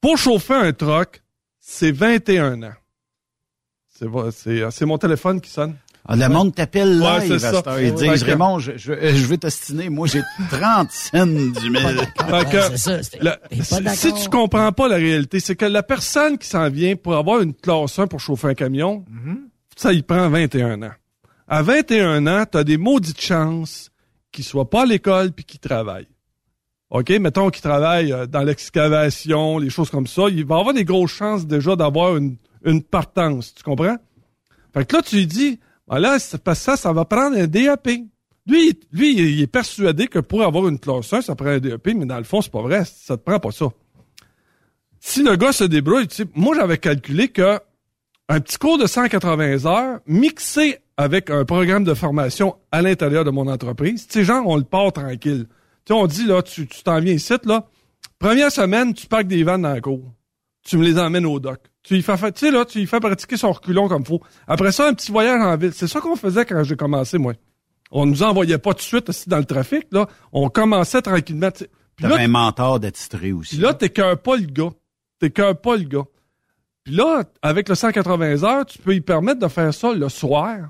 Speaker 8: Pour chauffer un truck, c'est 21 ans. C'est vrai, c'est c'est mon téléphone qui sonne.
Speaker 5: Ah, le monde t'appelle
Speaker 8: Ouais,
Speaker 5: live
Speaker 8: c'est
Speaker 5: à
Speaker 8: ça.
Speaker 5: cette heure. Ils
Speaker 8: Ouais.
Speaker 5: disent, Raymond, je, je, je vais t'ostiner. Moi, j'ai 30 cents du mille.
Speaker 7: Ouais,
Speaker 8: si,
Speaker 7: d'accord.
Speaker 8: si tu comprends pas la réalité, c'est que la personne qui s'en vient pour avoir une classe 1 pour chauffer un camion, ça y prend 21 ans. À 21 ans, tu as des maudites chances qu'il soit pas à l'école puis qu'il travaille. OK, mettons qu'il travaille euh, dans l'excavation, les choses comme ça, il va avoir des grosses chances déjà d'avoir une, une partance, tu comprends? Fait que là, tu lui dis, voilà, parce que ça, ça va prendre un DAP. Lui, il- lui, il est persuadé que pour avoir une classe 1, ça prend un DAP, mais dans le fond, c'est pas vrai, ça te prend pas ça. Si le gars se débrouille, tu sais, moi, j'avais calculé que un petit cours de 180 heures mixé avec un programme de formation à l'intérieur de mon entreprise, tu sais, genre, on le part tranquille. Tu sais, on dit, là, tu tu t'en viens ici, là, première semaine, tu packs des vannes dans la cour. Tu me les emmènes au dock. Tu y fais, fa- tu sais, là, tu y fais pratiquer son reculon comme faut. Après ça, un petit voyage en ville. C'est ça qu'on faisait quand j'ai commencé, moi. On nous envoyait pas tout de suite assis dans le trafic, là. On commençait tranquillement. tu sais. Puis là,
Speaker 5: un mentor d'attitré aussi.
Speaker 8: puis là, t'écœures pas le gars. T'écœures pas le gars. Puis là, avec le 180 heures, tu peux y permettre de faire ça le soir.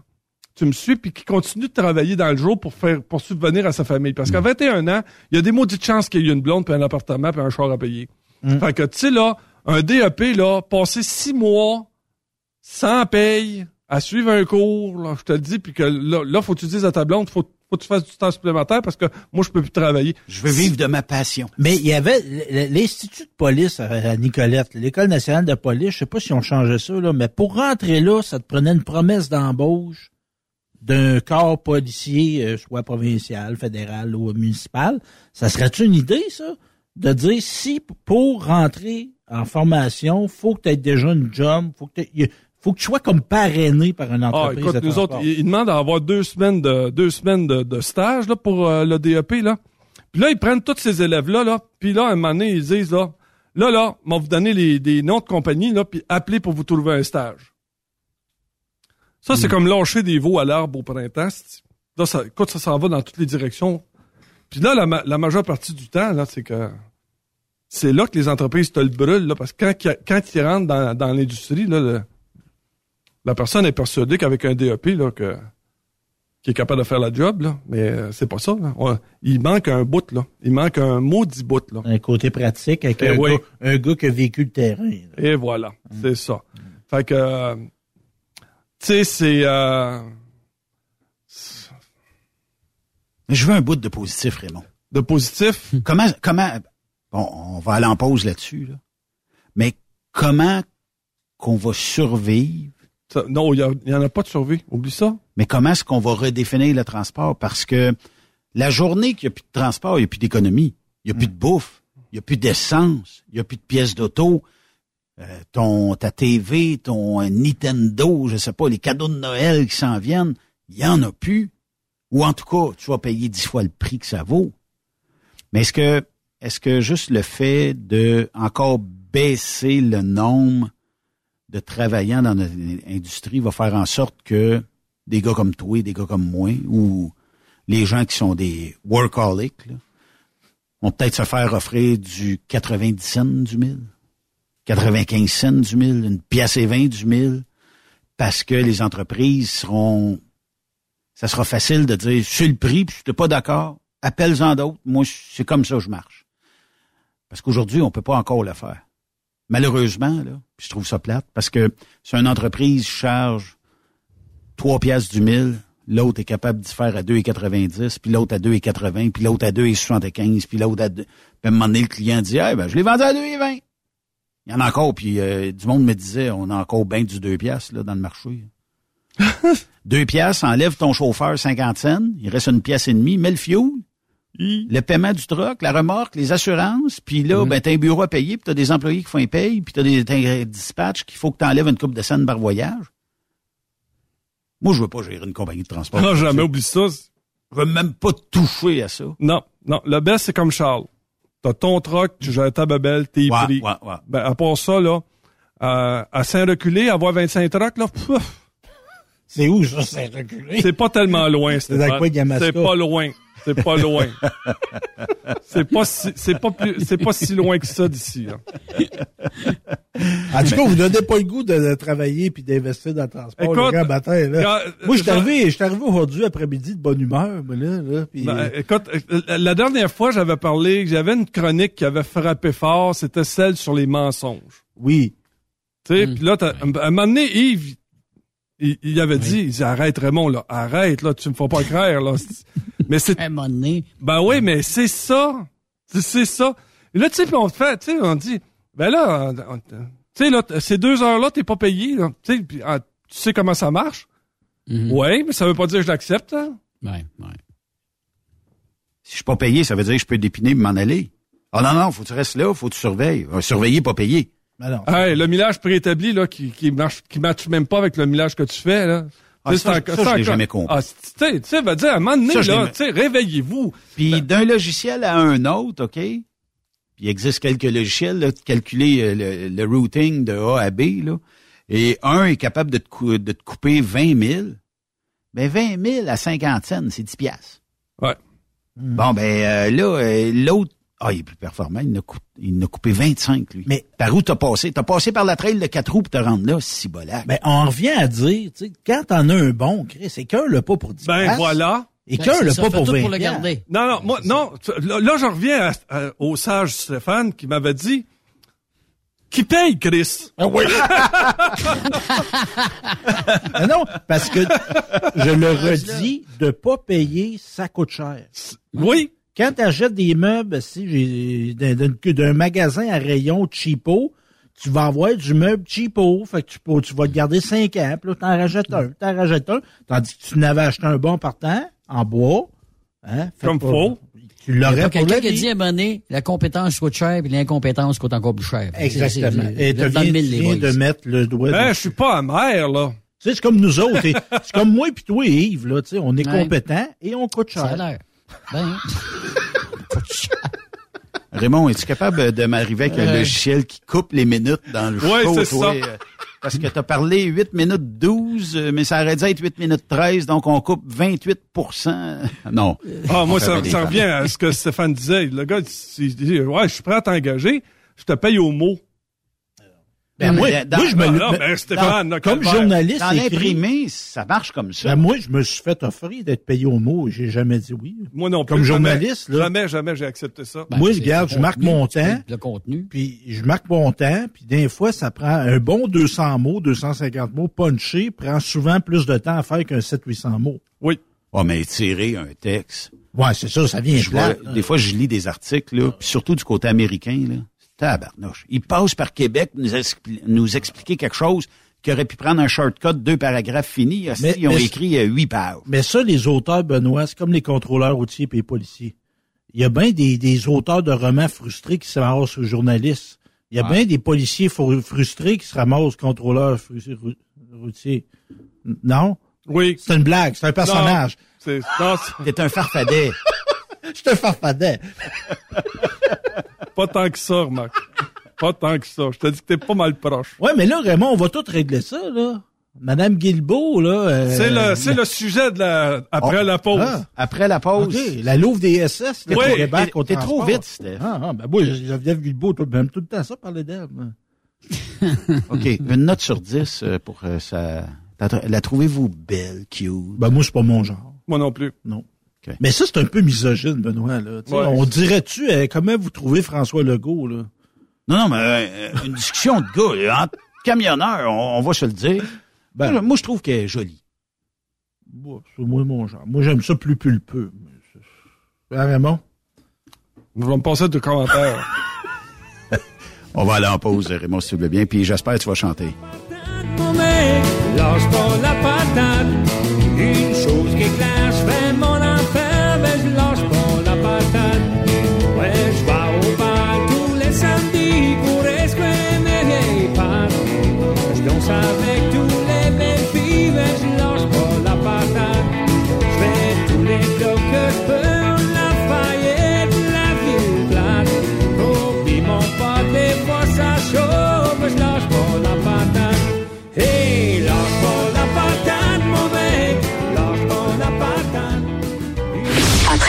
Speaker 8: Tu me suis, puis qui continue de travailler dans le jour pour faire pour subvenir à sa famille. Parce qu'à 21 ans, il y a des maudites chances qu'il y ait une blonde, puis un appartement, puis un char à payer. Fait que, tu sais, là, un DEP, là, passer six mois sans paye, à suivre un cours, là, je te le dis, puis que là, là, faut que tu dises à ta blonde, faut, faut que tu fasses du temps supplémentaire parce que moi, je peux plus travailler.
Speaker 5: Je veux vivre de ma passion.
Speaker 6: Mais il y avait l'Institut de police à à Nicolette, l'École nationale de police, je sais pas si on changeait ça, là, mais pour rentrer là, ça te prenait une promesse d'embauche d'un corps policier, euh, soit provincial, fédéral ou municipal. Ça serait une idée, ça? De dire si pour rentrer en formation, faut que tu aies déjà une job, faut que y- faut que tu sois comme parrainé par une
Speaker 8: Ah,
Speaker 6: entreprise.
Speaker 8: écoute,
Speaker 6: de
Speaker 8: nous autres, ils, ils demandent d'avoir deux semaines de deux semaines de, de stage là, pour euh, le DEP. Là. Puis là, ils prennent tous ces élèves-là, là, puis là, à un moment donné, ils disent, là, là, là, on va vous donner les, des noms de compagnie, là, puis appelez pour vous trouver un stage. Ça, c'est comme lâcher des veaux à l'arbre au printemps. Là, ça, écoute, ça s'en va dans toutes les directions. Puis là, la, ma- la majeure partie du temps, là, c'est que c'est là que les entreprises te le brûlent, là, parce que quand, ils- quand ils rentrent dans, dans l'industrie, là, le- la personne est persuadée qu'avec un DEP, là, que, qui est capable de faire la job, là, mais euh, c'est pas ça. Là. On- il manque un bout, là. Il manque un maudit bout, là.
Speaker 6: Un côté pratique avec
Speaker 8: Eh
Speaker 6: un,
Speaker 8: oui.
Speaker 6: gars, un gars qui a vécu le terrain. là.
Speaker 8: Et voilà, c'est ça. Fait que, euh, sais, c'est... euh,
Speaker 5: Mais je veux un bout de positif, Raymond.
Speaker 8: de positif,
Speaker 5: Comment, comment, bon, on va aller en pause là-dessus, là. Mais comment qu'on va survivre?
Speaker 8: ça- non, il n'y en a pas de survie. Oublie ça.
Speaker 5: Mais comment est-ce qu'on va redéfinir le transport? Parce que la journée qu'il n'y a plus de transport, il n'y a plus d'économie. Il n'y a plus de bouffe. Il n'y a plus d'essence. Il n'y a plus de pièces d'auto. Euh, ton, ta TV, ton euh, Nintendo, je sais pas, les cadeaux de Noël qui s'en viennent, il n'y en a plus. Ou en tout cas, tu vas payer dix fois le prix que ça vaut. Mais est-ce que, est-ce que juste le fait de encore baisser le nombre de travaillants dans notre industrie va faire en sorte que des gars comme toi, des gars comme moi, ou les gens qui sont des workaholics, là, vont peut-être se faire offrir du 90 cents du mille, 95 cents du mille, une pièce et 20 du mille, parce que les entreprises seront... Ça sera facile de dire, sur le prix, puis je suis pas d'accord, appelle-en d'autres, moi, c'est comme ça que je marche. Parce qu'aujourd'hui, on peut pas encore le faire. Malheureusement, là, puis je trouve ça plate, parce que si une entreprise charge 3 piastres du mille, l'autre est capable d'y faire à 2,90, puis l'autre à 2,80, puis l'autre à 2,75, puis l'autre à 2... Puis à un moment donné, le client dit, ah, ben, je l'ai vendu à 2,20. Il y en a encore, puis euh, du monde me disait, on a encore bien du 2 piastres, là, dans le marché. 2 piastres, enlève ton chauffeur 50 cents, il reste une pièce et demie, mets le fuel, le paiement du truck, la remorque, les assurances, puis là, ben, t'as un bureau à payer, puis t'as des employés qui font un paye, puis t'as des, t'as un dispatch qu'il faut que t'enlèves une coupe de scène par voyage. Moi, je veux pas gérer une compagnie de transport.
Speaker 8: Non, jamais oublie ça.
Speaker 5: Je veux même pas toucher à ça.
Speaker 8: Non, non. Le best, c'est comme Charles. T'as ton truck, tu gères ta babelle, t'es
Speaker 5: Ouais,
Speaker 8: pris.
Speaker 5: ouais, ouais.
Speaker 8: Ben, à part ça, là, euh, à Saint-Reculé, avoir 25 trucks, là,
Speaker 6: C'est où, ça, c'est reculé?
Speaker 8: c'est pas tellement loin?
Speaker 6: C'est
Speaker 8: pas loin. C'est pas loin. c'est pas si, c'est pas plus, c'est pas si loin que ça d'ici, là.
Speaker 6: En tout cas, vous donnez pas le goût de, de travailler puis d'investir dans le transport
Speaker 8: Écoute,
Speaker 6: le grand matin, là.
Speaker 8: quand-
Speaker 6: moi, je suis arrivé, je arrivé aujourd'hui après-midi de bonne humeur, moi, là,
Speaker 8: Ben, écoute, euh, la dernière fois, j'avais parlé, j'avais une chronique qui avait frappé fort, c'était celle sur les mensonges.
Speaker 6: oui.
Speaker 8: Tu sais, puis là, à un moment donné, Yves, il, il avait dit, il dit, arrête Raymond, là, arrête, là, tu me fais pas croire, là. Mais c'est,
Speaker 7: À un moment donné,
Speaker 8: ben oui, mais c'est ça. C'est- C'est ça. Et là, tu sais, puis on te fait, tu sais, on dit, ben là, tu sais, là, ces deux heures-là, t'es pas payé, là. Tu sais, puis, ah, tu sais comment ça marche?
Speaker 7: Mhm.
Speaker 8: Ouais, mais ça veut pas dire que je l'accepte, hein.
Speaker 7: ouais, ouais.
Speaker 5: Si je suis pas payé, ça veut dire que je peux dépiner et m'en aller. Ah non, non, faut que tu restes là, faut que tu surveilles. Euh, Surveiller, pas payer.
Speaker 6: Ben non.
Speaker 8: Hey, le millage préétabli, là, qui, qui marche, qui matche même pas avec le millage que tu fais, là.
Speaker 5: Ah, ça, ça,
Speaker 8: encore-
Speaker 5: je l'ai jamais compris.
Speaker 8: Ah, tu sais, va dire, à un moment donné,
Speaker 5: Ça,
Speaker 8: là,
Speaker 5: l'ai-
Speaker 8: tu sais, réveillez-vous.
Speaker 5: Puis d'un logiciel à un autre, OK? Puis il existe quelques logiciels là, de calculer euh, le, le routing de A à B, là. Et un est capable de te, de te couper 20 000. Ben 20 000 à 50 cents, c'est 10 piastres.
Speaker 8: Ouais.
Speaker 5: Bon, ben euh, là, euh, l'autre, ah, il est plus performant, il en a, cou- il en a coupé 25, lui.
Speaker 6: Mais-
Speaker 5: Par où t'as passé? T'as passé par la trail de 4 roues pour te rendre là, si bolac.
Speaker 6: Ben, on revient à dire, tu sais, quand t'en as un bon, Chris, c'est qu'un le pas pour 10
Speaker 8: Ben, voilà.
Speaker 6: Et
Speaker 7: Ben,
Speaker 6: qu'un le
Speaker 7: ça,
Speaker 6: pas pour
Speaker 7: tout
Speaker 6: 20
Speaker 7: pour le garder.
Speaker 8: Non, non, moi, non. Là, là, je reviens à- à- au sage Stéphane qui m'avait dit, qui paye, Chris?
Speaker 6: Ah oui. Ah non, parce que je le redis, de pas payer, ça coûte cher.
Speaker 8: Oui.
Speaker 6: Quand tu achètes des meubles, si d'un- magasin à rayon cheapo, tu vas avoir du meuble cheapo, fait que tu, peux- tu vas te garder 5 ans, puis là, t'en rajoutes un, t'en rajoutes un, tandis que tu n'avais acheté un bon partant, en bois, hein, fait
Speaker 8: Comme
Speaker 6: pas-
Speaker 8: faux.
Speaker 6: Tu l'aurais
Speaker 7: quelqu'un
Speaker 6: la
Speaker 7: qui a dit à un moment donné, la compétence coûte cher, puis l'incompétence coûte encore plus cher.
Speaker 6: Exactement. Et tu viens,
Speaker 7: le mille,
Speaker 6: viens de mettre le doigt
Speaker 8: Ben, je suis pas amer, là.
Speaker 6: Tu sais, c'est comme nous autres. et- c'est comme moi puis toi, Yves, là, tu sais, on est
Speaker 7: Ouais.
Speaker 6: compétent et on coûte
Speaker 7: Ça a
Speaker 6: cher.
Speaker 7: l'air. Ben,
Speaker 5: Raymond, es-tu capable de m'arriver avec un
Speaker 6: Ouais.
Speaker 5: logiciel qui coupe les minutes dans le
Speaker 8: Ouais,
Speaker 5: show,
Speaker 8: c'est
Speaker 5: toi,
Speaker 8: ça.
Speaker 5: euh, Parce que tu as parlé 8 minutes 12, euh, mais ça aurait dû être 8 minutes 13, donc on coupe 28% Non.
Speaker 8: Ah, moi, ça, revient à ce que Stéphane disait. Le gars, il dit, ouais, je suis prêt à t'engager, je te paye au mot.
Speaker 6: Ben, moi,
Speaker 5: dans-
Speaker 6: moi, je me
Speaker 8: ben, Stéphane, là,
Speaker 6: comme journaliste
Speaker 5: Dans l'imprimé, ça marche comme ça.
Speaker 6: ben, moi, je me suis fait offrir d'être payé au mot et j'ai jamais dit oui.
Speaker 8: Moi non plus.
Speaker 6: Comme
Speaker 8: jamais-
Speaker 6: journaliste, là.
Speaker 8: Jamais, jamais j'ai accepté ça.
Speaker 7: Ben,
Speaker 6: moi, regarde,
Speaker 7: le
Speaker 6: je marque mon temps.
Speaker 7: Le contenu.
Speaker 6: Puis je marque mon temps, puis des fois, ça prend un bon 200 mots, 250 mots, punché, prend souvent plus de temps à faire qu'un 700-800 mots.
Speaker 8: Oui.
Speaker 5: Oh, mais tirer un texte.
Speaker 6: Ouais, c'est ça, ça vient
Speaker 5: Je vois- des fois, je lis des articles, là, puis surtout du côté américain, là. Tabarnouche. Ils passent par Québec pour nous, expli- nous expliquer quelque chose qui aurait pu prendre un shortcut, deux paragraphes finis.
Speaker 6: Mais-
Speaker 5: ils ont
Speaker 6: mais-
Speaker 5: écrit euh, huit pages.
Speaker 6: Mais ça, les auteurs, Benoît, c'est comme les contrôleurs routiers et les policiers. Il y a bien des, des auteurs de romans frustrés qui se ramassent aux journalistes. Il y a bien des policiers fru- frustrés qui se ramassent contrôleurs fru- rou- routiers. Non?
Speaker 8: Oui.
Speaker 6: C'est une blague, c'est un personnage.
Speaker 8: C'est, non, c'est
Speaker 5: T'es un farfadet.
Speaker 6: Je te farfadais.
Speaker 8: pas tant que ça, Marc. Pas tant que ça. Je te dis que t'es pas mal proche.
Speaker 6: Ouais, mais là, Raymond, on va tout régler ça, là. Madame Guilbeault, là. euh,
Speaker 8: C'est le, c'est le sujet de la, après
Speaker 5: Oh.
Speaker 8: la pause.
Speaker 6: Ah.
Speaker 5: Après la pause.
Speaker 6: La Louvre des SS, là,
Speaker 8: Oui,
Speaker 6: au Québec, au
Speaker 5: T'es trop vite, Steph.
Speaker 6: Ah, ah, ben moi, Geneviève Guilbeault, tout, même tout le temps ça, parler d'elle.
Speaker 5: OK. Une note sur 10 euh, pour euh, ça. La, la trouvez-vous belle, cute?
Speaker 6: Ben moi, c'est pas mon genre.
Speaker 8: Moi non plus.
Speaker 6: Non. Mais ça, c'est un peu misogyne, Benoît. Là.
Speaker 8: Ouais.
Speaker 6: On dirait-tu, euh, comment vous trouvez François Legault? Là?
Speaker 5: Non, non, mais euh, une discussion de gars, là, entre camionneurs, on, on va se le dire.
Speaker 6: Ben.
Speaker 5: moi, moi, je trouve qu'elle est jolie.
Speaker 6: Bon, c'est moi mon genre. Moi, j'aime ça plus pulpeux. Hein, Raymond?
Speaker 8: Vais me passer de commentaires.
Speaker 5: On va aller en pause, Raymond, si tu le veux bien, puis j'espère que tu vas chanter.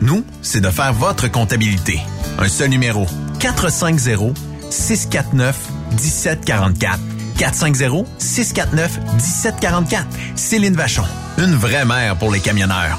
Speaker 1: Nous, c'est de faire votre comptabilité. Un seul numéro. 450 649 1744. 450-649-1744. Céline Vachon. Une vraie mère pour les camionneurs.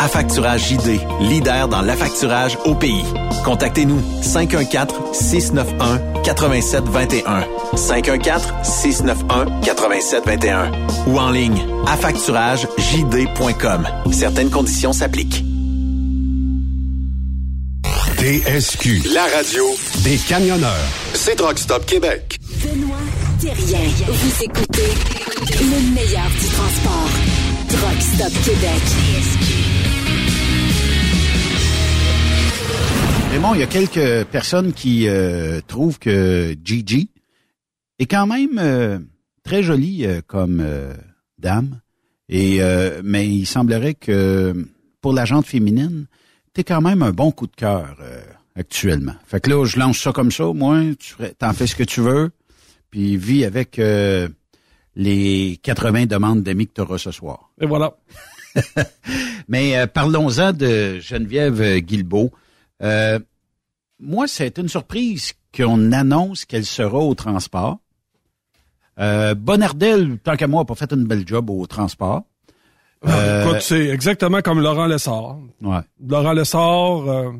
Speaker 3: Affacturage JD, leader dans l'affacturage au pays. Contactez-nous 514-691-8721. 514-691-8721. Ou en ligne, affacturagejd.com. Certaines conditions s'appliquent.
Speaker 4: TSQ, la radio des camionneurs. C'est Truck Stop Québec.
Speaker 9: Benoît Thérien. Vous écoutez le meilleur du transport. Truck Stop Québec.
Speaker 5: Raymond, il y a quelques personnes qui euh, trouvent que Gigi est quand même euh, très jolie euh, comme euh, dame. Et euh, mais il semblerait que pour la jante féminine, t'es quand même un bon coup de cœur euh, actuellement. Fait que là, je lance ça comme ça. Moi, tu t'en fais ce que tu veux, puis vis avec euh, les 80 demandes d'amis que tu auras ce soir.
Speaker 8: Et voilà.
Speaker 5: Mais euh, parlons-en de Geneviève Guilbeault. Euh, moi, c'est une surprise qu'on annonce qu'elle sera au transport. Euh, Bonardel, tant qu'à moi, a pas fait une belle job au transport. Euh,
Speaker 8: Écoute, c'est exactement comme Laurent Lessard.
Speaker 5: Ouais.
Speaker 8: Laurent Lessard, euh,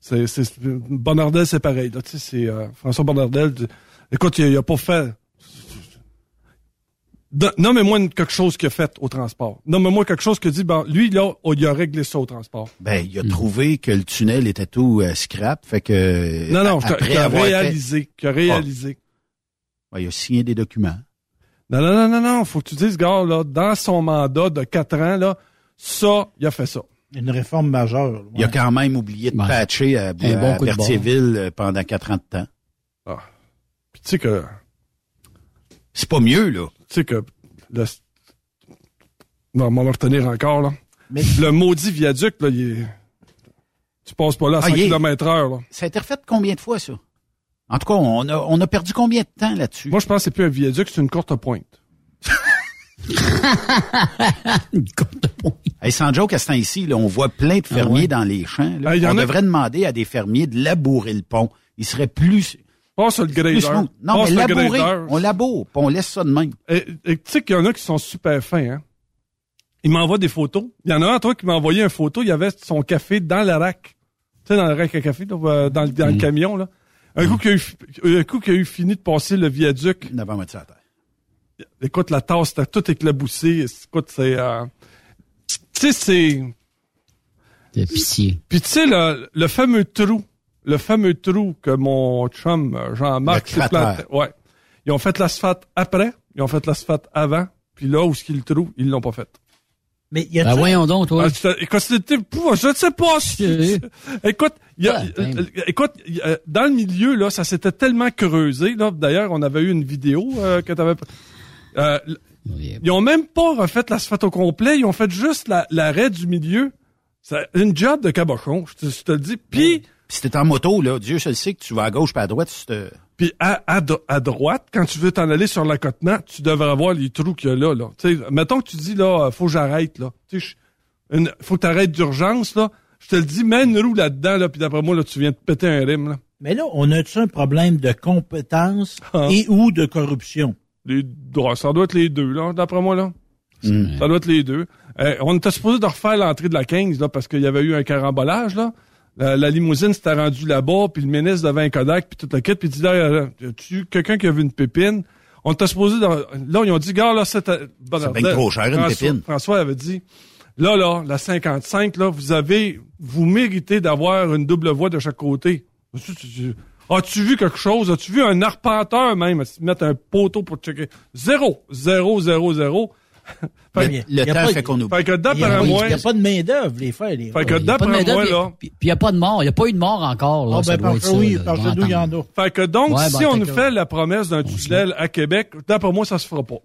Speaker 8: c'est, c'est, Bonardel, c'est pareil. Là, tu sais, c'est François Bonardel. Écoute, il, il a pas fait. Nommez-moi quelque chose qu'il a fait au transport. Nommez-moi quelque chose que dit, ben, lui, là, il a réglé ça au transport.
Speaker 5: Ben, il a trouvé que le tunnel était tout euh, scrap, fait que
Speaker 8: Non, non,
Speaker 5: a-
Speaker 8: qui a- réalisé, qui a réalisé.
Speaker 5: Ouais, il a signé des documents.
Speaker 8: Non, non, non, non, non, faut que tu dises, gars, là, dans son mandat de quatre ans, là, ça, il a fait ça.
Speaker 6: Une réforme majeure.
Speaker 5: Il a quand même oublié de
Speaker 6: Ouais.
Speaker 5: patcher à,
Speaker 6: Un bon
Speaker 5: à Berthierville euh, pendant quatre ans de temps.
Speaker 8: Ah. Puis tu sais que...
Speaker 5: C'est pas mieux, là.
Speaker 8: Tu sais que... Le... Non, on va le retenir encore, là. Le maudit viaduc, là, il est... Tu passes pas là à
Speaker 5: Ah,
Speaker 8: 100
Speaker 5: il est-
Speaker 8: km heure, là.
Speaker 5: Ça a été refait combien de fois, ça? En tout cas, on a, on a perdu combien de temps là-dessus?
Speaker 8: Moi, je pense que c'est plus un viaduc, c'est une courte pointe.
Speaker 5: Hey, sans joke, à ce temps-ci, là, on voit plein de fermiers
Speaker 8: Ah ouais.
Speaker 5: dans les champs. là.
Speaker 8: Ah,
Speaker 5: on
Speaker 8: a-
Speaker 5: devrait demander à des fermiers de labourer le pont. Il serait plus...
Speaker 8: Pas sur le grader.
Speaker 5: plus smooth. Non,
Speaker 8: Pas
Speaker 5: mais labourer. On laboure, puis on laisse ça de même.
Speaker 8: Et tu sais qu'il y en a qui sont super fins, hein. Il m'envoie des photos. Il y en a un, toi, qui m'a envoyé une photo. Il y avait son café dans la rack. Tu sais, dans le rack à café, là, euh, dans, le- dans le camion, là. Un coup qu'il a, eu, un coup qu'il a eu fini de passer le viaduc.
Speaker 5: De ça à terre.
Speaker 8: écoute, la tasse était tout éclaboussée. Écoute, c'est... euh, tu sais, c'est...
Speaker 7: De pitié.
Speaker 8: Puis tu sais, le, le fameux trou, le fameux trou que mon chum euh, Jean-Marc s'est planté. Ouais. Ils ont fait l'asphalte après, ils ont fait l'asphalte avant, puis là où est-ce qu'il le trou, ils l'ont pas fait.
Speaker 6: Mais y a
Speaker 7: Ben voyons donc, toi.
Speaker 8: Ah, écoute, je ne sais pas si... Écoute, il y a-
Speaker 7: Ah, ben.
Speaker 8: euh, écoute, y a- dans le milieu, là, ça s'était tellement creusé. Là, D'ailleurs, on avait eu une vidéo euh, que tu avais... ils ont même pas refait l'asphalte au complet, ils ont fait juste la- l'arrêt du milieu. C'est une job de cabochon, je te, je te le dis. Puis...
Speaker 5: Puis si t'es en moto, là, Dieu seul sait que tu vas à gauche pas à droite, tu te...
Speaker 8: Puis à, à, à droite, quand tu veux t'en aller sur l'accotement, tu devrais voir les trous qu'il y a là. là. Tu sais, mettons que tu dis là, euh, faut que j'arrête là. Tu sais, je- une- faut que t'arrêtes d'urgence là. Je te le dis, mets une roue là-dedans là, puis d'après moi là, tu viens de péter un rime là.
Speaker 6: Mais là, on a-tu un problème de compétence
Speaker 8: Ah.
Speaker 6: et ou de corruption?
Speaker 8: Les, ouais, ça doit être les deux là, d'après moi là. Ça doit être les deux. Euh, on était supposé de refaire l'entrée de la 15 là parce qu'il y avait eu un carambolage là. La, la limousine s'était rendue là-bas, puis le ministre devait un Kodak, puis tout le kit, puis il dit là, euh, a-tu quelqu'un qui a vu une pépine? On était supposé de- là ils ont dit gars là c'était bon,
Speaker 5: C'est bien trop cher, une pépine.
Speaker 8: François avait dit là là la 55 là vous avez vous méritez d'avoir une double voie de chaque côté. Tu- tu- tu- As-tu vu quelque chose? As-tu vu un arpenteur même mettre un poteau pour checker? Zéro. Zéro, zéro, zéro.
Speaker 5: Le temps fait qu'on oublie.
Speaker 8: Fait que
Speaker 6: Il n'y a,
Speaker 8: d'après
Speaker 6: pas-
Speaker 8: moi,
Speaker 6: il y a pas de main-d'œuvre, les faire. Les
Speaker 8: Fait que
Speaker 7: Il y a pas de
Speaker 8: d'après
Speaker 7: main-d'œuvre,
Speaker 8: moi,
Speaker 7: puis-
Speaker 8: là.
Speaker 7: Puis il n'y a pas de mort. Il n'y a pas eu de mort encore. Là,
Speaker 6: Ah, ben,
Speaker 7: ça,
Speaker 6: oui, nous, il y en a.
Speaker 8: Fait que donc,
Speaker 7: Ouais,
Speaker 8: si
Speaker 7: ben,
Speaker 8: on nous fait la promesse d'un tunnel à Québec, d'après moi, ça se fera pas.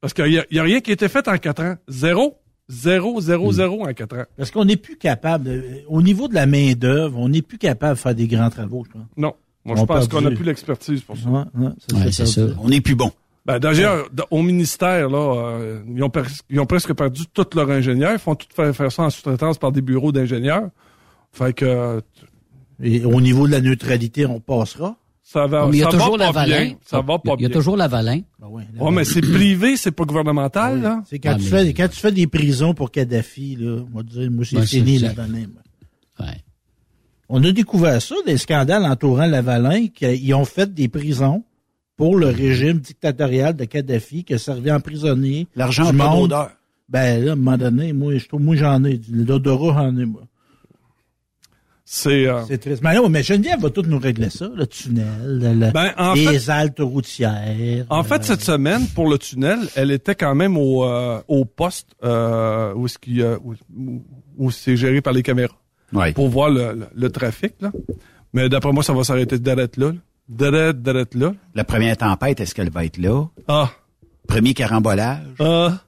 Speaker 8: Parce qu'il y, a- y a rien qui a été fait en quatre ans. Zéro. Zéro,
Speaker 7: Hmm.
Speaker 8: zéro, zéro en quatre ans.
Speaker 6: Parce qu'on n'est plus capable, au niveau de la main-d'œuvre, on n'est plus capable de faire des grands travaux, je pense.
Speaker 8: Non. Moi,
Speaker 6: On
Speaker 8: je pense qu'on n'a plus l'expertise pour ça.
Speaker 6: Ouais, ouais, ça.
Speaker 5: On n'est plus bon.
Speaker 8: Ben, d'ailleurs, au ministère, là, euh, ils, ont ils ont presque perdu tous leurs ingénieurs. Ils font tout faire, faire ça en sous-traitance par des bureaux d'ingénieurs. Fait que euh,
Speaker 6: Et au niveau de la neutralité, on passera?
Speaker 8: ça va,
Speaker 7: Mais il y a
Speaker 8: ça
Speaker 7: toujours
Speaker 8: va
Speaker 7: la
Speaker 8: pas
Speaker 7: Valin.
Speaker 8: bien. Ça va
Speaker 7: Il y a-
Speaker 8: pas
Speaker 7: il y a
Speaker 8: bien.
Speaker 7: toujours la Valin.
Speaker 6: Ben ouais,
Speaker 8: Ouais, mais c'est privé, c'est pas gouvernemental, là.
Speaker 6: C'est quand,
Speaker 7: Ah,
Speaker 6: tu
Speaker 7: mais-
Speaker 6: fais, quand tu fais des prisons pour Kadhafi, là, on va dire, moi, c'est
Speaker 7: Ben,
Speaker 6: fini,
Speaker 7: c'est-
Speaker 6: la Valin. moi.
Speaker 7: Ouais.
Speaker 6: On a découvert ça, des scandales entourant Lavalin, qu'ils ont fait des prisons pour le régime dictatorial de Kadhafi, qui a servi à emprisonner
Speaker 5: L'argent
Speaker 6: du
Speaker 5: pas
Speaker 6: monde. Ben là, à un moment donné, moi, je trouve, moi j'en ai. L'odorat, j'en ai, moi.
Speaker 8: C'est euh,
Speaker 6: C'est triste. Mais non, mais Geneviève va tout nous régler ça, le tunnel, le-
Speaker 8: Ben, en
Speaker 6: les
Speaker 8: fait-
Speaker 6: haltes routières.
Speaker 8: En fait, cette semaine, pour le tunnel, elle était quand même au, euh, au poste euh, où, ce qui, euh, où, où- où c'est géré par les caméras
Speaker 5: Ouais.
Speaker 8: pour voir le, le, le trafic. Là. Mais d'après moi, ça va s'arrêter d'arrêter là. D'arrêter, d'arrêter là.
Speaker 5: La première tempête, est-ce qu'elle va être là?
Speaker 8: Ah,
Speaker 5: Premier carambolage?
Speaker 8: ah.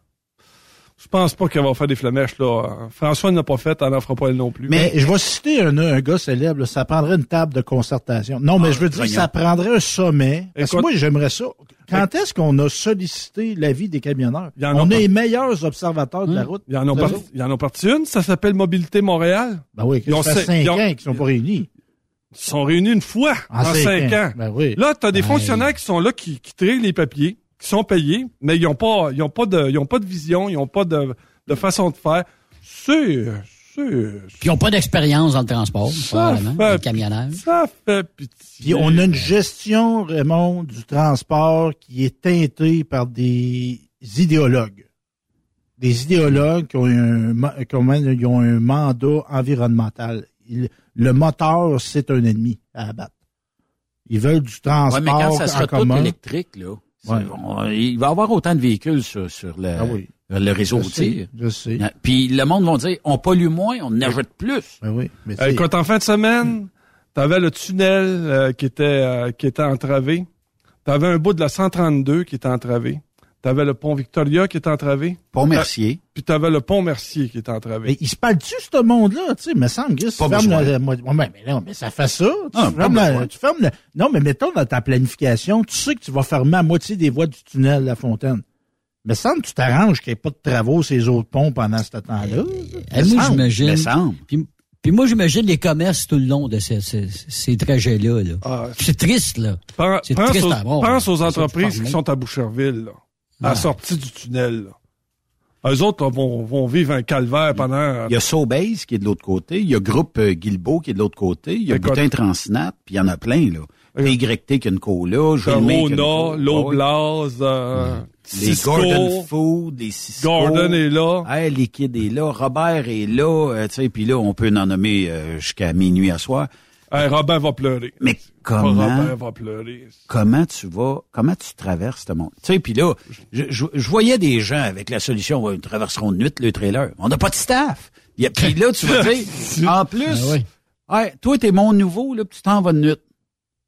Speaker 8: Je pense pas qu'elle va faire des flamèches, là. François n'a pas fait, elle n'en fera pas elle non plus.
Speaker 6: Mais je vais citer un, un gars célèbre, là, ça prendrait une table de concertation. Non, mais je veux dire,
Speaker 5: voyons.
Speaker 6: ça prendrait un sommet. Parce que
Speaker 8: Écoute-
Speaker 6: moi, j'aimerais ça. Quand est-ce qu'on a sollicité l'avis des camionneurs?
Speaker 8: Il y en a
Speaker 6: On est les meilleurs observateurs de la route.
Speaker 8: Il y en parti, y en a parti une, ça s'appelle Mobilité Montréal.
Speaker 6: Ben oui,
Speaker 8: Ils ont
Speaker 6: ça fait
Speaker 8: cinq- ils ont-
Speaker 6: ans qu'ils sont pas réunis.
Speaker 8: Ils sont réunis une fois
Speaker 6: En
Speaker 8: en,
Speaker 6: cinq
Speaker 8: cinq,
Speaker 6: ans.
Speaker 8: ans.
Speaker 6: Ben oui.
Speaker 8: Là, tu as des
Speaker 7: Ouais.
Speaker 8: fonctionnaires qui sont là, qui, qui trient les papiers, qui sont payés, mais ils ont pas, ils ont pas de, ils ont pas de vision, ils ont pas de, de façon de faire. C'est, c'est,
Speaker 7: Puis ils n'ont pas d'expérience dans le transport,
Speaker 8: Ça
Speaker 7: probablement,
Speaker 8: fait-
Speaker 7: les camionneurs.
Speaker 8: ça fait pitié.
Speaker 6: Puis on a une gestion, Raymond, du transport qui est teintée par des idéologues. Des idéologues qui ont un, qui ont ont un mandat environnemental. Le moteur, c'est un ennemi à abattre. Ils veulent du
Speaker 5: Ouais,
Speaker 6: transport
Speaker 5: mais quand ça
Speaker 6: en
Speaker 5: sera tout
Speaker 6: commun.
Speaker 5: électrique, là,
Speaker 6: Ouais.
Speaker 5: on- il va y avoir autant de véhicules sur, sur le,
Speaker 6: Ah oui.
Speaker 5: le réseau routier.
Speaker 6: je sais.
Speaker 5: Puis le monde va dire, on pollue moins, on en ajoute plus.
Speaker 6: Ben oui, mais
Speaker 8: Euh, en fin de semaine, t'avais le tunnel euh, qui était euh, qui était entravé. T'avais un bout de la 132 qui était entravé. T'avais le pont Victoria qui était entravé?
Speaker 5: Pont Mercier.
Speaker 8: Puis t'avais le pont Mercier qui était entravé.
Speaker 6: Mais il se parle-tu, ce monde-là? Tu sais, me semble que tu fermes la- moi- ouais, mais non, mais ça fait ça. Tu,
Speaker 5: Ah,
Speaker 6: fermes la- tu fermes le- non, mais mettons dans ta planification, tu sais que tu vas fermer à moitié des voies du tunnel La Fontaine. Mais semble que tu t'arranges qu'il n'y ait pas de travaux sur les autres ponts pendant ce temps-là.
Speaker 7: Eh,
Speaker 6: Me
Speaker 7: moi,
Speaker 6: semble.
Speaker 7: j'imagine.
Speaker 5: Me semble.
Speaker 7: Puis, puis moi, j'imagine les commerces tout le long de ces, ces, ces trajets-là. Là.
Speaker 8: Ah,
Speaker 7: C'est triste, là.
Speaker 8: Pense,
Speaker 7: triste
Speaker 8: aux,
Speaker 7: à voir,
Speaker 8: pense
Speaker 7: là.
Speaker 8: aux entreprises qui sont à Boucherville, là, à
Speaker 7: Ah.
Speaker 8: la sortie du tunnel. Là. Eux autres là, vont, vont vivre un calvaire pendant...
Speaker 5: Il y a Sobase qui est de l'autre côté, il y a Groupe euh, Guilbeault qui est de l'autre côté, il y a. Boutin Transnat, puis il y en a plein, là. PYT qui a une cola, Gilmé qui a une
Speaker 8: Corona,
Speaker 5: cola.
Speaker 8: l'eau
Speaker 5: Ouais.
Speaker 8: Blase, euh,
Speaker 5: Les
Speaker 8: Cisco,
Speaker 5: Gordon Food, les Cisco.
Speaker 8: Gordon est là.
Speaker 5: Hey, Liquide est là. Robert est là. euh, tu sais, puis là, on peut en nommer euh, jusqu'à minuit à soir.
Speaker 8: Hey, Robin va pleurer.
Speaker 5: Mais comment,
Speaker 8: Robin va pleurer.
Speaker 5: comment tu vas, comment tu traverses ce monde? Tu sais, puis là, je, je, je voyais des gens avec la solution, ouais, ils traverseront de nuit le trailer. On n'a pas de staff. Il y a- Puis là, tu vas dire, en plus,
Speaker 7: Ah
Speaker 5: hey, toi, t'es mon nouveau, là, puis tu t'en vas de nuit.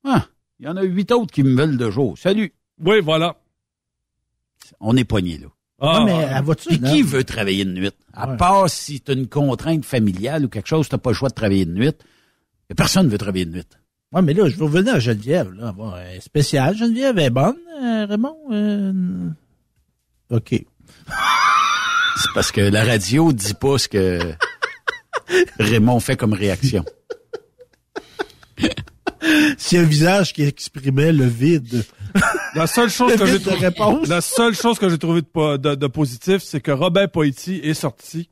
Speaker 5: Ah, il y en a huit autres qui me veulent de jour. Salut.
Speaker 8: Oui, voilà.
Speaker 5: On est poigné là.
Speaker 8: Ah,
Speaker 6: Non, mais elle va-tu,
Speaker 5: Puis qui veut travailler de nuit? À
Speaker 6: Ouais.
Speaker 5: part si tu as une contrainte familiale ou quelque chose, tu pas le choix de travailler de nuit. Personne ne veut travailler de nuit.
Speaker 6: Ouais, mais là, je vais revenir à Geneviève, là. Bon, euh, spécial. Geneviève est bonne, euh, Raymond? Euh, OK.
Speaker 5: C'est parce que la radio dit pas ce que Raymond fait comme réaction.
Speaker 6: C'est un visage qui exprimait le vide.
Speaker 8: La seule chose que j'ai trouvé,
Speaker 6: réponse.
Speaker 8: la seule chose que j'ai trouvé de, po- de, de positif, c'est que Robin Poiti est sorti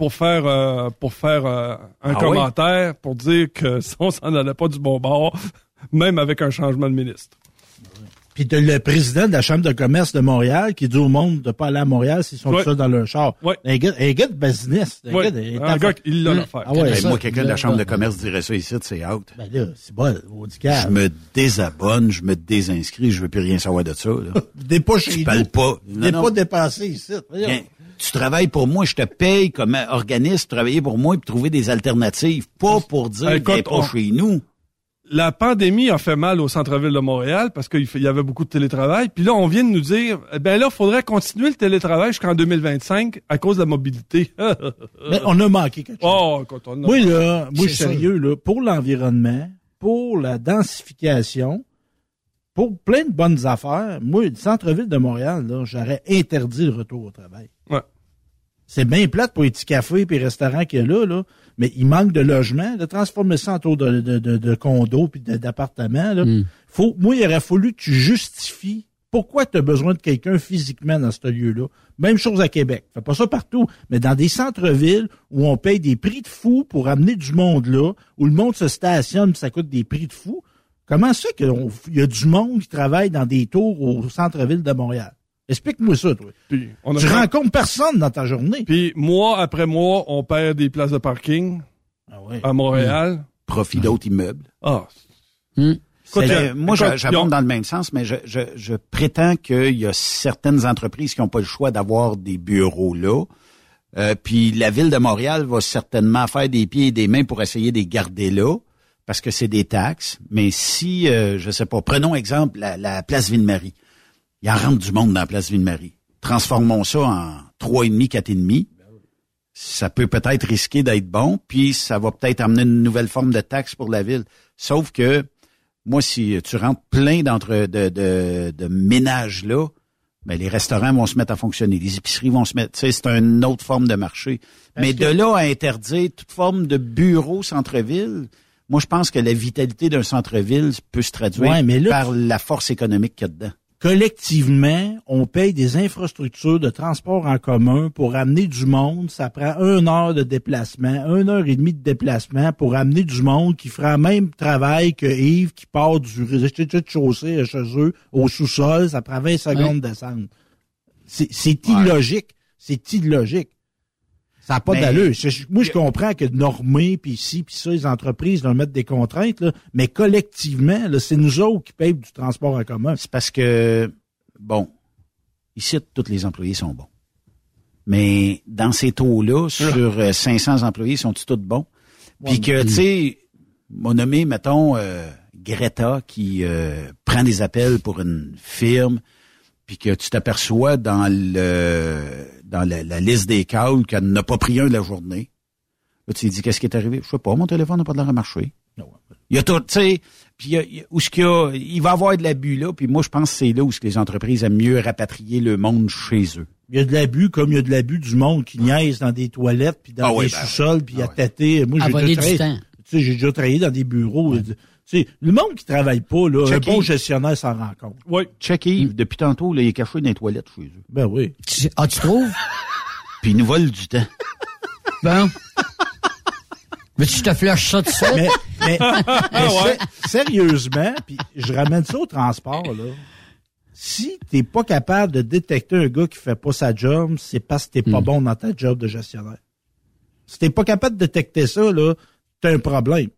Speaker 8: pour faire euh, pour faire euh, un
Speaker 5: Ah
Speaker 8: commentaire pour dire que ça, on s'en allait pas du bon bord, même avec un changement de ministre.
Speaker 6: Puis t'as le président de la Chambre de commerce de Montréal qui dit au monde de pas aller à Montréal s'ils sont
Speaker 8: Ouais.
Speaker 6: tout seuls dans leur char.
Speaker 8: Ouais.
Speaker 6: Un gars, un gars de business. Un
Speaker 8: Ouais.
Speaker 6: gars, de-
Speaker 8: Un gars, il l'a
Speaker 6: Hum.
Speaker 8: l'affaire.
Speaker 6: Ah ouais,
Speaker 5: Hey,
Speaker 6: ça,
Speaker 5: moi, quelqu'un de la Chambre de commerce dirait ça ici, c'est out.
Speaker 6: Ben là, c'est bon, au
Speaker 5: Je me désabonne, je me désinscris, je veux plus rien savoir de ça. Là.
Speaker 6: T'es pas chez
Speaker 5: Je
Speaker 6: nous.
Speaker 5: parle pas. Non,
Speaker 6: T'es pas dépassé ici.
Speaker 5: Tu travailles pour moi, je te paye comme organisme, travailler pour moi et trouver des alternatives, pas pour dire
Speaker 8: Écoute,
Speaker 5: viens pas
Speaker 8: on-
Speaker 5: chez nous.
Speaker 8: La pandémie a fait mal au centre-ville de Montréal parce qu'il y avait beaucoup de télétravail. Puis là, on vient de nous dire, eh ben là, il faudrait continuer le télétravail jusqu'en 2025 à cause de la mobilité.
Speaker 6: Mais on a manqué quelque chose.
Speaker 8: oh, quand on a...
Speaker 6: Moi, là, moi, je suis sérieux, là, pour l'environnement, pour la densification, pour plein de bonnes affaires, moi, le centre-ville de Montréal, là, j'aurais interdit le retour au travail. C'est bien plate pour les petits cafés et les restaurants qu'il y a là, là, mais il manque de logements. De transformer ça en tour de, de, de, de condos puis d'appartements, là.
Speaker 7: Mm.
Speaker 6: Faut, moi, il aurait fallu que tu justifies pourquoi tu as besoin de quelqu'un physiquement dans ce lieu-là. Même chose à Québec. Fais pas ça partout, mais dans des centres-villes où on paye des prix de fou pour amener du monde là, où le monde se stationne, ça coûte des prix de fou. Comment ça qu'il y a du monde qui travaille dans des tours au centre-ville de Montréal? Explique-moi ça, toi.
Speaker 8: Puis, on a
Speaker 6: Tu
Speaker 8: fait-
Speaker 6: rencontres personne dans ta journée.
Speaker 8: Puis mois après mois, on perd des places de parking
Speaker 6: Ah ouais.
Speaker 8: à Montréal.
Speaker 5: Profit d'autres immeubles.
Speaker 8: Ah,
Speaker 7: Hum.
Speaker 8: Écoute, euh,
Speaker 5: moi, j'abonde dans le même sens, mais je, je, je prétends qu'il y a certaines entreprises qui n'ont pas le choix d'avoir des bureaux là. Euh, puis la ville de Montréal va certainement faire des pieds et des mains pour essayer de les garder là, parce que c'est des taxes. Mais si, euh, je sais pas, prenons exemple la, la place Ville-Marie. Il en rentre du monde dans la place Ville-Marie. Transformons ça en trois et demi, quatre et demi. Ça peut peut-être risquer d'être bon, puis ça va peut-être amener une nouvelle forme de taxe pour la ville. Sauf que moi, si tu rentres plein d'entre de, de, de ménages là, ben les restaurants vont se mettre à fonctionner, les épiceries vont se mettre. Tu sais, c'est une autre forme de marché. Mais de là à interdire toute forme de bureau centre-ville, moi je pense que la vitalité d'un centre-ville peut se traduire
Speaker 6: Ouais, mais là,
Speaker 5: par la force économique qu'il y a dedans.
Speaker 6: Collectivement, on paye des infrastructures de transport en commun pour amener du monde. Ça prend une heure de déplacement, une heure et demie de déplacement pour amener du monde qui fera le même travail que Yves qui part du rez-de-chaussée chez eux au sous-sol. Ça prend 20 secondes de descendre. C'est c'est
Speaker 5: Ouais.
Speaker 6: illogique. C'est illogique. Ça n'a pas
Speaker 5: Mais-
Speaker 6: d'allure. C'est- Moi, je comprends que normer, puis ici, puis ça, les entreprises doivent mettre des contraintes, là, mais collectivement, là, c'est nous autres qui payent du transport en commun.
Speaker 5: C'est parce que, bon, ici, tous les employés sont bons. Mais dans ces taux-là, sur euh, 500 employés, sont-ils tous bons? Puis que, tu sais, mon nommé, mettons, euh, Greta, qui euh, prend des appels pour une firme, puis que tu t'aperçois dans le dans la, la liste des calls qu'elle n'a pas pris un de la journée. Là, tu te dis, qu'est-ce qui est arrivé? Je sais pas, mon téléphone n'a pas de l'air à marcher. Il y a tout, tu sais, puis où ce qu'il y a, il va y avoir de l'abus là, puis moi je pense que c'est là où ce que les entreprises aiment mieux rapatrier le monde chez eux.
Speaker 6: Il y a de l'abus comme il y a de l'abus du monde qui niaise dans des toilettes puis dans
Speaker 5: Ah
Speaker 6: des
Speaker 5: oui, ben
Speaker 6: sous-sols puis
Speaker 5: Ah
Speaker 6: à tâter. Moi, j'ai déjà travaillé-. Tu sais, j'ai déjà travaillé dans des bureaux. Tu sais, le monde qui travaille pas, là, un bon gestionnaire s'en rend compte.
Speaker 8: oui.
Speaker 5: Check Yves, depuis tantôt, là, il est caché dans les toilettes chez eux.
Speaker 6: Ben oui.
Speaker 7: Tu- Ah, tu trouves?
Speaker 5: Puis ils nous volent du temps.
Speaker 7: Bon. Mais tu te flushes ça tout de suite?
Speaker 6: Mais, mais-
Speaker 8: Ah
Speaker 6: mais sé- sérieusement, puis je ramène ça au transport, là. Si t'es pas capable de détecter un gars qui fait pas sa job, c'est parce que t'es
Speaker 7: Hmm.
Speaker 6: pas bon dans ta job de gestionnaire. Si t'es pas capable de détecter ça, là, t'as un problème.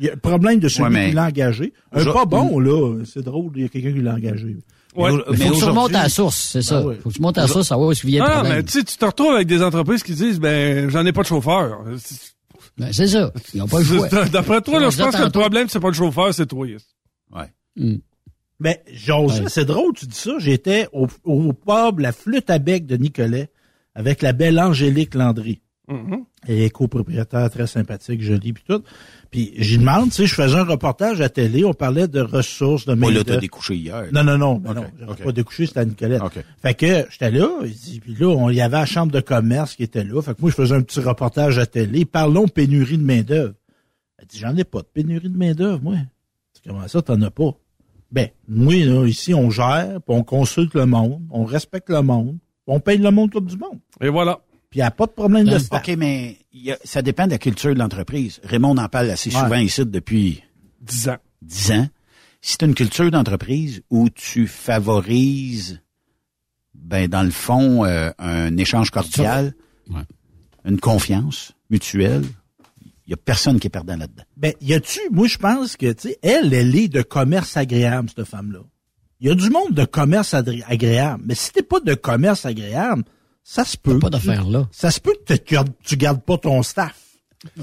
Speaker 6: Il y a un problème de celui
Speaker 5: Ouais, mais-
Speaker 6: qui l'a engagé. Un
Speaker 5: Je-
Speaker 6: pas bon, là, c'est drôle, il y a quelqu'un qui l'a engagé.
Speaker 8: Ouais.
Speaker 5: Mais
Speaker 7: Faut que tu remontes à la source, c'est ça.
Speaker 6: Ben oui.
Speaker 7: Faut que tu montes à la source, savoir où est-ce qu'il vient le
Speaker 8: Ah, mais tu sais, tu te retrouves avec des entreprises qui disent, ben, j'en ai pas de chauffeur. C'est-
Speaker 7: Ben, c'est ça. Ils n'ont pas le choix.
Speaker 8: D'après toi, là, je pense que le problème, c'est pas le chauffeur, c'est toi.
Speaker 7: Hmm.
Speaker 6: Mais José,
Speaker 7: Ouais.
Speaker 6: c'est drôle, tu dis ça. J'étais au, au pub La Flûte à bec de Nicolet avec la belle Angélique Landry.
Speaker 8: Mhm.
Speaker 6: Elle est copropriétaire très sympathique, jolie, puis tout. Puis j'y demande, tu sais, je faisais un reportage à télé, on parlait de ressources, de
Speaker 5: Oh,
Speaker 6: main
Speaker 5: là, t'as découché hier.
Speaker 6: Non, non, non, ben non, j'avais
Speaker 5: ok.
Speaker 6: pas découché, c'était à Nicolette.
Speaker 5: OK.
Speaker 6: Fait que j'étais là, il dit- puis là, on il y avait la chambre de commerce qui était là. Fait que moi, je faisais un petit reportage à télé. Parlons pénurie de main-d'œuvre. Elle dit J'en ai pas de pénurie de main-d'œuvre, moi. Comment ça, t'en as pas? Ben, moi, là, ici, on gère, puis on consulte le monde, on respecte le monde, puis on paye le monde comme du monde.
Speaker 8: Et voilà.
Speaker 6: Puis il n'y a pas de problème de staff.
Speaker 5: OK, mais y a- ça dépend de la culture de l'entreprise. Raymond en parle assez
Speaker 6: Ouais.
Speaker 5: souvent ici depuis
Speaker 8: 10 ans.
Speaker 5: 10 ans. Si tu une culture d'entreprise où tu favorises, ben, dans le fond, euh, un échange cordial,
Speaker 7: Ouais.
Speaker 5: une confiance mutuelle, il y a personne qui est perdant là-dedans.
Speaker 6: Ben, y a-tu, moi, je pense que, tu sais, elle, elle est de commerce agréable, cette femme-là. Il y a du monde de commerce agréable. Mais si t'es pas de commerce agréable, ça se peut.
Speaker 7: Pas d'affaires là.
Speaker 6: Ça se peut que tu gardes, tu gardes pas ton staff.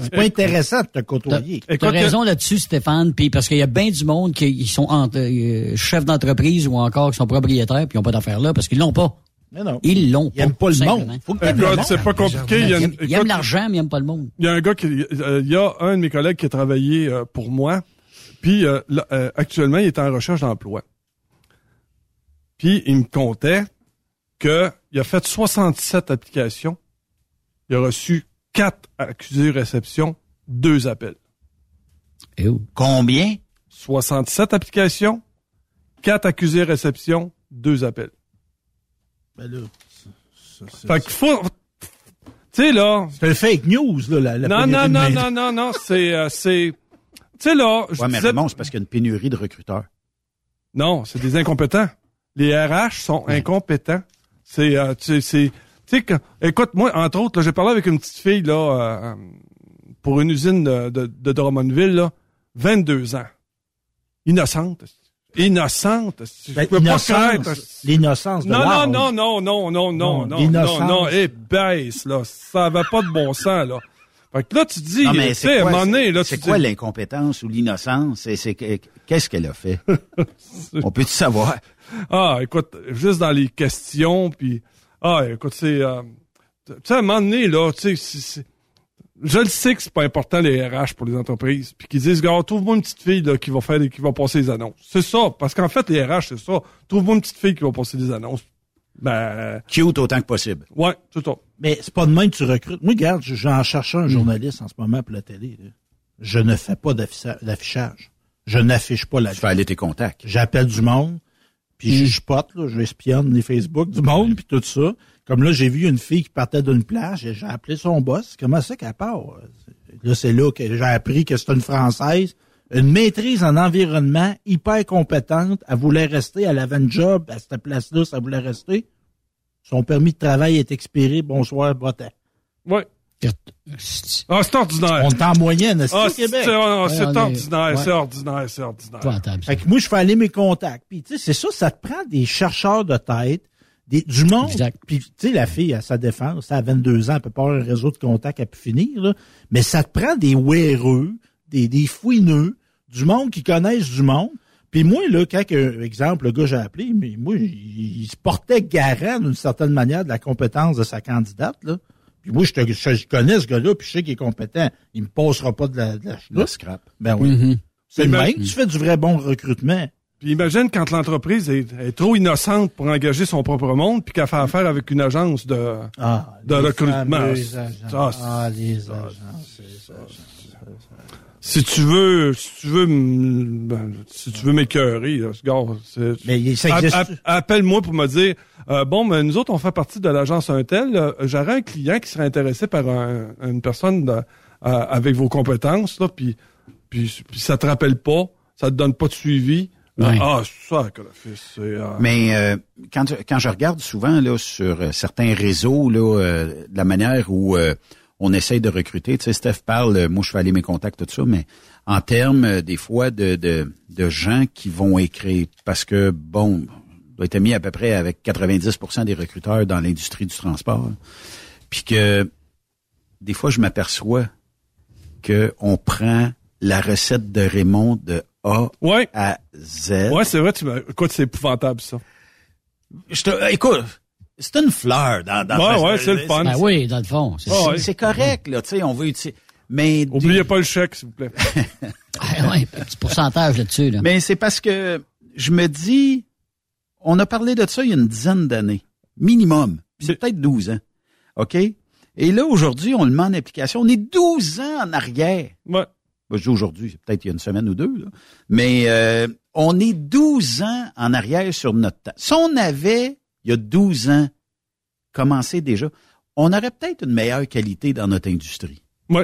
Speaker 6: C'est pas intéressant de te
Speaker 7: T'as
Speaker 6: côtoyer.
Speaker 7: t'as
Speaker 8: Écoute,
Speaker 7: raison là-dessus, Stéphane, puis parce qu'il y a bien du monde qui ils sont euh, chefs d'entreprise ou encore qui sont propriétaires puis ils n'ont pas d'affaires là parce qu'ils l'ont pas.
Speaker 6: Mais non.
Speaker 7: Ils l'ont
Speaker 6: Ils aiment pas le monde. Faut que t'aimes le monde.
Speaker 8: c'est pas compliqué. Il y a,
Speaker 7: l'argent, mais ils n'aiment pas le monde.
Speaker 8: il y a un gars qui, euh, il y a un de mes collègues qui a travaillé euh, pour moi. Puis euh, là, euh, actuellement, il est en recherche d'emploi. Puis il me comptait que il a fait 67 applications. Il a reçu 4 accusés réception, 2 appels.
Speaker 7: Et où?
Speaker 5: Combien?
Speaker 8: 67 applications, 4 accusés réception, 2 appels.
Speaker 6: Ben là, c'est- c'est-
Speaker 8: Fait qu'il faut... Tu sais, là...
Speaker 6: c'est un fake news, là, la, la
Speaker 8: Non,
Speaker 6: pénurie
Speaker 8: non,
Speaker 6: de
Speaker 8: non,
Speaker 6: main-
Speaker 8: non, non, non, c'est... euh, c'est... Tu sais, là... je
Speaker 5: Ouais, mais
Speaker 8: disais-
Speaker 5: Raymond, c'est parce qu'il y a une pénurie de recruteurs.
Speaker 8: Non, c'est des incompétents. Les RH sont incompétents. C'est, euh, tu sais, c'est, tu sais, que- écoute, moi, entre autres, là, j'ai parlé avec une petite fille, là, euh, pour une usine de, de, de Drummondville, là, 22 ans. Innocente. Innocente. Je
Speaker 6: Ben,
Speaker 8: peux pas croire.
Speaker 6: L'innocence de
Speaker 8: Non, non,
Speaker 6: l'âge.
Speaker 8: non, non, non, non, non,
Speaker 6: Non,
Speaker 8: non,
Speaker 6: l'innocence.
Speaker 8: non, non, et baisse, là. Ça avait pas de bon sens, là. Fait que là, tu dis,
Speaker 5: Non, mais
Speaker 8: tu
Speaker 5: c'est
Speaker 8: sais, à un
Speaker 5: quoi,
Speaker 8: moment donné, là,
Speaker 5: c'est quoi
Speaker 8: dis-
Speaker 5: l'incompétence ou l'innocence? C'est, c'est que- qu'est-ce qu'elle a fait? On peut-tu savoir?
Speaker 8: Ah, écoute, juste dans les questions, puis ah, écoute, c'est, euh, tu sais, à un moment donné là, tu sais, je le sais que c'est pas important les RH pour les entreprises, puis qu'ils disent, gars, trouve-moi une petite fille là qui va faire, qui va passer les annonces. C'est ça, parce qu'en fait les RH c'est ça. Trouve-moi une petite fille qui va passer des annonces. Ben,
Speaker 5: Cute autant que possible.
Speaker 8: ouais, c'est ça.
Speaker 6: Mais c'est pas de même que tu recrutes. Moi, regarde, j'en cherche un journaliste en ce moment pour la télé. là. Je ne fais pas d'afficha- d'affichage. Je n'affiche pas la
Speaker 5: Tu fais aller tes contacts.
Speaker 6: J'appelle du monde, puis je spotte, là, je espionne les Facebook du monde, puis tout ça. Comme là, j'ai vu une fille qui partait d'une plage, et j'ai appelé son boss. Comment ça qu'elle part? Là, c'est là que j'ai appris que c'est une Française. Une maîtrise en environnement, hyper compétente. Elle voulait rester, elle avait un job à cette place-là, ça voulait rester. Son permis de travail est expiré, bonsoir, bottin.
Speaker 8: Ouais. Ah, c'est ordinaire.
Speaker 6: On est en moyenne, c'est
Speaker 8: Ah,
Speaker 6: au
Speaker 8: c'est
Speaker 6: Québec?
Speaker 8: c'est- ah, c'est
Speaker 7: Ouais, on est-
Speaker 8: ordinaire, c'est ordinaire, c'est ordinaire.
Speaker 6: Fait que moi, je fais aller mes contacts. Puis, tu sais, c'est ça, ça te prend des chercheurs de tête, des, du monde.
Speaker 7: Exact.
Speaker 6: Puis, tu sais, la fille, à sa défense, à 22 ans, elle peut pas avoir un réseau de contacts à pu finir, là. Mais ça te prend des wéreux, des, des fouineux, du monde qui connaissent du monde. Puis moi, là, quand, euh, exemple, le gars j'ai appelé, mais moi, il, il se portait garant d'une certaine manière de la compétence de sa candidate, là. Puis moi, je, te, je, je connais ce gars-là, puis je sais qu'il est compétent. Il me passera pas de la, de la
Speaker 5: Le scrap.
Speaker 6: Ben oui.
Speaker 7: Mhm.
Speaker 6: C'est le même. Tu fais du vrai bon recrutement.
Speaker 8: Puis imagine quand l'entreprise est, est trop innocente pour engager son propre monde, puis qu'elle fait affaire avec une agence de,
Speaker 6: Ah,
Speaker 8: de
Speaker 6: les
Speaker 8: recrutement.
Speaker 6: agents.
Speaker 8: Ça,
Speaker 6: Ah, les ça.
Speaker 8: Si tu veux, si tu veux, ben, si tu veux m'écœurer, là, regarde, c'est-
Speaker 6: Mais ça existe.
Speaker 8: app- Appelle-moi pour me dire, euh, bon, mais nous autres, on fait partie de l'agence Untel. euh, J'aurais un client qui serait intéressé par un- une personne de- euh, avec vos compétences, là, puis, puis, puis ça te rappelle pas, ça te donne pas de suivi.
Speaker 5: Ouais.
Speaker 8: Ah, ça, que fils, c'est... euh,
Speaker 5: Mais euh, quand, quand je regarde souvent là sur certains réseaux là, euh, de la manière où euh, on essaye de recruter, tu sais, Steph parle, euh, moi je fais aller mes contacts, tout ça, mais en termes euh, des fois de, de, de gens qui vont écrire, parce que bon, doit être mis à peu près avec 90% des recruteurs dans l'industrie du transport, puis que des fois je m'aperçois que on prend la recette de Raymond de A à Z.
Speaker 8: Ouais, c'est vrai, tu m'as- écoute, c'est épouvantable, ça.
Speaker 5: Je te, écoute, c'est une fleur dans, dans
Speaker 8: Ouais, ouais, c'est le fun.
Speaker 7: Ben oui, dans le fond. c'est ça.
Speaker 5: c'est correct, là, tu sais, on veut utiliser. Mais
Speaker 8: Oubliez pas le chèque, s'il vous plaît.
Speaker 7: Ah, ouais, petit pourcentage là-dessus. Là.
Speaker 5: Mais c'est parce que je me dis, on a parlé de ça il y a une dizaine d'années, minimum. Puis C'est peut-être 12 ans. OK? Et là, aujourd'hui, on le met en application. On est 12 ans en arrière.
Speaker 8: Ouais.
Speaker 5: Ben, je dis aujourd'hui, c'est peut-être il y a une semaine ou deux, là. mais euh, on est 12 ans en arrière sur notre temps. Si on avait, il y a 12 ans, commencé déjà, on aurait peut-être une meilleure qualité dans notre industrie.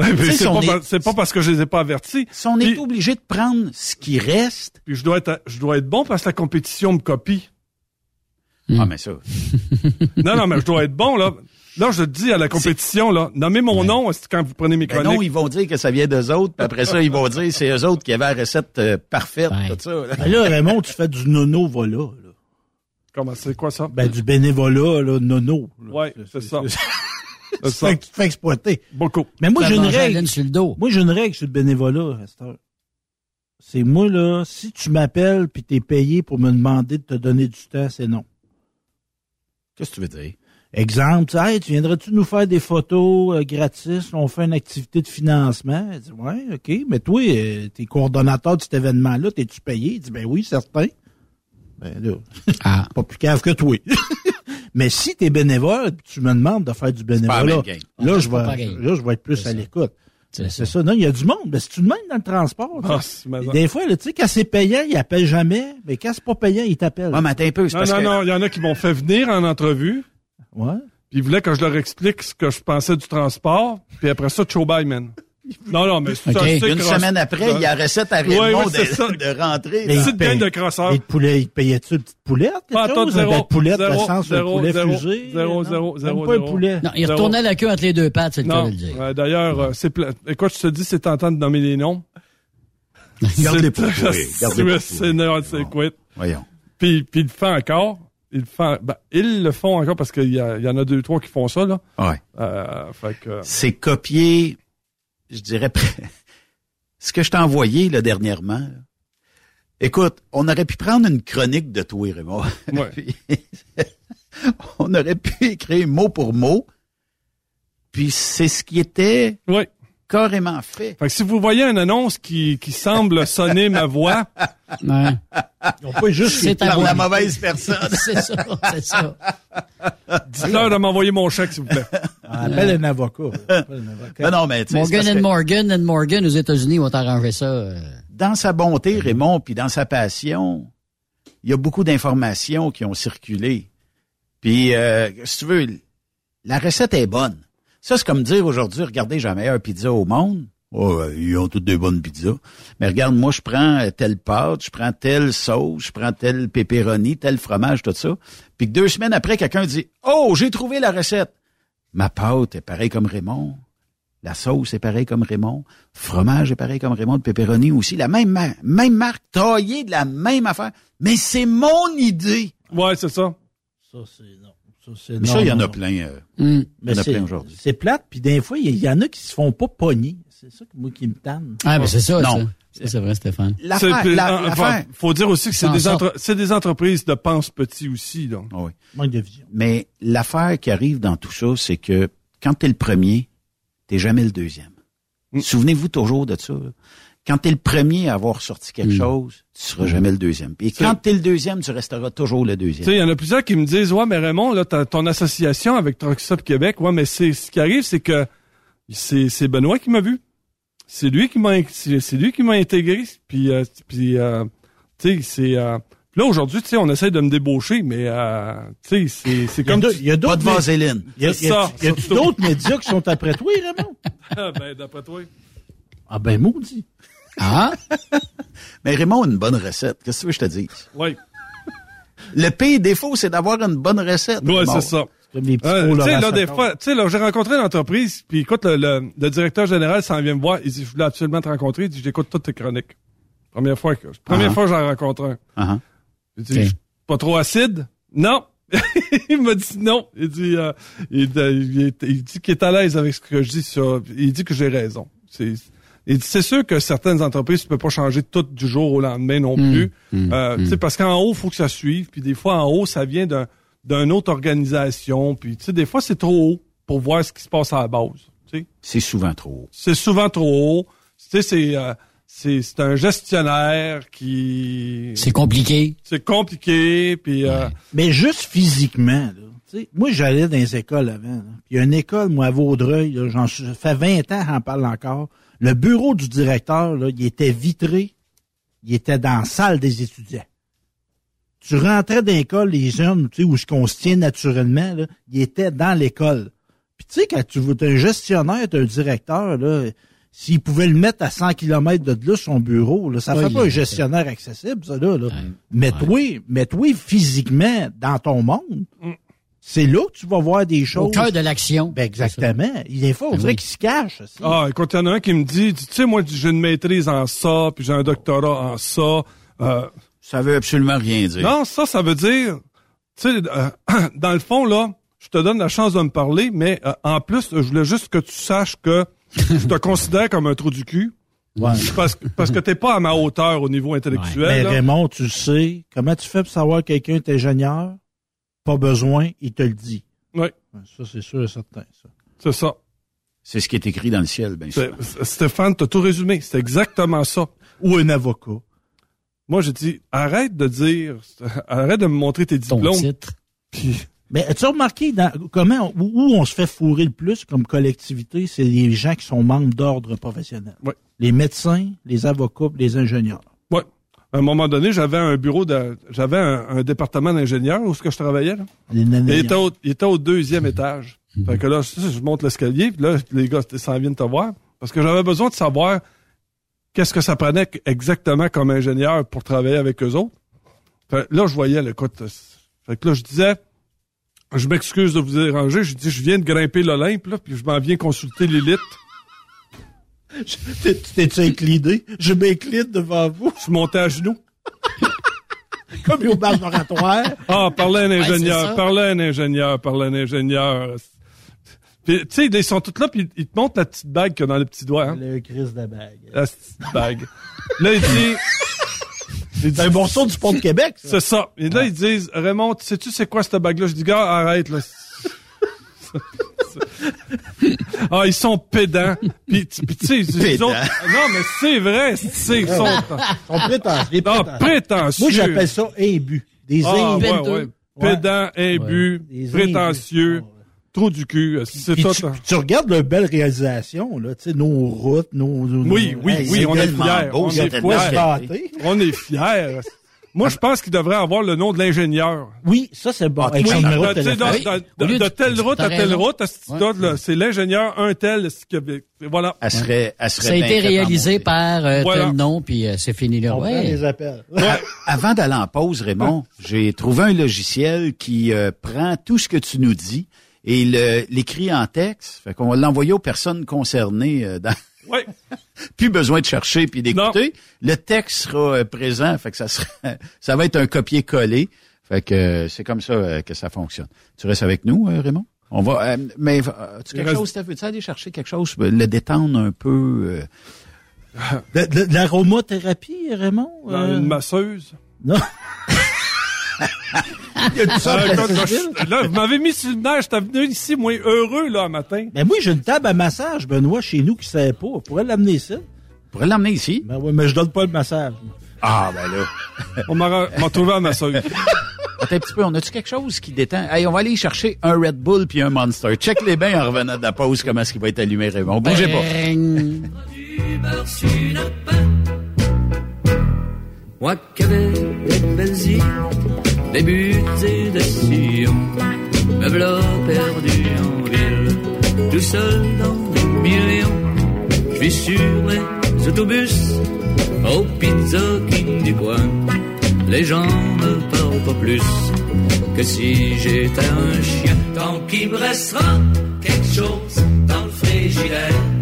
Speaker 5: Sais,
Speaker 8: c'est
Speaker 5: si
Speaker 8: pas,
Speaker 5: est-
Speaker 8: parce que je les ai pas avertis.
Speaker 5: Si on est obligé de prendre ce qui reste.
Speaker 8: Puis je dois être, je dois être bon parce que la compétition me copie.
Speaker 5: Ah, mais ça.
Speaker 8: non, non, mais je dois être bon, là. Là, je te dis à la compétition, là, nommez mon nom c'est quand vous prenez mes
Speaker 5: Ben
Speaker 8: chroniques?
Speaker 5: non, ils vont dire que ça vient d'eux autres, puis après ça, ils vont dire c'est eux autres qui avaient la recette euh, parfaite, tout ça. là.
Speaker 6: Ben là, Raymond, tu fais du nono-vola. là.
Speaker 8: Comment c'est quoi ça?
Speaker 6: Ben, du bénévolat, là, nono.
Speaker 8: Ouais, c'est ça.
Speaker 6: Tu
Speaker 8: C'est ça.
Speaker 6: te fais exploiter.
Speaker 8: Beaucoup.
Speaker 6: Mais moi, j'ai une règle.
Speaker 7: sur le dos.
Speaker 6: Moi, j'ai une règle sur le bénévolat, à cette heure. C'est moi, là, si tu m'appelles puis t'es payé pour me demander de te donner du temps, c'est non.
Speaker 5: Qu'est-ce que tu veux dire?
Speaker 6: Exemple, hey, tu viendrais-tu nous faire des photos euh, gratis? On fait une activité de financement. Elle dit, ouais, OK. Mais toi, euh, t'es coordonnateur de cet événement-là, t'es-tu payé? Il dit, ben oui, certain. Ben là,
Speaker 7: Ah.
Speaker 6: pas plus cave que toi. Mais si t'es bénévole, puis tu me demandes de faire du bénévolat,
Speaker 5: game.
Speaker 6: là,
Speaker 7: Ah,
Speaker 6: je vais,
Speaker 7: pareil.
Speaker 6: là, je vais être plus à l'écoute.
Speaker 7: C'est
Speaker 6: Ben, C'est ça. Non, il y a du monde. Ben, c'est tout de même dans le transport. tu.
Speaker 8: Ah, malin.
Speaker 6: Des fois, là, tu sais, quand c'est payant, il appelle jamais. Mais quand c'est pas payant, il t'appelle.
Speaker 5: Ah, mais un peu, c'est
Speaker 8: Non,
Speaker 5: parce
Speaker 8: non,
Speaker 5: que...
Speaker 8: non, il y en a qui m'ont fait venir en entrevue,
Speaker 6: Ouais.
Speaker 8: puis ils voulaient que je leur explique ce que je pensais du transport, puis après ça, show bye, man. Non, non, mais c'est
Speaker 7: Ok.
Speaker 8: assez
Speaker 5: Une
Speaker 8: cross-
Speaker 5: semaine après, il y a recette à Raymond
Speaker 8: Ouais, ça.
Speaker 5: de, de rentrer.
Speaker 6: Mais.
Speaker 8: Petite
Speaker 6: il
Speaker 8: gang de crosseurs.
Speaker 6: Et le poulet, il payait-tu une petite poulette?
Speaker 8: Tout,
Speaker 6: chose?
Speaker 8: zéro,
Speaker 6: Une belle poulette,
Speaker 8: zéro,
Speaker 6: le sens,
Speaker 8: zéro,
Speaker 6: un poulet
Speaker 8: zéro,
Speaker 6: fusé?
Speaker 8: zéro,
Speaker 6: Non,
Speaker 8: zéro, zéro,
Speaker 6: pas
Speaker 8: zéro.
Speaker 6: un poulet.
Speaker 7: Non, il retournait la queue entre les deux pattes, c'est le cas de le dire.
Speaker 8: Ouais, D'ailleurs, euh, c'est pla- écoute, je te dis, c'est tentant de nommer les noms.
Speaker 5: Toi, garde-les pour
Speaker 8: C'est quit.
Speaker 5: Voyons.
Speaker 8: Puis, puis il le fait encore. Ils le font, ben, ils le font encore parce qu'il y, il y en a deux, trois qui font ça, là.
Speaker 5: Ouais.
Speaker 8: Euh, fait que,
Speaker 5: C'est copié, je dirais, ce que je t'ai envoyé, là, dernièrement. là. Écoute, on aurait pu prendre une chronique de toi, Raymond.
Speaker 8: Ouais.
Speaker 5: Puis, on aurait pu écrire mot pour mot. Puis c'est ce qui était
Speaker 8: ouais.
Speaker 5: Carrément fait.
Speaker 8: Fait que si vous voyez une annonce qui, qui semble sonner ma voix,
Speaker 7: Ouais.
Speaker 6: Ils ont pas juste
Speaker 5: Par la mauvaise personne.
Speaker 7: C'est ça, c'est ça.
Speaker 8: dites-leur de m'envoyer mon chèque, s'il vous plaît.
Speaker 6: Ah, appelle un avocat. Appelle un avocat.
Speaker 5: Non, non, mais tu sais, c'est
Speaker 7: Morgan and
Speaker 5: que
Speaker 7: Morgan and Morgan aux États-Unis vont arranger ça. euh.
Speaker 5: dans sa bonté, Raymond, puis dans sa passion, il y a beaucoup d'informations qui ont circulé. Puis, euh, si tu veux, la recette est bonne. Ça, c'est comme dire aujourd'hui, regardez, j'ai la meilleure pizza au monde. Oh, euh, ils ont toutes des bonnes pizzas. Mais regarde, moi, je prends telle pâte, je prends telle sauce, je prends tel pepperoni, tel fromage, tout ça. Puis que deux semaines après, quelqu'un dit, oh, j'ai trouvé la recette. Ma pâte est pareille comme Raymond. La sauce est pareille comme Raymond. Fromage est pareil comme Raymond. Le pepperoni aussi. La même, mar- même marque, taillée de la même affaire. Mais c'est mon idée.
Speaker 8: Ouais, c'est ça.
Speaker 6: Ça, c'est non. Ça,
Speaker 5: Mais
Speaker 6: non,
Speaker 5: ça, il y en a plein. euh, il y en a
Speaker 6: c'est-
Speaker 5: plein aujourd'hui.
Speaker 6: C'est plate, puis des fois, il y, en a qui se font pas pogner. C'est ça que moi qui me tanne.
Speaker 7: Ah, ben c'est ça,
Speaker 5: Non.
Speaker 7: C'est vrai, Stéphane.
Speaker 5: La-
Speaker 8: euh,
Speaker 5: l'affaire-
Speaker 8: enfin, faut dire aussi que c'est
Speaker 7: S'en
Speaker 8: des,
Speaker 7: sort.
Speaker 8: entre- c'est des entreprises de pense petit aussi, donc.
Speaker 5: Ah oui.
Speaker 6: Manque de vision.
Speaker 5: Mais l'affaire qui arrive dans tout ça, c'est que quand t'es le premier, t'es jamais le deuxième.
Speaker 8: Mm.
Speaker 5: Souvenez-vous toujours de ça. là. Quand t'es le premier à avoir sorti quelque
Speaker 7: Mm.
Speaker 5: chose, tu seras jamais le deuxième. Et quand t'es le deuxième, tu resteras toujours le
Speaker 8: Tu
Speaker 5: deuxième.
Speaker 8: sais, il y en a plusieurs qui me disent, ouais, mais Raymond, là, ton association avec Truck Stop Québec, ouais, mais c'est, ce qui arrive, c'est que c'est, Benoît qui m'a vu. C'est lui qui m'a, c'est lui qui m'a intégré. Puis, euh, puis, euh, tu sais, c'est, euh, Puis là, aujourd'hui, tu sais, on essaie de me débaucher, mais, euh, tu sais, c'est, comme...
Speaker 6: deux- il y a d'autres
Speaker 5: Pas de vaseline.
Speaker 6: Il y a, d'autres médias qui sont après toi, Raymond?
Speaker 8: Ah, ben, d'après toi.
Speaker 6: Ah ben, maudit.
Speaker 7: Ah,
Speaker 5: Mais Raymond a une bonne recette. Qu'est-ce que tu veux que je te dise?
Speaker 8: Oui.
Speaker 5: Le pire défaut, c'est d'avoir une bonne recette. Raymond.
Speaker 8: c'est ça.
Speaker 6: Comme les petits
Speaker 8: Euh, tu sais, là, des fois, tu sais, là, j'ai rencontré une entreprise, puis écoute, le, le, le directeur général s'en vient me voir, il dit, je voulais absolument te rencontrer, il dit, j'écoute toutes tes chroniques. Première fois que, première
Speaker 5: Ah.
Speaker 8: fois que j'en rencontre un.
Speaker 5: Ah,
Speaker 8: Il dit,
Speaker 7: Ok.
Speaker 8: Je suis pas trop acide? Non. il m'a dit non. Il dit, euh, il, il est- il dit qu'il est à l'aise avec ce que je dis sur, il dit que j'ai raison. C'est, il dit, c'est sûr que certaines entreprises, tu peux pas changer tout du jour au lendemain non
Speaker 7: Mm.
Speaker 8: plus.
Speaker 7: Mm.
Speaker 8: Euh, tu sais,
Speaker 7: Mm.
Speaker 8: parce qu'en haut, faut que ça suive. Puis des fois, en haut, ça vient d'un, d'une autre organisation. Puis tu sais, des fois, c'est trop haut pour voir ce qui se passe à la base. Tu sais.
Speaker 5: C'est souvent trop haut.
Speaker 8: C'est souvent trop haut. Tu sais, c'est, euh, c'est, c'est un gestionnaire qui...
Speaker 7: c'est compliqué.
Speaker 8: C'est compliqué, puis... euh,
Speaker 6: Mais juste physiquement, là. moi, j'allais dans les écoles avant. Puis il y a une école, moi, à Vaudreuil, là, j'en ça fait 20 ans j'en parle encore. Le bureau du directeur, là, il était vitré. Il était dans la salle des étudiants. Tu rentrais dans l'école, les jeunes, tu sais, où ce qu'on se tient naturellement, là, il était dans l'école. Puis tu sais, quand tu veux, t'es un gestionnaire, t'es un directeur, là, s'il pouvait le mettre à 100 km de là, son bureau, là, ça fait
Speaker 7: il
Speaker 6: pas un
Speaker 7: est-
Speaker 6: gestionnaire accessible, ça, là. là. Mets-toi, mets-toi physiquement dans ton monde. C'est là que tu vas voir des choses.
Speaker 7: Au cœur de l'action.
Speaker 6: Ben, exactement. Des fois, on dirait qu'il se cache. aussi.
Speaker 8: Ah, écoute, il y en a un qui me dit, tu sais, moi, j'ai une maîtrise en ça, puis j'ai un doctorat en ça. Euh,
Speaker 5: Ça veut absolument rien dire.
Speaker 8: non, ça, ça veut dire, tu sais, euh, dans le fond, là, je te donne la chance de me parler, mais euh, en plus, je voulais juste que tu saches que je te considère comme un trou du cul.
Speaker 6: Ouais.
Speaker 8: Parce, que- parce que t'es pas à ma hauteur au niveau intellectuel.
Speaker 6: Mais
Speaker 8: là.
Speaker 6: Raymond, tu le sais, comment tu fais pour savoir que quelqu'un est ingénieur? Pas besoin, il te le dit.
Speaker 8: Oui,
Speaker 6: Ça, c'est sûr et certain, ça.
Speaker 8: c'est ça.
Speaker 5: C'est ce qui est écrit dans le ciel, bien sûr.
Speaker 8: C'est- Stéphane, t'as tout résumé. C'est exactement ça.
Speaker 6: Ou un avocat.
Speaker 8: Moi, j'ai dit, arrête de dire, arrête de me montrer tes
Speaker 7: Ton
Speaker 8: diplômes.
Speaker 7: titre.
Speaker 8: Puis,
Speaker 6: Mais as-tu remarqué dans, comment, où, où on se fait fourrer le plus comme collectivité, c'est les gens qui sont membres d'ordre professionnel?
Speaker 8: Ouais.
Speaker 6: Les médecins, les avocats, les ingénieurs.
Speaker 8: À un moment donné, j'avais un bureau de, j'avais un, un département d'ingénieur où ce que je travaillais, là. Il était au, il était au deuxième étage. Fait que là, je, je monte l'escalier, puis là, les gars s'en viennent te voir. Parce que j'avais besoin de savoir qu'est-ce que ça prenait exactement comme ingénieur pour travailler avec eux autres. Fait, là, je voyais, là, écoute, euh, fait que là, je disais, je m'excuse de vous déranger, je dis, je viens de grimper l'Olympe, là, puis je m'en viens consulter l'élite.
Speaker 6: T'es- T'es-tu incliné? Je m'incline devant vous.
Speaker 8: Je suis monté à genoux.
Speaker 6: Comme au bar oratoire.
Speaker 8: Ah, parler à un ingénieur,
Speaker 7: ça.
Speaker 8: parler à un ingénieur, parler à un ingénieur. Puis, tu sais, ils sont tous là, puis ils te montrent la petite bague qu'il y a dans le petit doigt. Hein?
Speaker 6: Le crise de bague.
Speaker 8: La petite bague. Là, il dit... il dit-
Speaker 6: C'est un morceau du pont de Québec, ça.
Speaker 8: C'est ça. Et là, ils disent, Raymond, tu sais-tu c'est quoi cette bague-là? Je dis, gars, arrête, là. ah, ils sont pédants. Puis, tu puis, tu sais, Non, mais c'est vrai, c'est, ils sont...
Speaker 6: Ils sont prétentieux.
Speaker 8: Ah,
Speaker 6: prétentieux. Moi, j'appelle ça imbus. Des
Speaker 8: Ah,
Speaker 6: imbus.
Speaker 8: ouais, ouais. Pédants, imbus, prétentieux,
Speaker 6: imbus.
Speaker 8: trou du cul. C'est tout.
Speaker 6: tu, regardes leurs belles réalisations, là, tu sais, nos routes, nos... nos-
Speaker 8: Oui,
Speaker 6: nos-
Speaker 8: oui,
Speaker 6: Hey,
Speaker 8: oui, on est
Speaker 6: tellement
Speaker 8: fiers.
Speaker 6: beau,
Speaker 8: On est fiers. On est fiers. Moi, je pense qu'il devrait avoir le nom de l'ingénieur.
Speaker 6: Oui, ça, c'est bon.
Speaker 5: Ah, oui,
Speaker 6: de
Speaker 8: telle route à telle route, c'est l'ingénieur un tel. Voilà.
Speaker 5: Elle serait, elle serait
Speaker 7: Ça a été réalisé par euh,
Speaker 8: Voilà.
Speaker 7: tel nom, puis euh, c'est fini là.
Speaker 6: On prend
Speaker 7: Ouais.
Speaker 6: les appels.
Speaker 5: A- Avant d'aller en pause, Raymond, j'ai trouvé un logiciel qui euh, prend tout ce que tu nous dis et l'écrit en texte. Fait qu'on va l'envoyer aux personnes concernées. euh, dans...
Speaker 8: Ouais.
Speaker 5: Plus besoin de chercher puis d'écouter. Le texte sera euh, présent. Fait que ça sera, ça va être un copier-coller. Fait que euh, c'est comme ça euh, que ça fonctionne. Tu restes avec nous, Raymond? On va, euh, mais tu quelque
Speaker 8: reste-
Speaker 5: chose, t'as veux-tu aller chercher quelque chose, le détendre un peu? euh,
Speaker 6: De, de- de l'aromathérapie, Raymond?
Speaker 8: Dans
Speaker 6: euh,
Speaker 8: une masseuse.
Speaker 6: Non. Il y a tout ça
Speaker 8: Ah,
Speaker 6: Placerville.
Speaker 8: je- là, vous m'avez mis sur le nerf. J'étais venu ici, moi, heureux, là, un matin.
Speaker 6: Mais moi, j'ai une table à massage, Benoît, chez nous, qui ne savait pas. On pourrait l'amener ici.
Speaker 5: pourrais l'emmener ici?
Speaker 6: Ben oui, mais je donne pas le massage.
Speaker 5: Ah, ben là.
Speaker 8: On m'a trouvé à masseuse.
Speaker 5: Attends un petit peu, on a-tu quelque chose qui détend? Hey, on va aller chercher un Red Bull puis un Monster. Check les bains en revenant de la pause, comment est-ce qu'il va être allumé, Raymond. Bougez pas.
Speaker 10: Des
Speaker 11: buts et des sillons. Me voilà perdu en ville, tout seul dans des millions. Je suis sur les autobus, au Pizza King du coin. Les gens me parlent pas plus que si j'étais un chien. Tant qu'il me restera quelque chose dans le frigidaire.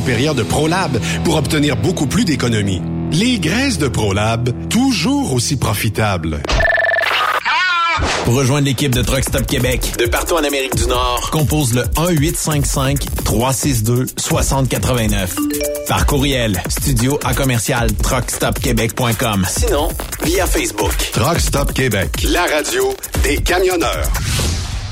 Speaker 4: de ProLab pour obtenir beaucoup plus d'économies. Les graisses de ProLab, toujours aussi profitables.
Speaker 1: Pour rejoindre l'équipe de Truck Stop Québec, de partout en Amérique du Nord, compose le 1-855-362-6089. Par courriel, studio à commercial truckstopquebec.com. Sinon, via Facebook.
Speaker 4: Truck Stop Québec, la radio des camionneurs.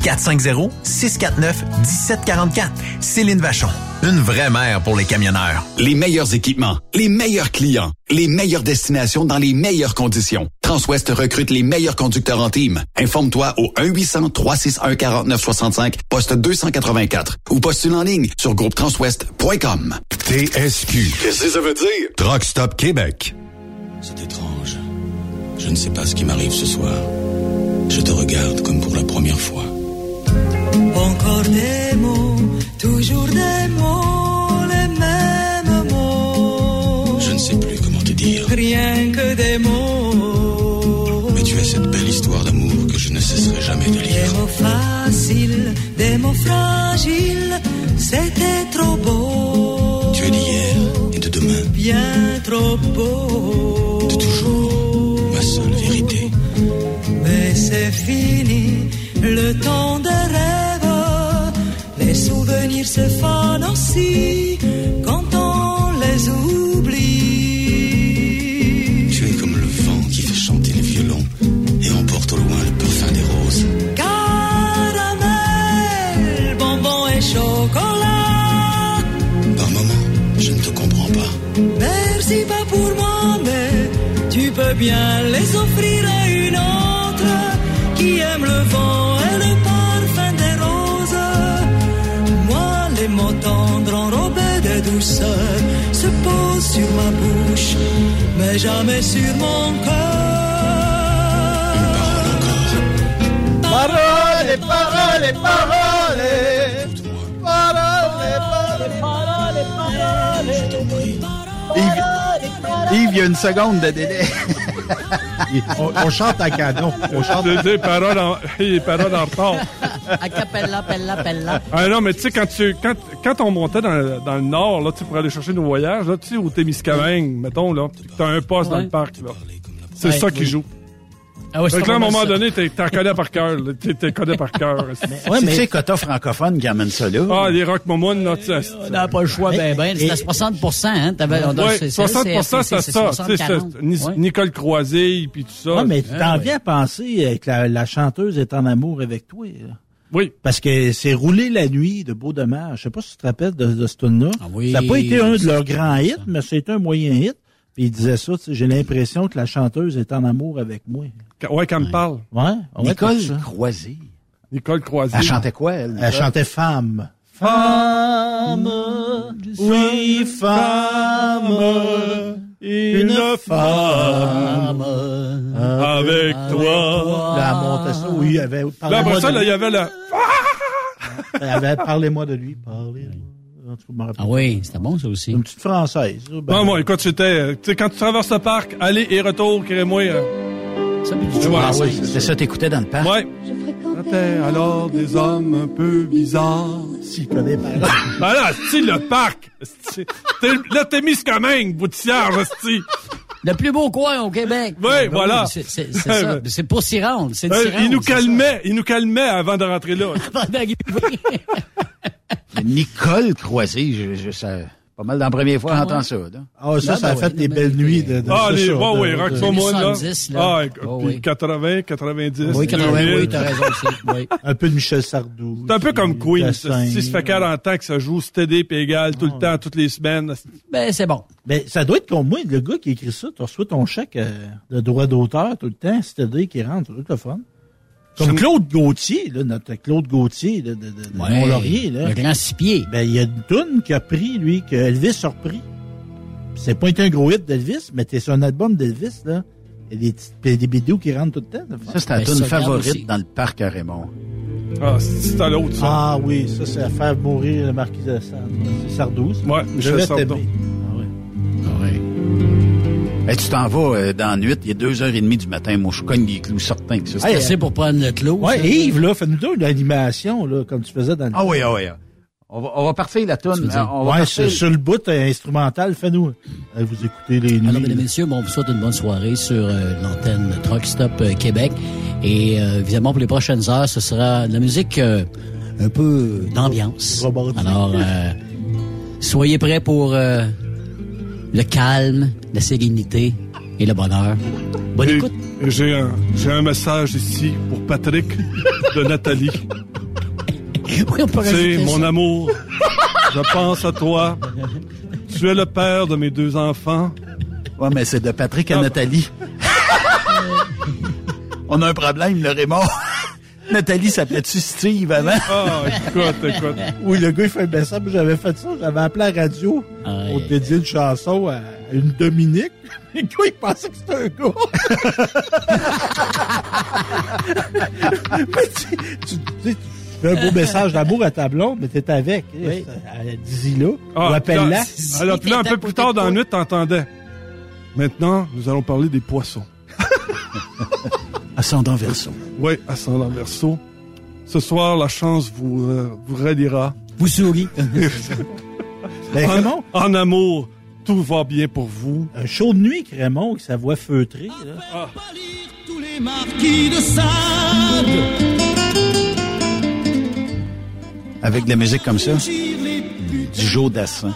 Speaker 1: 450-649-1744. Céline Vachon. Une vraie mère pour les camionneurs.
Speaker 12: Les meilleurs équipements, les meilleurs clients, les meilleures destinations dans les meilleures conditions. Transwest recrute les meilleurs conducteurs en team. Informe-toi au 1-800-361-4965, poste 284 ou postule en ligne sur groupetranswest.com.
Speaker 4: TSQ.
Speaker 13: Qu'est-ce que ça veut dire?
Speaker 4: Truck Stop Québec.
Speaker 13: C'est étrange. Je ne sais pas ce qui m'arrive ce soir. Je te regarde comme pour la première fois.
Speaker 14: Encore des mots, toujours des mots, les mêmes mots.
Speaker 13: Je ne sais plus comment te dire.
Speaker 14: Rien que des mots.
Speaker 13: Mais tu as cette belle histoire d'amour que je ne cesserai jamais de
Speaker 14: Des
Speaker 13: lire.
Speaker 14: mots faciles, des mots fragiles, c'était trop beau.
Speaker 13: Tu es d'hier et de demain,
Speaker 14: Bien trop beau.
Speaker 13: de toujours, ma seule vérité.
Speaker 14: Mais c'est fini, le temps des rêves. Souvenirs se fanent aussi quand on les oublie.
Speaker 13: Tu es comme le vent qui fait chanter les violons et emporte au loin le parfum des roses.
Speaker 14: Caramel, bonbon et chocolat.
Speaker 13: Par moments, je ne te comprends pas.
Speaker 14: Merci pas pour moi, mais tu peux bien les offrir sur ma bouche, mais jamais sur mon cœur.
Speaker 6: Parole, parole, parole. Parole, parole, parole.
Speaker 5: Yves, il y a une seconde de délai.
Speaker 6: on, on chante à canon. On chante
Speaker 8: Des, des paroles en, des paroles en retard.
Speaker 7: Acapella, pella, pella.
Speaker 8: Ah non, mais tu sais, quand, tu, quand, quand on montait dans, le- dans le nord, là, pour aller chercher nos voyages, là, tu sais, au Témiscamingue, mettons, là, t'as un poste dans le parc, là. C'est
Speaker 7: Ouais,
Speaker 8: ça qui
Speaker 7: oui.
Speaker 8: joue.
Speaker 7: Ah ouais, c'est
Speaker 8: que là, à un moment
Speaker 7: ça.
Speaker 8: donné, t'es- t'en connais par cœur, T'es connais par cœur.
Speaker 5: Ouais, mais c'est Cota francophone qui amène ça là.
Speaker 8: Ah, les rock momounes, là, tu sais.
Speaker 7: On n'a pas le choix, ben, ben. C'était 60 hein. T'avais, on
Speaker 8: Ouais,
Speaker 7: c'est-
Speaker 8: 60
Speaker 7: c'est-
Speaker 8: c'est
Speaker 7: c'est-
Speaker 8: ça.
Speaker 7: c'est
Speaker 8: Tu sais,
Speaker 7: 60-40.
Speaker 8: c'est Ni-
Speaker 7: Ouais.
Speaker 8: Nicole Croisé, puis tout ça.
Speaker 6: Ouais, mais tu t'en viens à penser euh, que la, chanteuse est en amour avec toi.
Speaker 8: Oui.
Speaker 6: Parce que c'est Rouler la nuit de Beau Dommage. Je sais pas si tu te rappelles de, de ce tune-là.
Speaker 7: Ah oui.
Speaker 6: Ça n'a pas été un de leurs grands hits, mais c'était un moyen hit. Puis il disait ça, tu sais, j'ai l'impression que la chanteuse est en amour avec moi.
Speaker 8: Ouais, qu'elle me parle.
Speaker 6: Ouais.
Speaker 5: Nicole. Croisé.
Speaker 8: Nicole Croisé.
Speaker 5: Elle chantait quoi, elle?
Speaker 6: Elle chantait femme. Femme, oui, femme, une femme
Speaker 8: avec toi.
Speaker 6: Là, elle montait ça, oui, elle avait
Speaker 8: Là, après ça, il y avait le...
Speaker 6: Elle avait parlez-moi de lui, parlez. En tout cas, je me rappelle
Speaker 7: Ah oui, c'était bon, ça aussi.
Speaker 6: Une petite française. ça, ben,
Speaker 8: Non, moi, écoute, c'était... euh, Tu sais, quand tu traverses le parc, aller et retour, crée-moi... euh,
Speaker 7: Ça, puis du
Speaker 8: Et voilà.
Speaker 5: Ah oui, c'était ça t'écoutais dans le parc.
Speaker 8: Ouais. C'était alors des hommes un peu bizarres.
Speaker 6: S'il connaît pas.
Speaker 8: Ben là, c'est le parc. C'est- Là, t'es mis comme un bout de cierge, esti.
Speaker 7: Le plus beau coin au Québec.
Speaker 8: Oui,
Speaker 7: Ben
Speaker 8: voilà.
Speaker 7: C'est c'est- c'est ça. C'est pour s'y rendre. C'est
Speaker 8: Euh,
Speaker 7: rendre,
Speaker 8: il nous
Speaker 7: ça.
Speaker 8: calmait, il nous calmait avant de rentrer là.
Speaker 7: Avant d'arriver.
Speaker 5: Nicole Croisé, je, je, ça, pas mal dans la première fois,
Speaker 6: Ah
Speaker 5: j'entends ça. là.
Speaker 6: Ah, ça,
Speaker 7: Ah,
Speaker 6: ça a
Speaker 7: ben
Speaker 6: fait des belles nuits de, de
Speaker 8: Ah, les, rock sur moi, là.
Speaker 7: 70, là.
Speaker 8: Ah,
Speaker 7: Oh,
Speaker 8: puis
Speaker 7: oui.
Speaker 8: 80, 90.
Speaker 7: Oui, 80,
Speaker 8: 2000.
Speaker 7: oui, t'as raison aussi. Oui.
Speaker 6: Un peu de Michel Sardou.
Speaker 8: C'est un peu comme Queen. Si ça fait 40 ans que ça joue steady et égal tout le temps, toutes les semaines.
Speaker 7: Ben, c'est bon.
Speaker 6: Ben, ça doit être comme moi, le gars qui écrit ça, tu reçois ton chèque euh, de droit d'auteur tout le temps, c'est-à-dire qui rentre, c'est tout le fun. Comme Claude Gauthier, là, notre Claude Gauthier de, de, de, de
Speaker 7: Ouais,
Speaker 6: Mont-Laurier. Là.
Speaker 7: Le grand six pieds.
Speaker 6: Ben, il y a une toune qui a pris, lui, que Elvis a repris. C'est pas été un gros hit d'Elvis, mais c'est sur un album d'Elvis, là. Il y a des, des vidéos qui rentrent tout le temps.
Speaker 5: Ça, c'est la
Speaker 7: Ben, regarde
Speaker 5: favorite
Speaker 7: aussi.
Speaker 5: dans le parc à Raymond.
Speaker 8: Ah, c'est à l'autre, ça.
Speaker 6: Ah oui, ça, c'est à faire mourir le marquis de Sardou. C'est Sardou, ça.
Speaker 8: Ouais,
Speaker 6: Je
Speaker 8: Michel
Speaker 6: vais
Speaker 8: Sardou.
Speaker 5: Ben, tu t'en vas euh, dans la nuit, il est deux heures et demie du matin. Moi, je cogne des clous certains que ça.
Speaker 7: C'est pour prendre le clos.
Speaker 6: Ouais,
Speaker 7: ça.
Speaker 6: Yves, là, fais-nous une animation, là, comme tu faisais dans le
Speaker 5: Ah oui, ah oui. ah. On va, on va parfaire la
Speaker 7: veux dire?
Speaker 5: On va
Speaker 6: Ouais, sur, le bout euh, instrumental, fais-nous. Euh, Vous écoutez les nuits.
Speaker 7: Alors, mesdames et messieurs, bon, on vous souhaite une bonne soirée sur euh, l'antenne Truck Stop euh, Québec. Et euh, évidemment, pour les prochaines heures, ce sera de la musique euh, un peu d'ambiance. Alors, euh, soyez prêts pour euh, le calme, la sérénité et le bonheur. Bonne
Speaker 8: Et-
Speaker 7: écoute.
Speaker 8: et J'ai un, j'ai un message ici pour Patrick de Nathalie.
Speaker 7: Oui, on peut
Speaker 8: Tu sais,
Speaker 7: rajouter
Speaker 8: mon
Speaker 7: ça.
Speaker 8: amour, je pense à toi. Tu es le père de mes deux enfants.
Speaker 5: Ouais, mais c'est de Patrick à
Speaker 8: Ah.
Speaker 5: Nathalie. On a un problème, le Raymond. Nathalie s'appelait-tu Steve avant?
Speaker 8: Ah, écoute, écoute.
Speaker 6: Oui, le gars, il fait un message. J'avais fait ça. J'avais appelé à la radio
Speaker 7: Aïe,
Speaker 6: pour dédier une chanson à une Dominique. Le gars, il pensait que c'était un gars. mais tu, tu, tu sais, tu fais un beau message d'amour à ta blonde, mais t'es avec.
Speaker 7: Oui.
Speaker 6: Dis-y là.
Speaker 8: Ah,
Speaker 6: ou appelle-la.
Speaker 8: Alors, puis là, un peu plus tard dans la nuit, t'entendais. Maintenant, nous allons parler des poissons.
Speaker 5: Ascendant verso.
Speaker 8: Oui, ascendant verso. Ce soir, la chance vous, euh, vous ralliera.
Speaker 7: Vous souris.
Speaker 6: Ben,
Speaker 8: En,
Speaker 6: Raymond,
Speaker 8: en amour, tout va bien pour vous.
Speaker 6: un show de nuit Raymond, avec sa voix feutrée. Là.
Speaker 14: tous les marquis de Sade.
Speaker 5: Avec de la musique comme ça. Du Joe Dassin.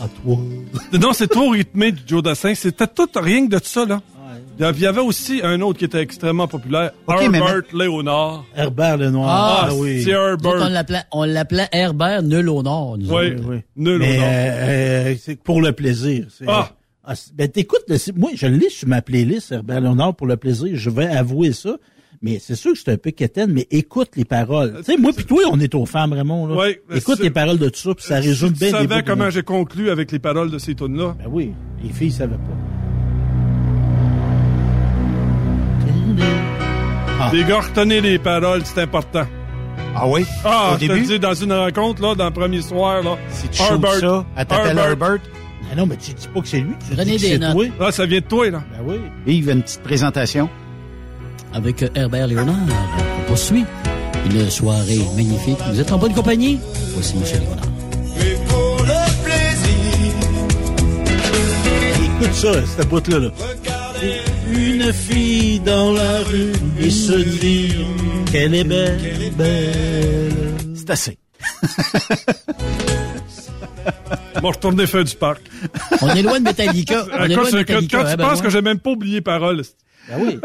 Speaker 6: À toi.
Speaker 8: Non, c'est trop rythmé du Joe Dassin. C'était tout rien que de ça, là. Il y avait aussi un autre qui était extrêmement populaire,
Speaker 5: Ok, mais
Speaker 8: Herbert Léonard.
Speaker 6: Herbert Lenoir.
Speaker 7: Ah,
Speaker 8: Ah,
Speaker 6: oui.
Speaker 8: c'est Herbert.
Speaker 7: l'appelait, on l'appelait Herbert Nul au Nord. nous
Speaker 8: Oui,
Speaker 6: oui.
Speaker 8: nul
Speaker 6: Mais
Speaker 8: au nord.
Speaker 6: euh, euh, c'est pour le plaisir. C'est-
Speaker 8: Ah.
Speaker 6: Ah, c'est- ben t'écoutes, moi je le lis sur ma playlist Herbert Léonard pour le plaisir. Je vais avouer ça. Mais c'est sûr que c'est un peu quétaine, mais écoute les paroles. Tu sais, moi puis toi, on est aux femmes, Raymond. Là.
Speaker 8: Ouais, mais
Speaker 6: écoute les paroles de tout ça, puis ça résume
Speaker 8: tu
Speaker 6: bien les
Speaker 8: savais comment j'ai conclu avec les paroles de ces tunes-là.
Speaker 6: Ben oui, les filles savaient pas. Ah.
Speaker 8: Les gars, retenez les paroles, c'est important.
Speaker 5: Ah oui?
Speaker 8: Ah,
Speaker 5: Au
Speaker 8: je te
Speaker 5: début?
Speaker 8: dis, dans une rencontre, là, dans le premier soir, là.
Speaker 5: C'est chaud que ça. Elle t'appelle Herbert.
Speaker 6: Ah non, mais tu dis pas que c'est lui. Tu
Speaker 7: Prenez
Speaker 6: dis que
Speaker 7: des
Speaker 6: c'est
Speaker 7: notes.
Speaker 6: toi.
Speaker 8: Ah, ça vient de toi, là.
Speaker 6: Ben oui.
Speaker 5: Yves, une petite présentation.
Speaker 7: Avec euh, Herbert Léonard, on poursuit une soirée magnifique. Vous êtes en bonne compagnie? Voici M. Léonard.
Speaker 14: Pour le plaisir.
Speaker 6: Écoute ça, cette boîte-là. Là. Une fille dans la rue et se dire qu'elle est belle, belle.
Speaker 5: C'est assez.
Speaker 8: Bon, retourner faire du parc.
Speaker 7: On est loin de Metallica. On
Speaker 8: À
Speaker 7: est loin de
Speaker 8: que- quand
Speaker 7: Metallica.
Speaker 8: tu
Speaker 7: hein,
Speaker 8: penses que j'ai même pas oublié paroles.
Speaker 6: Ben oui.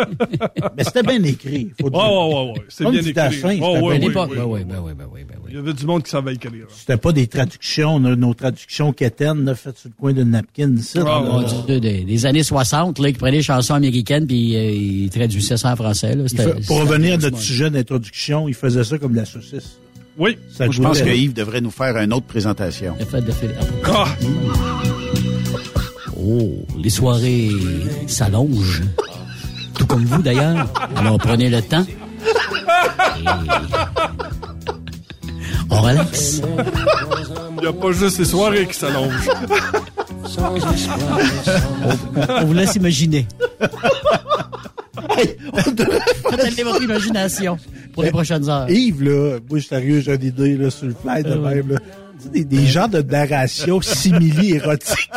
Speaker 6: Mais c'était bien écrit. Faut dire.
Speaker 8: Ouais, ouais, ouais, ouais. C'est
Speaker 6: Comme
Speaker 8: bien écrit.
Speaker 6: C'était
Speaker 8: Oh, ouais,
Speaker 7: À
Speaker 8: oui,
Speaker 7: l'époque,
Speaker 8: oui,
Speaker 7: ben
Speaker 8: oui.
Speaker 7: oui, ben oui, ben oui, ben oui.
Speaker 8: Il y avait du monde qui savait écrire.
Speaker 6: C'était pas des traductions, nos, nos traductions quétaines, là, faites sur le coin d'une napkin, ça.
Speaker 8: Ah,
Speaker 7: Mon Dieu, des, des années 60, là, qui prenaient des chansons américaines puis euh, ils traduisaient ça en français. Là. C'était-
Speaker 6: fait- pour
Speaker 7: c'était
Speaker 6: revenir à notre sujet d'introduction, il faisait ça comme de la saucisse.
Speaker 8: Oui.
Speaker 6: Ça
Speaker 5: Moi, je pense que Yves devrait nous faire une autre présentation.
Speaker 7: Le fait de faire-
Speaker 8: Ah,
Speaker 7: Oh, les soirées s'allongent. Tout comme vous, d'ailleurs. Alors, prenez le temps. Et... On relaxe.
Speaker 8: il n'y a pas juste les soirées qui s'allongent.
Speaker 7: On vous laisse imaginer. Faites aller votre imagination pour les prochaines heures.
Speaker 6: Yves, là, moi, je suis sérieux, j'ai une idée, là, sur le fly de
Speaker 7: ouais.
Speaker 6: même, là. Sais, des, des genres de narration simili-érotique.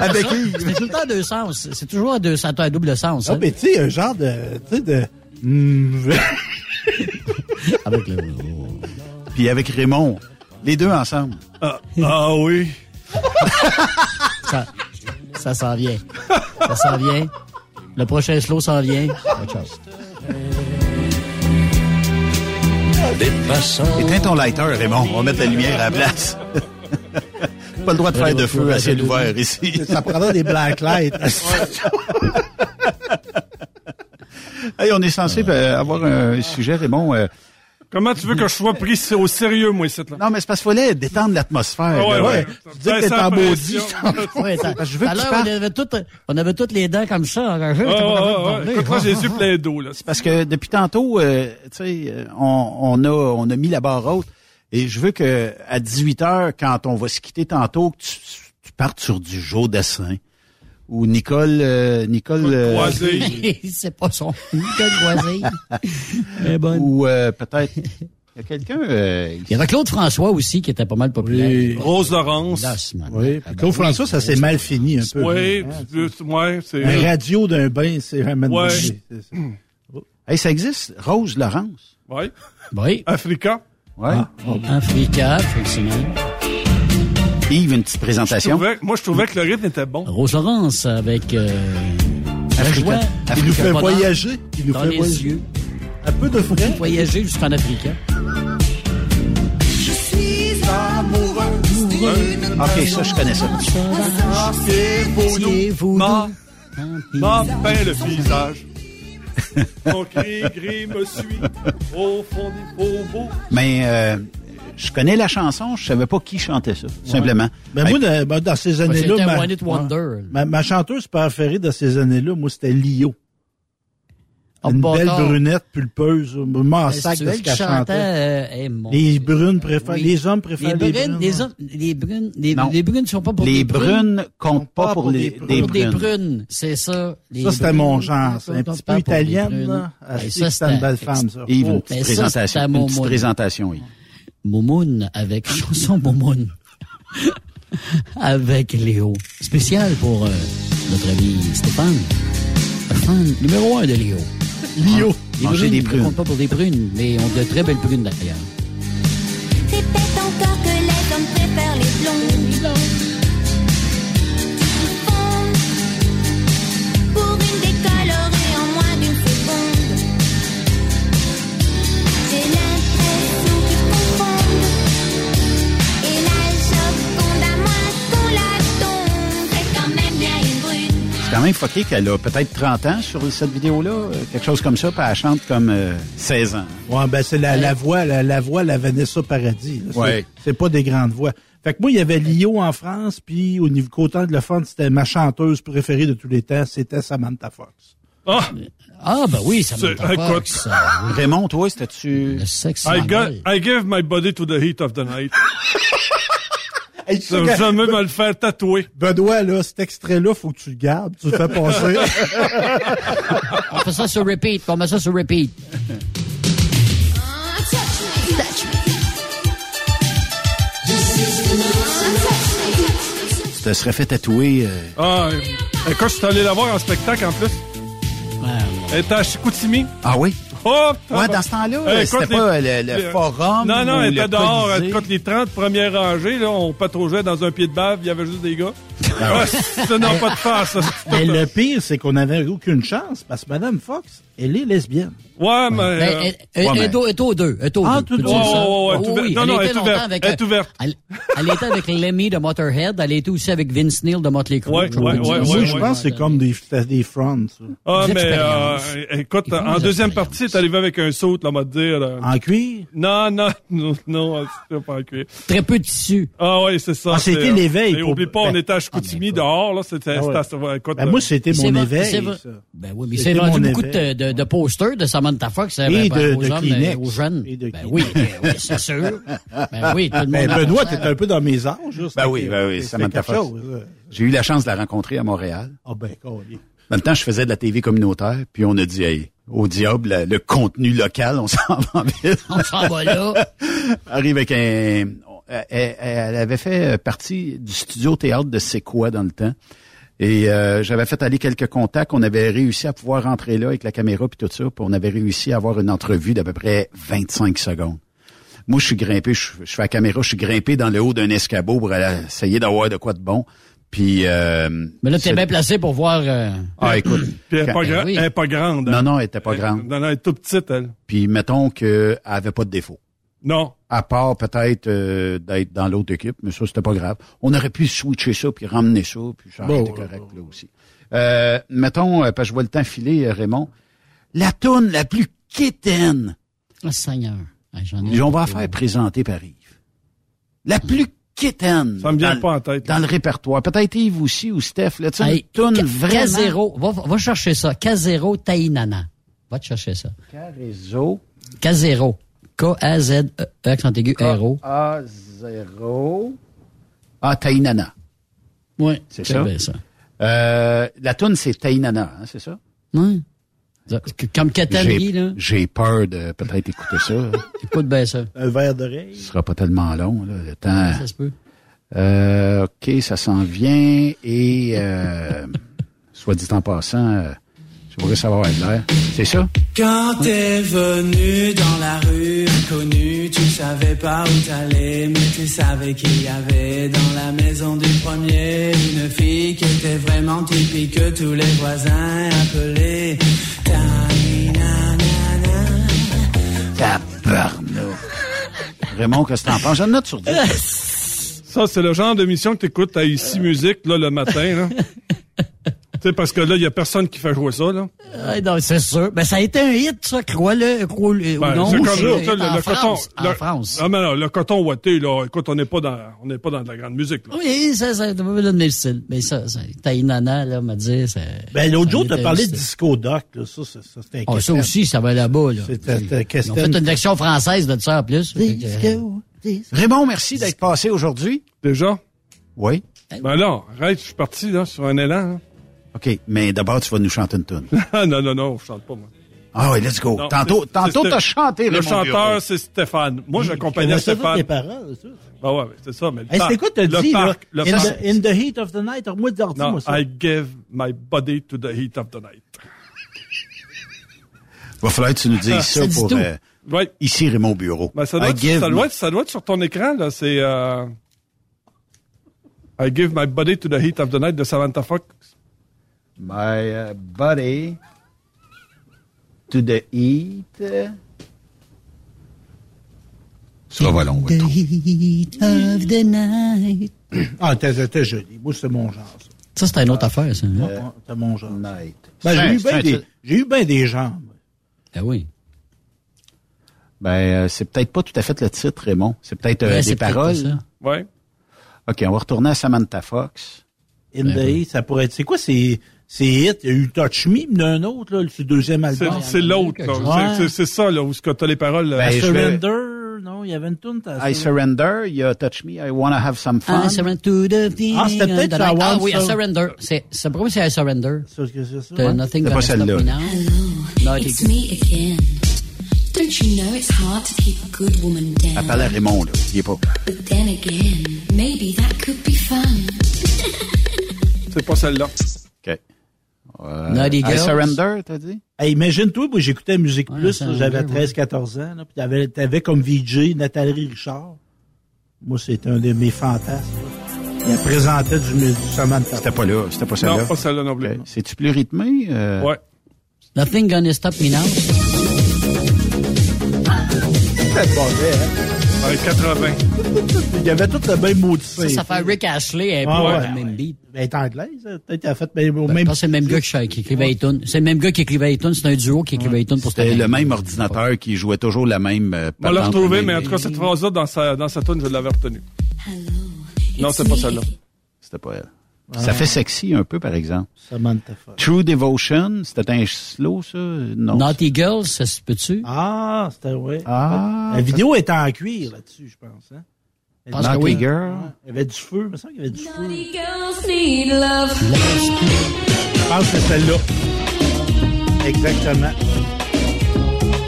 Speaker 7: Avec C'est tout le temps à deux sens. C'est toujours à deux sens, à double sens.
Speaker 6: Ah,
Speaker 7: hein.
Speaker 6: mais tu sais, un genre de... Tu sais, de... Hmm,
Speaker 7: Avec le...
Speaker 5: Puis avec Raymond, les deux ensemble.
Speaker 8: Ah, ah oui.
Speaker 7: Ça, ça s'en vient. Ça s'en vient. Le prochain slow s'en vient.
Speaker 5: Éteins ton lighter, Raymond. On va mettre la lumière à la place. Pas le droit de faire de feu à ciel ouvert ici.
Speaker 6: Ça prendra des black lights.
Speaker 5: Hey, on est censé euh, avoir un sujet, Raymond. euh,
Speaker 8: Comment tu veux que je sois pris au sérieux, moi, ici, là?
Speaker 5: Non, mais c'est parce qu'il fallait détendre l'atmosphère.
Speaker 8: Ah ouais,
Speaker 5: là.
Speaker 8: ouais.
Speaker 6: Tu dis que t'es en maudit.
Speaker 7: Ouais,
Speaker 5: je veux que tu
Speaker 7: on avait toutes, on avait toutes les dents comme ça.
Speaker 8: Ah, ouais, ouais, ouais. Écoute, moi, j'ai les yeux pleins d'eau, là.
Speaker 5: C'est parce que depuis tantôt, euh, tu sais, euh, on, on a on a mis la barre haute et je veux que à 18 heures, quand on va se quitter tantôt, que tu, tu partes sur du Joe Dassin ou Nicole euh, Nicole euh,
Speaker 7: c'est pas son. Nicole Croisé. Elle est bonne.
Speaker 5: ou euh, peut-être il y a quelqu'un euh,
Speaker 7: Il y avait Claude François aussi qui était pas mal populaire.
Speaker 8: Rose Laurence.
Speaker 6: Oui, puis Claude François, ça s'est mal fini un peu.
Speaker 8: Oui,
Speaker 6: Hein,
Speaker 8: tu- tu- ouais, c'est...
Speaker 6: Un radio d'un bain, c'est vraiment...
Speaker 8: Ouais.
Speaker 6: c'est-
Speaker 5: Hey, ça existe Rose Laurence?
Speaker 8: Ouais.
Speaker 7: Oui.
Speaker 8: Africa?
Speaker 5: Ouais.
Speaker 7: Africa, effectivement.
Speaker 5: Yves, une petite
Speaker 8: Je
Speaker 5: présentation.
Speaker 8: trouvais- moi, je trouvais que le rythme était bon.
Speaker 7: Rose Laurence avec euh, la
Speaker 5: Africa.
Speaker 7: joie.
Speaker 6: Il nous fait voyager. Il nous
Speaker 7: dans
Speaker 6: fait
Speaker 7: les
Speaker 6: voyager.
Speaker 7: yeux.
Speaker 6: Un peu de frais.
Speaker 7: Voyager jusqu'en Afrique.
Speaker 14: Je suis amoureux.
Speaker 5: Ok, ça je connais ça.
Speaker 7: Assieds-vous
Speaker 8: Ma,
Speaker 7: Tant
Speaker 8: ma peint le visage. Son cri gris me suit au fond des faubourgs.
Speaker 5: Mais euh, je connais la chanson, je savais pas qui chantait ça, simplement.
Speaker 6: Ben, moi, dans, ben, dans ces
Speaker 7: Ouais,
Speaker 6: années-là,
Speaker 7: C'était
Speaker 6: ma,
Speaker 7: Wonder.
Speaker 6: ma, ma chanteuse préférée dans ces années-là, moi, c'était Lio.
Speaker 7: Oh,
Speaker 6: Une belle
Speaker 7: bâtard.
Speaker 6: brunette pulpeuse, m'en sac de ce qu'elle
Speaker 7: elle chantait,
Speaker 6: chantait.
Speaker 7: euh, eh, mon
Speaker 6: Les brunes préfèrent,
Speaker 7: Oui.
Speaker 6: les hommes préfèrent
Speaker 7: Les
Speaker 6: les,
Speaker 7: brunes,
Speaker 6: brunes.
Speaker 7: les, hommes- les brunes, les,
Speaker 5: Non.
Speaker 7: les brunes sont pas pour
Speaker 5: Les
Speaker 7: des
Speaker 5: brunes comptent pas pour les
Speaker 7: Pour
Speaker 5: des
Speaker 7: des
Speaker 5: brunes.
Speaker 7: brunes, c'est ça. Les
Speaker 6: Ça, c'était
Speaker 7: brunes,
Speaker 6: mon genre. C'est un
Speaker 7: comptent
Speaker 6: petit
Speaker 7: pas
Speaker 6: peu
Speaker 7: pour les
Speaker 6: italienne,
Speaker 7: brunes.
Speaker 6: là. Ah, c'est
Speaker 7: ça,
Speaker 6: c'est une belle
Speaker 7: c'était
Speaker 6: femme, ça.
Speaker 5: Yves, une
Speaker 7: Oh,
Speaker 5: petite présentation.
Speaker 7: c'était
Speaker 5: une petite présentation, Yves.
Speaker 7: Moumoun avec chanson Moumoun. avec Léo. Spécial pour euh, notre ami Stéphane. Fan numéro un de Léo.
Speaker 6: Lio.
Speaker 7: Les
Speaker 5: Manger
Speaker 7: brunes,
Speaker 5: des
Speaker 7: ils ne
Speaker 5: prunes.
Speaker 7: comptent pas pour des prunes, mais on de très belles prunes d'ailleurs.
Speaker 15: Répète encore que quand même
Speaker 5: fucké qu'elle a peut-être 30 ans sur cette vidéo-là, euh, quelque chose comme ça, puis elle chante comme euh, 16 ans.
Speaker 6: Ouais, ben, c'est la, la voix, la, la voix, la Vanessa Paradis. là. C'est-
Speaker 5: Ouais.
Speaker 6: C'est pas des grandes voix. Fait que moi, il y avait Lio en France, puis au niveau côté fun, c'était ma chanteuse préférée de tous les temps, c'était Samantha Fox.
Speaker 8: Ah!
Speaker 7: Ah, ben oui,
Speaker 8: écoute.
Speaker 7: que ça-
Speaker 5: Raymond, toi, c'était-tu...
Speaker 7: Le sexe
Speaker 8: I, got, I give my body to the heat of the night.
Speaker 6: Hey,
Speaker 8: Je vais jamais me le faire tatouer.
Speaker 6: Benoît, là, cet extrait-là, faut que tu le gardes, tu le fais passer.
Speaker 7: On fait ça sur repeat, on met ça sur repeat.
Speaker 5: Tu te serais fait tatouer... euh,
Speaker 8: Ah, écoute, je suis allé la voir en spectacle en plus.
Speaker 7: Ouais,
Speaker 8: Elle était à Chicoutimi.
Speaker 5: Ah oui?
Speaker 8: Oh,
Speaker 5: Ouais, dans ce temps-là,
Speaker 8: écoute,
Speaker 5: c'était
Speaker 8: les-
Speaker 5: pas le, forum
Speaker 8: Non, non, elle
Speaker 5: le
Speaker 8: était dehors. Écoute, les 30 premières rangées, là, on patrouillait dans un pied de bave, il y avait juste des gars. Ah, ça n'a pas de face.
Speaker 6: Mais le pire, c'est qu'on n'avait aucune chance, parce que Madame Fox, elle est lesbienne.
Speaker 8: Ouais, mais...
Speaker 7: Ben,
Speaker 8: euh,
Speaker 7: elle, elle-
Speaker 5: ouais,
Speaker 7: elle
Speaker 5: mais-
Speaker 7: est au- elle est aux deux. Elle est aux
Speaker 6: Ah,
Speaker 7: deux.
Speaker 6: tout
Speaker 7: Peux-tu
Speaker 6: au
Speaker 7: dire
Speaker 6: deux.
Speaker 7: ça?
Speaker 8: Ouais, ouais, ouais,
Speaker 7: Oh
Speaker 8: tout ouvert.
Speaker 7: oui,
Speaker 8: Non,
Speaker 7: elle
Speaker 8: non,
Speaker 7: était
Speaker 8: elle est ouverte.
Speaker 7: avec,
Speaker 8: Elle est
Speaker 7: euh,
Speaker 8: ouverte.
Speaker 7: Elle, elle était avec Lemmy de Motorhead. Elle était aussi avec Vince Neil de Motley Crue.
Speaker 8: Ouais,
Speaker 7: Je
Speaker 8: ouais.
Speaker 6: Moi, je
Speaker 8: ouais.
Speaker 6: pense que c'est comme des, fronts, ça.
Speaker 8: Ah, mais euh, écoute, en deuxième partie, t'es arrivé avec un saut, là, m'a dire. là.
Speaker 6: En cuir?
Speaker 8: Non, non, non, non, c'était pas en cuir.
Speaker 7: Très peu de tissu.
Speaker 8: Ah oui, c'est ça.
Speaker 6: Ah, c'était
Speaker 8: euh,
Speaker 6: l'éveil
Speaker 8: Et
Speaker 6: pour-
Speaker 8: oublie pas, on
Speaker 6: ben-
Speaker 8: était à Chicoutimi
Speaker 7: Ah, ben,
Speaker 8: dehors, là, c'était...
Speaker 6: Ah ouais.
Speaker 8: c'était- écoute,
Speaker 6: Ben, moi, c'était
Speaker 7: C'est
Speaker 6: mon éveil,
Speaker 7: vrai-
Speaker 6: ça.
Speaker 7: Ben oui, mais c'est vendu
Speaker 6: mon
Speaker 7: beaucoup de,
Speaker 6: éveil.
Speaker 7: de, de posters de Samantha Fox euh,
Speaker 6: Et
Speaker 7: ben,
Speaker 6: de-
Speaker 7: aux
Speaker 6: de
Speaker 7: jeunes,
Speaker 6: Kleenex.
Speaker 7: euh, aux jeunes.
Speaker 6: Et de
Speaker 7: Ben oui, oui, c'est sûr. Ben oui, tout le monde.
Speaker 6: Ben,
Speaker 7: en
Speaker 6: Benoît, t'es un peu dans mes âges, là.
Speaker 5: Ben oui, ben oui,
Speaker 6: C'était
Speaker 5: Samantha Fox.
Speaker 6: là.
Speaker 5: J'ai eu la chance de la rencontrer à Montréal.
Speaker 6: Ah, ben.
Speaker 5: Dans le temps, je faisais de la TV communautaire, puis on a dit, hey, au diable, le, le contenu local, on s'en va en ville.
Speaker 7: On s'en va là.
Speaker 5: Arrive avec un... elle, elle- elle avait fait partie du studio théâtre de C'est quoi dans le temps. Et euh, j'avais fait aller quelques contacts. On avait réussi à pouvoir rentrer là avec la caméra puis tout ça. Puis on avait réussi à avoir une entrevue d'à peu près 25 secondes. Moi, je suis grimpé, je, je fais la caméra, je suis grimpé dans le haut d'un escabeau pour aller essayer d'avoir de quoi de bon. Puis... Euh,
Speaker 7: Mais là, t'es
Speaker 5: c'est-
Speaker 7: bien placé pour voir... euh,
Speaker 5: Ah, écoute.
Speaker 8: Puis elle est pas, gra-
Speaker 7: oui.
Speaker 8: elle est pas grande.
Speaker 5: Non,
Speaker 8: hein?
Speaker 5: non, elle était pas grande.
Speaker 8: Non, non, elle est toute petite, elle.
Speaker 5: Puis mettons qu'elle avait pas de défaut.
Speaker 8: Non.
Speaker 5: À part peut-être euh, d'être dans l'autre équipe, mais ça, c'était pas grave. On aurait pu switcher ça, puis ramener ça, puis ça aurait
Speaker 6: Bon,
Speaker 5: été correct là aussi. Euh, mettons, euh, parce que je vois le temps filer, euh, Raymond. La toune la plus quétaine.
Speaker 7: Ah, Seigneur. Ah, j'en ai-
Speaker 5: On va la faire présenter par Yves. La plus quétaine.
Speaker 8: Ça me vient
Speaker 5: dans,
Speaker 8: pas en tête.
Speaker 5: Dans le répertoire. Peut-être Yves aussi ou Steph. Là, tu sais,
Speaker 7: Hey,
Speaker 5: une toune
Speaker 7: K-
Speaker 5: vraiment...
Speaker 7: K0. Va, va chercher ça. K0 Tainana. Va te chercher ça.
Speaker 5: Carrezo.
Speaker 7: K0. K-A-Z-E, accent aigu, R-O.
Speaker 5: A0. Ah, Tainana.
Speaker 7: Oui,
Speaker 5: C'est ça?
Speaker 7: bien ça.
Speaker 5: Euh, la toune, c'est Tainana, hein, c'est ça?
Speaker 7: Oui. Comme
Speaker 5: J'ai-
Speaker 7: là.
Speaker 5: J'ai peur de peut-être écouter ça.
Speaker 7: Écoute bien ça.
Speaker 6: Un verre d'oreille.
Speaker 5: Ce sera pas tellement long, là, le temps.
Speaker 7: Ça se peut.
Speaker 5: Euh, OK, ça s'en vient et euh, soit dit en passant, euh, je voudrais savoir l'air. C'est ça?
Speaker 14: Quand t'es venu dans la rue inconnue, tu savais pas où t'allais, mais tu savais qu'il y avait dans la maison du premier une fille qui était vraiment typique que tous les voisins appelaient.
Speaker 5: Tabarnak. Raymond, qu'est-ce que t'en penses? J'ai une note sur 10.
Speaker 8: Ça, c'est le genre d'émission que t'écoutes à Ici Musique, là, le matin, là. tu sais, parce que là, il y a personne qui fait jouer ça, là.
Speaker 7: Non, c'est sûr. Ben, ça a été un hit, ça, crois-le, crois-le,
Speaker 8: Ben,
Speaker 7: ou non.
Speaker 8: c'est comme ça,
Speaker 7: un
Speaker 8: le,
Speaker 7: en
Speaker 8: le
Speaker 7: France,
Speaker 8: coton.
Speaker 7: en
Speaker 8: le-
Speaker 7: France.
Speaker 8: Non, mais non, le coton ouaté, là, écoute, on n'est pas dans, on n'est pas dans de la grande musique, là.
Speaker 7: Oui, ça, ça, t'as pas donné le style. Mais ça, ça Tainana, là, m'a dit.
Speaker 6: Ben, l'autre jour, t'as parlé
Speaker 7: un
Speaker 6: de. Disco Doc, là. Ça, ça, ça c'était
Speaker 7: Ah, ça aussi, ça va là-bas, là.
Speaker 6: C'était
Speaker 7: ont
Speaker 6: Castel.
Speaker 7: fait une version française de ça, en plus. Euh,
Speaker 5: Raymond, merci d'être passé aujourd'hui.
Speaker 8: Déjà?
Speaker 5: Oui.
Speaker 8: Ben non, arrête, je suis parti, là, sur un élan, hein.
Speaker 5: OK, mais d'abord, tu vas nous chanter une tune.
Speaker 8: non, non, non, je chante pas, moi.
Speaker 5: Ah oui, let's go.
Speaker 8: Non,
Speaker 5: tantôt,
Speaker 8: c'est-
Speaker 5: tantôt
Speaker 8: c'est-
Speaker 5: t'as chanté,
Speaker 8: Le chanteur, c'est Stéphane. Moi,
Speaker 6: Je
Speaker 8: j'accompagnais Stéphane.
Speaker 6: les paroles, ça?
Speaker 8: Ben ouais, c'est ça, mais le
Speaker 6: Hey,
Speaker 8: parc-
Speaker 6: c'était quoi t'as
Speaker 8: le
Speaker 6: dit, là?
Speaker 8: parc, le
Speaker 6: In
Speaker 8: parc.
Speaker 6: the, in the heat of the night. Alors, moi, dis moi ça.
Speaker 8: I give my body to the heat of the night.
Speaker 5: Va falloir que tu nous dises ça
Speaker 8: Ça
Speaker 5: pour
Speaker 8: tout.
Speaker 5: euh,
Speaker 8: Ouais.
Speaker 5: ici Raymond Bureau.
Speaker 8: Ben, ça, doit
Speaker 5: I
Speaker 8: être,
Speaker 5: give
Speaker 8: ça,
Speaker 5: my-
Speaker 8: doit être, ça doit être sur ton écran, là. C'est euh, I give my body to the heat of the night de Samantha Fox.
Speaker 5: My uh, body to the heat. Ça va long.
Speaker 7: The heat of the night.
Speaker 6: Ah, t'es t'es joli. Moi, c'est mon genre, ça.
Speaker 7: Ça, c'était une autre affaire, ça. hein?
Speaker 6: Ah, C'est mon genre.
Speaker 5: Night.
Speaker 6: Ben, j'ai eu
Speaker 5: C'est
Speaker 6: bien des, j'ai eu bien des jambes.
Speaker 7: Ah oui.
Speaker 5: Ben, euh, c'est peut-être pas tout à fait le titre, Raymond. C'est peut-être euh,
Speaker 7: Ouais,
Speaker 5: des
Speaker 7: c'est peut-être
Speaker 5: paroles.
Speaker 8: Ouais.
Speaker 5: OK, on va retourner à Samantha Fox.
Speaker 6: In the heat, ça pourrait être. C'est quoi ces, ces hits? Il y a eu Touch Me, mais d'un autre, là, le deuxième
Speaker 8: C'est,
Speaker 6: album.
Speaker 8: c'est l'autre, là.
Speaker 6: Ouais.
Speaker 8: C'est, c'est, c'est ça, là, où t'as les paroles. là.
Speaker 5: Ben, je vais-
Speaker 6: Surrender, non, il y avait une tune.
Speaker 5: I surrender, il y a Touch Me, I wanna have some fun.
Speaker 7: I surrender to the thing
Speaker 6: Ah, c'était peut-être.
Speaker 7: Ah oui, I surrender. C'est, c'est pour moi, c'est I surrender?
Speaker 6: C'est que c'est ça?
Speaker 7: The Nothing
Speaker 5: C'est
Speaker 7: gonna
Speaker 5: pas celle-là.
Speaker 7: Naughty
Speaker 16: It's me again. Don't you know it's hard to keep a good woman down?
Speaker 5: Elle parlait à Raymond, là. Il est pas.
Speaker 16: But then again, maybe that could be fun.
Speaker 8: C'est pas celle-là.
Speaker 5: OK. Euh, I surrender, t'as dit?
Speaker 6: Hey, imagine-toi, moi, j'écoutais Musique
Speaker 7: Ouais,
Speaker 6: Plus, j'avais
Speaker 7: ouais.
Speaker 6: 13-14 ans, là, puis t'avais, t'avais comme VJ Nathalie Richard. Moi, c'était un de mes fantasmes. Elle présentait du, du Samantha.
Speaker 5: C'était pas là, c'était pas celle-là.
Speaker 8: Non, pas celle-là non plus.
Speaker 5: C'est-tu plus rythmé? euh?
Speaker 8: Ouais.
Speaker 7: Nothing gonna stop me now.
Speaker 6: C'était bon, hein?
Speaker 8: Ouais, 80.
Speaker 6: Il y avait tout le même mot de
Speaker 7: Ça, ça fait Rick Ashley un peu
Speaker 6: Ah ouais.
Speaker 7: le même beat.
Speaker 6: Elle est anglaise, hein. peut-être qu'elle a fait ben, au
Speaker 7: Ben,
Speaker 6: même.
Speaker 7: c'est le même gars qui, qui écrivait les tunes. C'est le même gars qui écrivait les tunes. C'est un duo qui écrivait les tunes pour
Speaker 5: C'était le même ordinateur qui jouait toujours la même euh,
Speaker 8: On l'a retrouvé, mais en tout cas, cette phrase-là, dans sa, dans sa tune, je l'avais retenue. Non, c'est pas celle-là.
Speaker 5: C'était pas elle.
Speaker 6: Ah.
Speaker 5: Ça fait sexy un peu, par exemple.
Speaker 6: Samantha Fox.
Speaker 5: True Devotion, c'était un slow, ça? Non.
Speaker 7: Naughty Girls, ça se peut-tu?
Speaker 6: Ah, c'était, ouais.
Speaker 5: Ah,
Speaker 6: La vidéo est en cuir là-dessus, je pense, hein?
Speaker 5: Naughty
Speaker 7: oui.
Speaker 5: Girl.
Speaker 6: Ouais. Il y avait du feu, il me semble qu'il y avait du feu.
Speaker 16: Naughty girls need love.
Speaker 6: Je pense que c'est celle-là. Exactement.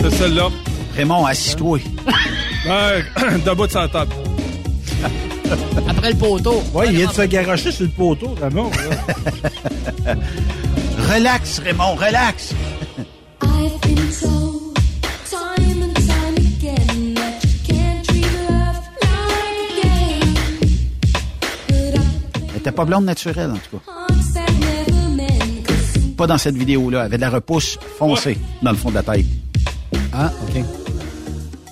Speaker 8: C'est celle-là.
Speaker 5: Raymond, assis-toi.
Speaker 8: Ouais, debout de sa table.
Speaker 7: Après le poteau.
Speaker 6: Ouais, il vient de se garocher sur le poteau, Ramon. là.
Speaker 5: relax, Raymond, relax. Elle était pas blonde naturelle, en tout cas. Pas dans cette vidéo-là. Elle avait de la repousse foncée dans le fond de la tête.
Speaker 7: Ah, OK.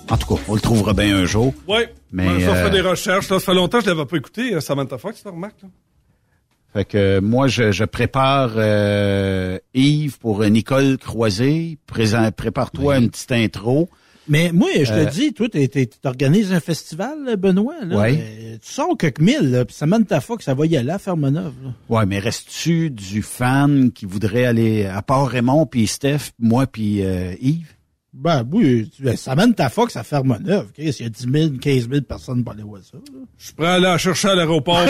Speaker 5: En tout cas, on le trouvera bien un jour.
Speaker 8: Ouais.
Speaker 5: Mais,
Speaker 8: Mais, ça
Speaker 5: euh,
Speaker 8: fait des recherches. Là, ça fait longtemps que je l'avais pas écouté, euh, Samantha Fox, tu remarques? là?
Speaker 5: Fait que euh, moi, je, je prépare euh, Yves pour euh, Nicole Croisé. Présent, prépare-toi une petite intro.
Speaker 6: Mais moi, je te
Speaker 5: Euh,
Speaker 6: dis, toi, tu organises un festival, Benoît. Là,
Speaker 5: Ouais.
Speaker 6: Euh, tu sors quelques mille, là, puis foi que ça va y aller à Fermeneuve. là.
Speaker 5: Ouais, mais restes-tu du fan qui voudrait aller, à part Raymond puis Steph, moi puis euh, Yves?
Speaker 6: Ben oui, tu- ben, ça mène ta foi que ça Fermeneuve. Chris, Il y a 10 000, 15 000 personnes pour aller voir ça. là.
Speaker 8: Je suis prêt à aller la chercher à l'aéroport.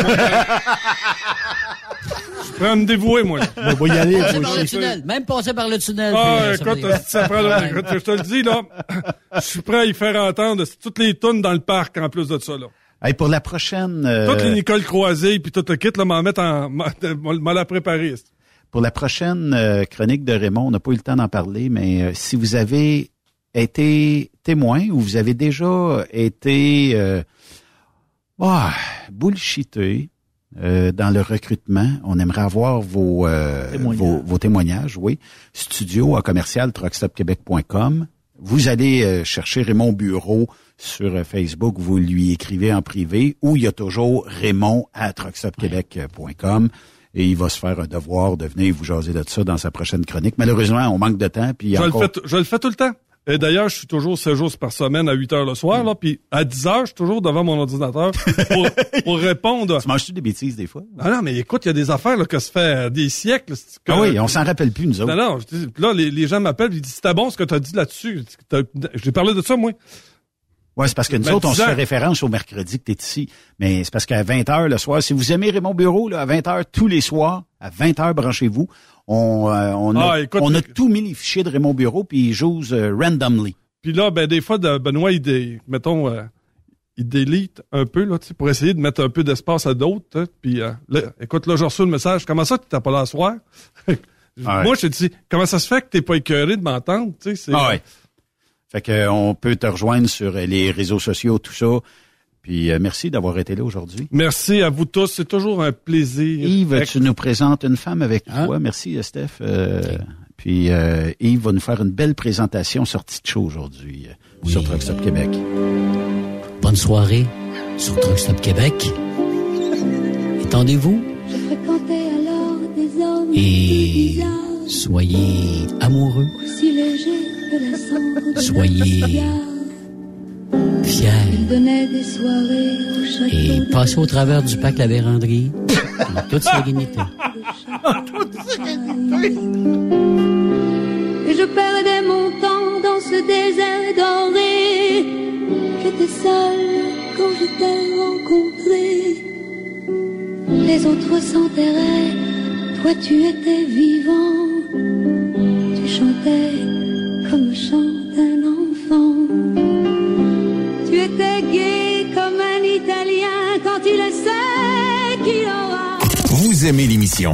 Speaker 8: Je suis prêt à me dévouer, moi. là.
Speaker 6: On va y aller.
Speaker 7: Passer par le tunnel. Même passer par le tunnel.
Speaker 8: Ah,
Speaker 7: puis, euh, ça
Speaker 8: écoute, ça prend, là, écoute, je te le dis, là, je suis prêt à y faire entendre toutes les tonnes dans le parc en plus de ça, là.
Speaker 5: Hey, pour la prochaine... euh,
Speaker 8: Toutes les Nicole Croisé, puis tout le kit, là, m'en mettre en, m'en m'en la préparer.
Speaker 5: Pour la prochaine euh, chronique de Raymond, on n'a pas eu le temps d'en parler, mais euh, si vous avez été témoin ou vous avez déjà été euh, ah, bullshité euh, dans le recrutement, on aimerait avoir vos, euh,
Speaker 6: Témoignages.
Speaker 5: vos, vos témoignages, oui. Studio à commercial truckstopquebec.com. Vous allez euh, chercher Raymond Bureau sur euh, Facebook, vous lui écrivez en privé, ou il y a toujours Raymond à truckstopquebec.com et il va se faire un devoir de venir vous jaser de ça dans sa prochaine chronique. Malheureusement, on manque de temps. Puis
Speaker 8: Je le,
Speaker 5: encore...
Speaker 8: fais, je le fais tout le temps. Et d'ailleurs, je suis toujours 16 jours par semaine à 8 heures le soir, là, puis à 10 heures, je suis toujours devant mon ordinateur pour, pour répondre.
Speaker 5: Tu manges-tu des bêtises des fois?
Speaker 8: Ah non, mais écoute, il y a des affaires là, que ça fait des siècles. que-
Speaker 5: Ah oui, on s'en rappelle plus, nous autres.
Speaker 8: Non, non, là, les, les gens m'appellent et ils disent, c'était bon ce que tu as dit là-dessus. J'ai parlé de ça, moi.
Speaker 5: Ouais, c'est parce que nous
Speaker 8: Ben,
Speaker 5: autres, on se fait référence au mercredi que tu es ici. Mais c'est parce qu'à 20h le soir, si vous aimez Raymond Bureau, là, à 20h tous les soirs, à 20h, branchez-vous. On, euh, on, a,
Speaker 8: Ah, écoute,
Speaker 5: on a
Speaker 8: le-
Speaker 5: tout mis les fichiers de Raymond Bureau, puis ils jouent euh, randomly.
Speaker 8: Puis là, ben des fois, de- Benoît, il dé, mettons, euh, il délite un peu là, tu sais, pour essayer de mettre un peu d'espace à d'autres. hein. Puis euh, écoute, là, j'ai reçu le message. Comment ça, tu t'as pas là à soir? Moi, je te dis, comment ça se fait que t'es pas écœuré de m'entendre? Tu sais, c'est.
Speaker 5: Ah ouais. Fait que euh, on peut te rejoindre sur euh, les réseaux sociaux, tout ça. Puis euh, merci d'avoir été là aujourd'hui.
Speaker 8: Merci à vous tous. C'est toujours un plaisir.
Speaker 5: Yves, tu nous présentes une femme avec toi. Merci, Steph. Euh, Puis euh, Yves va nous faire une belle présentation sortie de show aujourd'hui sur Truck Stop Québec.
Speaker 7: Bonne soirée sur Truck Stop Québec. Étendez-vous
Speaker 15: Je fréquentais alors des hommes
Speaker 7: et soyez amoureux,
Speaker 15: aussi
Speaker 7: Soyez fiers et passez au travers du parc La Vérandrie en toute sérénité.
Speaker 15: Et je perdais mon temps dans ce désert doré. J'étais seule quand je t'ai rencontré. Les autres s'enterraient, toi tu étais vivant. Tu chantais Tu étais gai comme un Italien quand il sait qu'il aura.
Speaker 3: Vous aimez l'émission?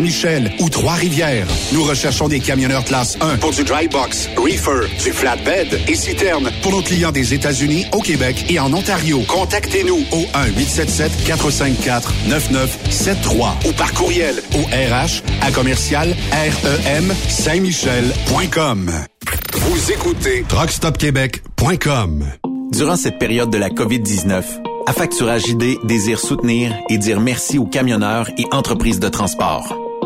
Speaker 4: Saint-Michel ou Trois-Rivières. Nous recherchons des camionneurs classe 1 pour du dry box, reefer, du flatbed et citerne pour nos clients des États-Unis, au Québec et en Ontario. Contactez-nous au 1-877-454-9973 ou par courriel au RH à commercial REM Saint-Michel.com. Vous écoutez truckstopquebec.com.
Speaker 1: Durant cette période de la COVID-19, Affacturage ID désire soutenir et dire merci aux camionneurs et entreprises de transport.